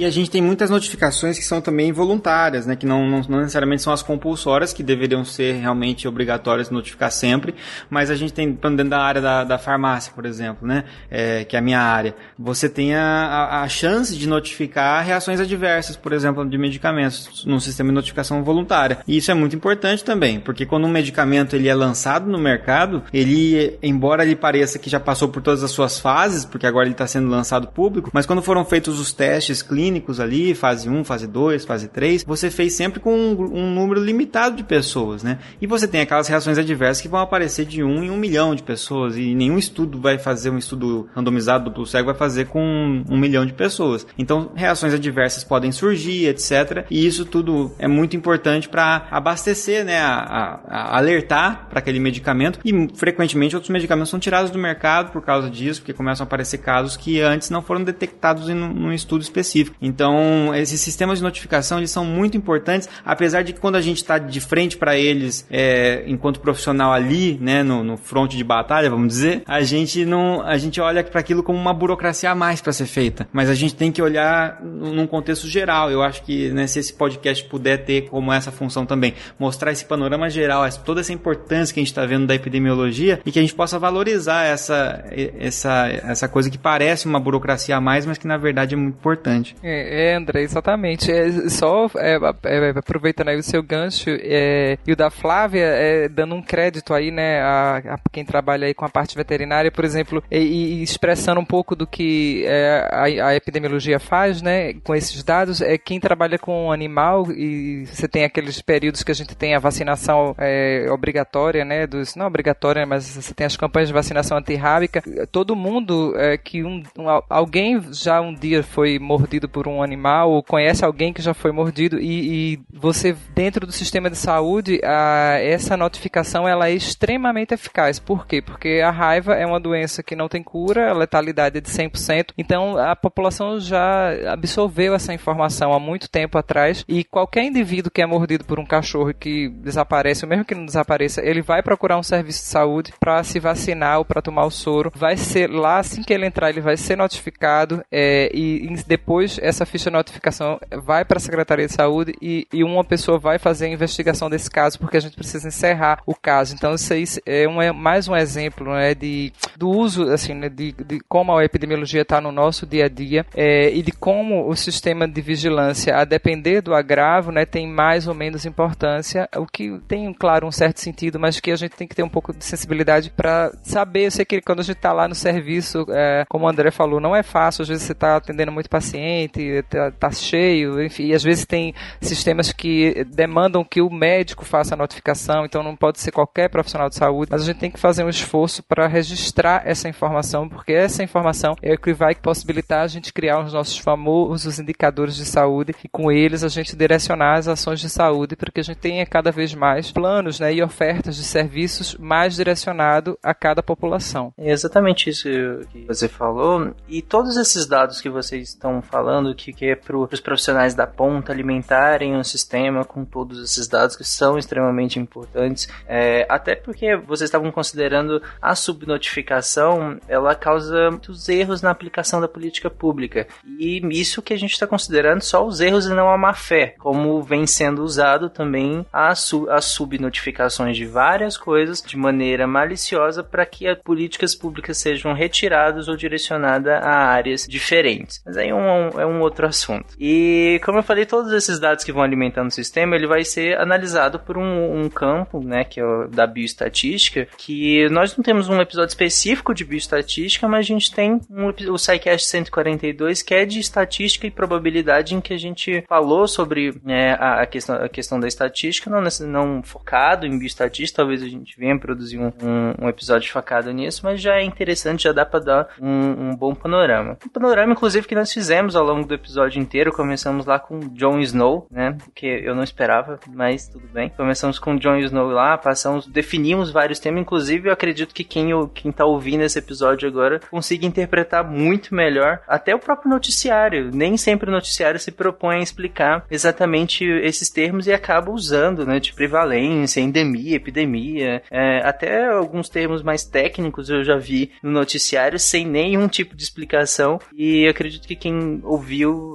E a gente tem muitas notificações que são também voluntárias, né? Que não, não, não, necessariamente são as compulsórias, que deveriam ser realmente obrigatórias notificar sempre. Mas a gente tem, dentro da área da, da farmácia, por exemplo, né? É, que é a minha área. Você tem a, a, chance de notificar reações adversas, por exemplo, de medicamentos, num sistema de notificação voluntária. E isso é muito importante também, porque quando um medicamento ele é lançado no mercado, ele, embora ele pareça que já passou por todas as suas fases, porque agora ele está sendo lançado público, mas quando foram feitos os testes clínicos, clínicos ali, fase 1, fase 2, fase 3, você fez sempre com um, um, número limitado de pessoas, né? E você tem aquelas reações adversas que vão aparecer de 1 em 1 milhão de pessoas, e nenhum estudo vai fazer, um estudo randomizado duplo cego vai fazer com um, um milhão de pessoas. Então, reações adversas podem surgir, etc. E isso tudo é muito importante para abastecer, né? A, a, a alertar para aquele medicamento. E frequentemente outros medicamentos são tirados do mercado por causa disso, porque começam a aparecer casos que antes não foram detectados em um, um estudo específico. Então, esses sistemas de notificação eles são muito importantes, apesar de que quando a gente está de frente para eles, é, enquanto profissional ali, né, no, no fronte de batalha, vamos dizer, a gente não, a gente olha para aquilo como uma burocracia a mais para ser feita. Mas a gente tem que olhar num contexto geral. Eu acho que né, se esse podcast puder ter como essa função também, mostrar esse panorama geral, toda essa importância que a gente está vendo da epidemiologia e que a gente possa valorizar essa, essa, essa coisa que parece uma burocracia a mais, mas que na verdade é muito importante.
É, é André, exatamente. É, só é, é, aproveitando aí o seu gancho é, e o da Flávia, é, dando um crédito aí, né, a, a, quem trabalha aí com a parte veterinária, por exemplo, e, e expressando um pouco do que é, a, a, epidemiologia faz, né, com esses dados, é quem trabalha com animal e você tem aqueles períodos que a gente tem a vacinação é, obrigatória, né, dos, não obrigatória, mas você tem as campanhas de vacinação antirrábica, todo mundo é, que um, um, alguém já um dia foi mordido por um animal ou conhece alguém que já foi mordido e, e você dentro do sistema de saúde a, essa notificação ela é extremamente eficaz. Por quê? Porque a raiva é uma doença que não tem cura, a letalidade é de 100%. Então a população já absorveu essa informação há muito tempo atrás e qualquer indivíduo que é mordido por um cachorro que desaparece, ou mesmo que não desapareça, ele vai procurar um serviço de saúde para se vacinar ou para tomar o soro. Vai ser lá assim que ele entrar, ele vai ser notificado é, e, e depois essa ficha de notificação vai para a Secretaria de Saúde e, e, uma pessoa vai fazer a investigação desse caso porque a gente precisa encerrar o caso. Então isso aí é, um, é mais um exemplo né, de, do uso assim, né, de, de como a epidemiologia está no nosso dia a dia é, e de como o sistema de vigilância, a depender do agravo, né, tem mais ou menos importância, o que tem, claro, um certo sentido, mas que a gente tem que ter um pouco de sensibilidade para saber. Eu sei que quando a gente está lá no serviço, é, como o André falou, não é fácil, às vezes você está atendendo muito paciente, tá, tá, cheio, enfim, e às vezes tem sistemas que demandam que o médico faça a notificação, então não pode ser qualquer profissional de saúde, mas a gente tem que fazer um esforço para registrar essa informação, porque essa informação é o que vai possibilitar a gente criar os nossos famosos indicadores de saúde e com eles a gente direcionar as ações de saúde para que a gente tenha cada vez mais planos né, e ofertas de serviços mais direcionado a cada população.
É exatamente isso que você falou. E todos esses dados que vocês estão falando, que, que é para os profissionais da ponta alimentarem um sistema com todos esses dados que são extremamente importantes, é, até porque vocês estavam considerando a subnotificação, ela causa muitos erros na aplicação da política pública. E isso que a gente está considerando só os erros e não a má fé, como vem sendo usado também as, su subnotificações de várias coisas de maneira maliciosa para que as políticas públicas sejam retiradas ou direcionadas a áreas diferentes. Mas aí é um, é um outro assunto. E como eu falei, todos esses dados que vão alimentando o sistema, ele vai ser analisado por um, um campo, né, que é o da bioestatística, que nós não temos um episódio específico de bioestatística, mas a gente tem um, o SciCast 142 que é de estatística e probabilidade em que a gente falou sobre né, a, a, questão, a questão da estatística, não, não focado em bioestatística, talvez a gente venha produzir um, um, um episódio focado nisso, mas já é interessante, já dá para dar um, um bom panorama. Um panorama, inclusive, que nós fizemos ao longo do episódio inteiro, começamos lá com Jon Snow, né, que eu não esperava, mas tudo bem. Começamos com Jon Snow lá, passamos, definimos vários temas, inclusive eu acredito que quem, quem tá ouvindo esse episódio agora consiga interpretar muito melhor até o próprio noticiário. Nem sempre o noticiário se propõe a explicar exatamente esses termos e acaba usando, né, de prevalência, endemia, epidemia, é, até alguns termos mais técnicos eu já vi no noticiário sem nenhum tipo de explicação e eu acredito que quem ouviu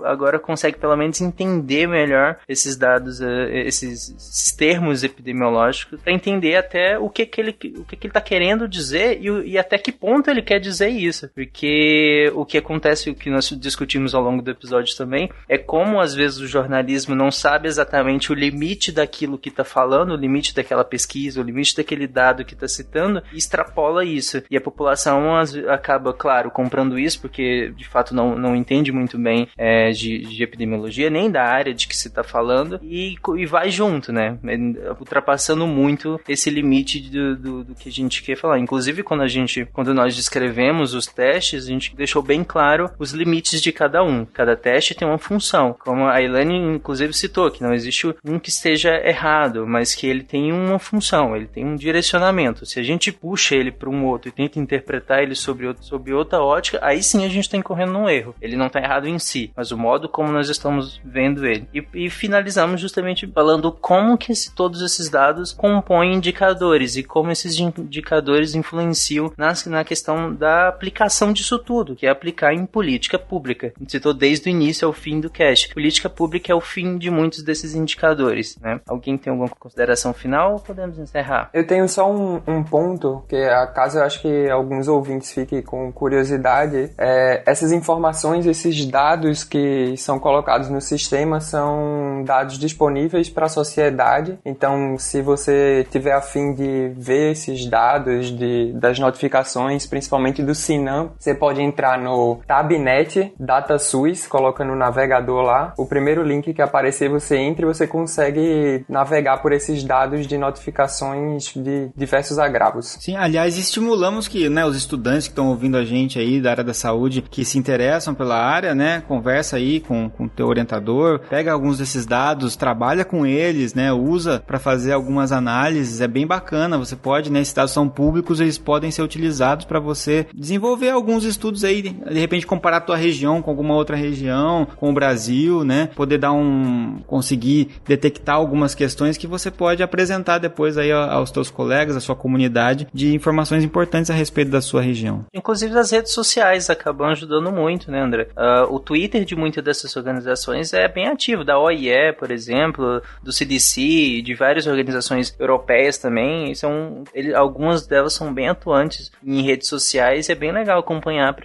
agora consegue pelo menos entender melhor esses dados, esses, esses termos epidemiológicos para entender até o que que ele o que que ele está querendo dizer e, e até que ponto ele quer dizer isso, porque o que acontece, o que nós discutimos ao longo do episódio também, é como às vezes o jornalismo não sabe exatamente o limite daquilo que está falando, o limite daquela pesquisa, o limite daquele dado que está citando, e extrapola isso. E a população acaba, claro, comprando isso, porque de fato não, não entende muito bem é, de, de, epidemiologia, nem da área de que se está falando, e, e vai junto, né? Ultrapassando muito esse limite do, do, do que a gente quer falar. Inclusive, quando a gente, quando nós descrevemos os testes, a gente deixou bem claro os limites de cada um. Cada teste tem uma função. Como a Elaine, inclusive, citou, que não existe um que esteja errado, mas que ele tem uma função, ele tem um direcionamento. Se a gente puxa ele para um outro e tenta interpretar ele sobre, outro, sobre outra ótica, aí sim a gente está incorrendo num erro. Ele não está errado em si, mas o modo como nós estamos vendo ele. E, e finalizamos justamente falando como que esse, todos esses dados compõem indicadores e como esses indicadores influenciam na, na questão da aplicação disso tudo, que é aplicar em política pública. A gente citou desde o início ao fim do cast. Política pública é o fim de muitos desses indicadores, né? Alguém tem alguma consideração final ou podemos encerrar?
Eu tenho só um, um ponto, que acaso eu acho que alguns ouvintes fiquem com curiosidade, é, essas informações, esses dados dados que são colocados no sistema são dados disponíveis para a sociedade. Então, se você tiver a fim de ver esses dados de, das notificações, principalmente do Sinam, você pode entrar no Tabnet DataSUS, coloca no navegador lá. O primeiro link que aparecer, você entra e você consegue navegar por esses dados de notificações de diversos agravos.
Sim, aliás, estimulamos que né, os estudantes que estão ouvindo a gente aí da área da saúde, que se interessam pela área, né, conversa aí com o teu orientador, pega alguns desses dados, trabalha com eles, né, usa para fazer algumas análises, é bem bacana, você pode, né, esses dados são públicos, eles podem ser utilizados para você desenvolver alguns estudos aí, de repente comparar a tua região com alguma outra região, com o Brasil, né, poder dar um, conseguir detectar algumas questões que você pode apresentar depois aí aos teus colegas, à sua comunidade, de informações importantes a respeito da sua região.
Inclusive as redes sociais acabam ajudando muito, né, André? Uh, o Twitter de muitas dessas organizações é bem ativo, da OIE, por exemplo, do CDC, de várias organizações europeias também. São, ele, algumas delas são bem atuantes em redes sociais e é bem legal acompanhar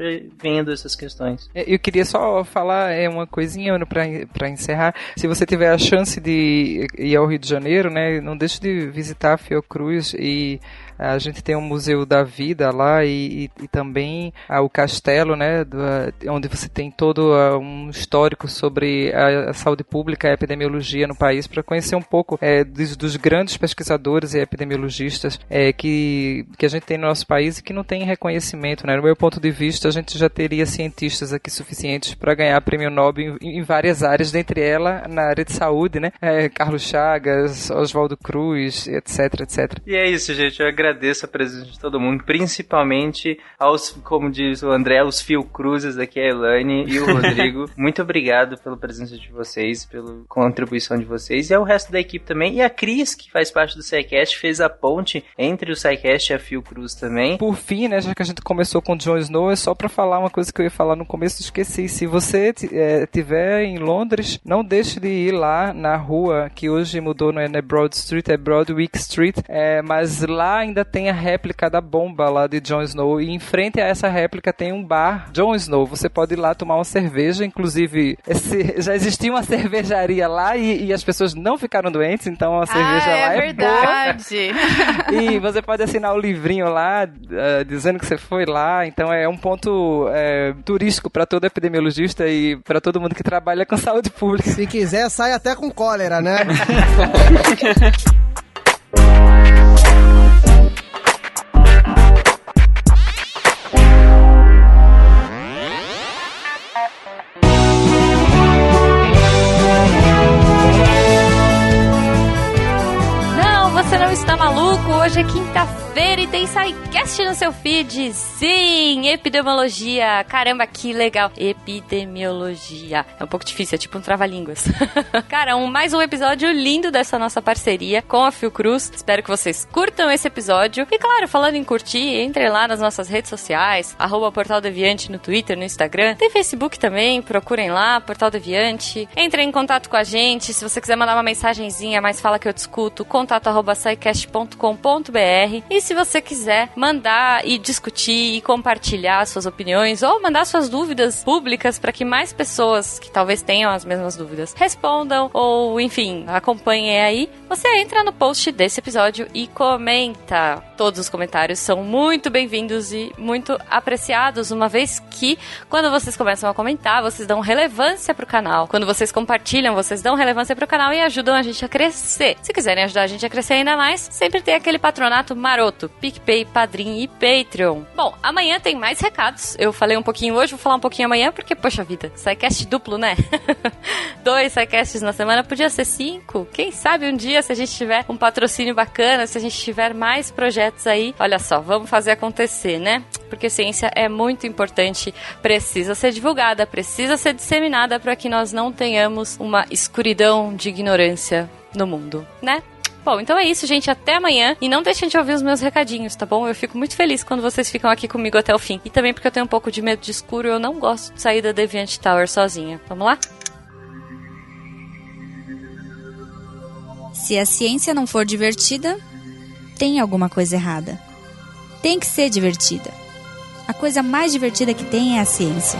vendo essas questões.
É, eu queria só falar é uma coisinha para encerrar. Se você tiver a chance de ir ao Rio de Janeiro, né, não deixe de visitar a Fiocruz e a gente tem o Museu da Vida lá e, e, e também ah, o castelo, né, do, ah, onde você tem todo ah, um histórico sobre a, a, saúde pública a epidemiologia no país para conhecer um pouco é, dos, dos, grandes pesquisadores e epidemiologistas é, que, que a gente tem no nosso país e que não tem reconhecimento. Né? No meu ponto de vista, a gente já teria cientistas aqui suficientes para ganhar prêmio Nobel em, em, várias áreas, dentre elas na área de saúde, né? É, Carlos Chagas, Oswaldo Cruz, etc, etc.
E é isso, gente. Eu agradeço agradeço a presença de todo mundo, principalmente aos, como diz o André, os Fiocruzes aqui, a Elaine e o Rodrigo. Muito obrigado pela presença de vocês, pela contribuição de vocês e ao resto da equipe também. E a Cris, que faz parte do SciCast, fez a ponte entre o SciCast e a Fiocruz também.
Por fim, né, já que a gente começou com o Jon Snow, é só para falar uma coisa que eu ia falar no começo, esqueci. Se você é, tiver em Londres, não deixe de ir lá na rua, que hoje mudou, não é, é Broad Street, é Broadwick Street, é, mas lá ainda ainda tem a réplica da bomba lá de Jon Snow. E em frente a essa réplica tem um bar Jon Snow. Você pode ir lá tomar uma cerveja. Inclusive, esse, já existia uma cervejaria lá e, e, as pessoas não ficaram doentes, então a cerveja
ah,
lá
é,
é
verdade.
boa. e você pode assinar o livrinho lá, uh, dizendo que você foi lá. Então é um ponto é, turístico para todo epidemiologista e para todo mundo que trabalha com saúde pública.
Se quiser, sai até com cólera, né?
SciCast no seu feed. Sim, epidemiologia. Caramba, que legal. Epidemiologia. É um pouco difícil, é tipo um trava-línguas. Cara, um, mais um episódio lindo dessa nossa parceria com a Fiocruz. Espero que vocês curtam esse episódio. E claro, falando em curtir, entre lá nas nossas redes sociais, arroba Portal Deviante no Twitter, no Instagram. Tem Facebook também, procurem lá, Portal Deviante. Entrem em contato com a gente. Se você quiser mandar uma mensagenzinha, mas fala que eu discuto, contato arroba. E se você quiser mandar e discutir e compartilhar suas opiniões ou mandar suas dúvidas públicas para que mais pessoas que talvez tenham as mesmas dúvidas respondam ou, enfim, acompanhem aí, você entra no post desse episódio e comenta. Todos os comentários são muito bem-vindos e muito apreciados, uma vez que quando vocês começam a comentar, vocês dão relevância pro canal. Quando vocês compartilham, vocês dão relevância pro canal e ajudam a gente a crescer. Se quiserem ajudar a gente a crescer ainda mais, sempre tem aquele patronato maroto, PicPay, Padrim e Patreon. Bom, amanhã tem mais recados. Eu falei um pouquinho hoje, vou falar um pouquinho amanhã, porque, poxa vida, SciCast duplo, né? Dois SciCasts na semana, podia ser cinco. Quem sabe um dia, se a gente tiver um patrocínio bacana, se a gente tiver mais projetos aí, olha só, vamos fazer acontecer, né? Porque ciência é muito importante, precisa ser divulgada, precisa ser disseminada para que nós não tenhamos uma escuridão de ignorância no mundo, né? Bom, então é isso, gente. Até amanhã. E não deixem de ouvir os meus recadinhos, tá bom? Eu fico muito feliz quando vocês ficam aqui comigo até o fim. E também porque eu tenho um pouco de medo de escuro e eu não gosto de sair da Deviant Tower sozinha. Vamos lá?
Se a ciência não for divertida, tem alguma coisa errada. Tem que ser divertida. A coisa mais divertida que tem é a ciência.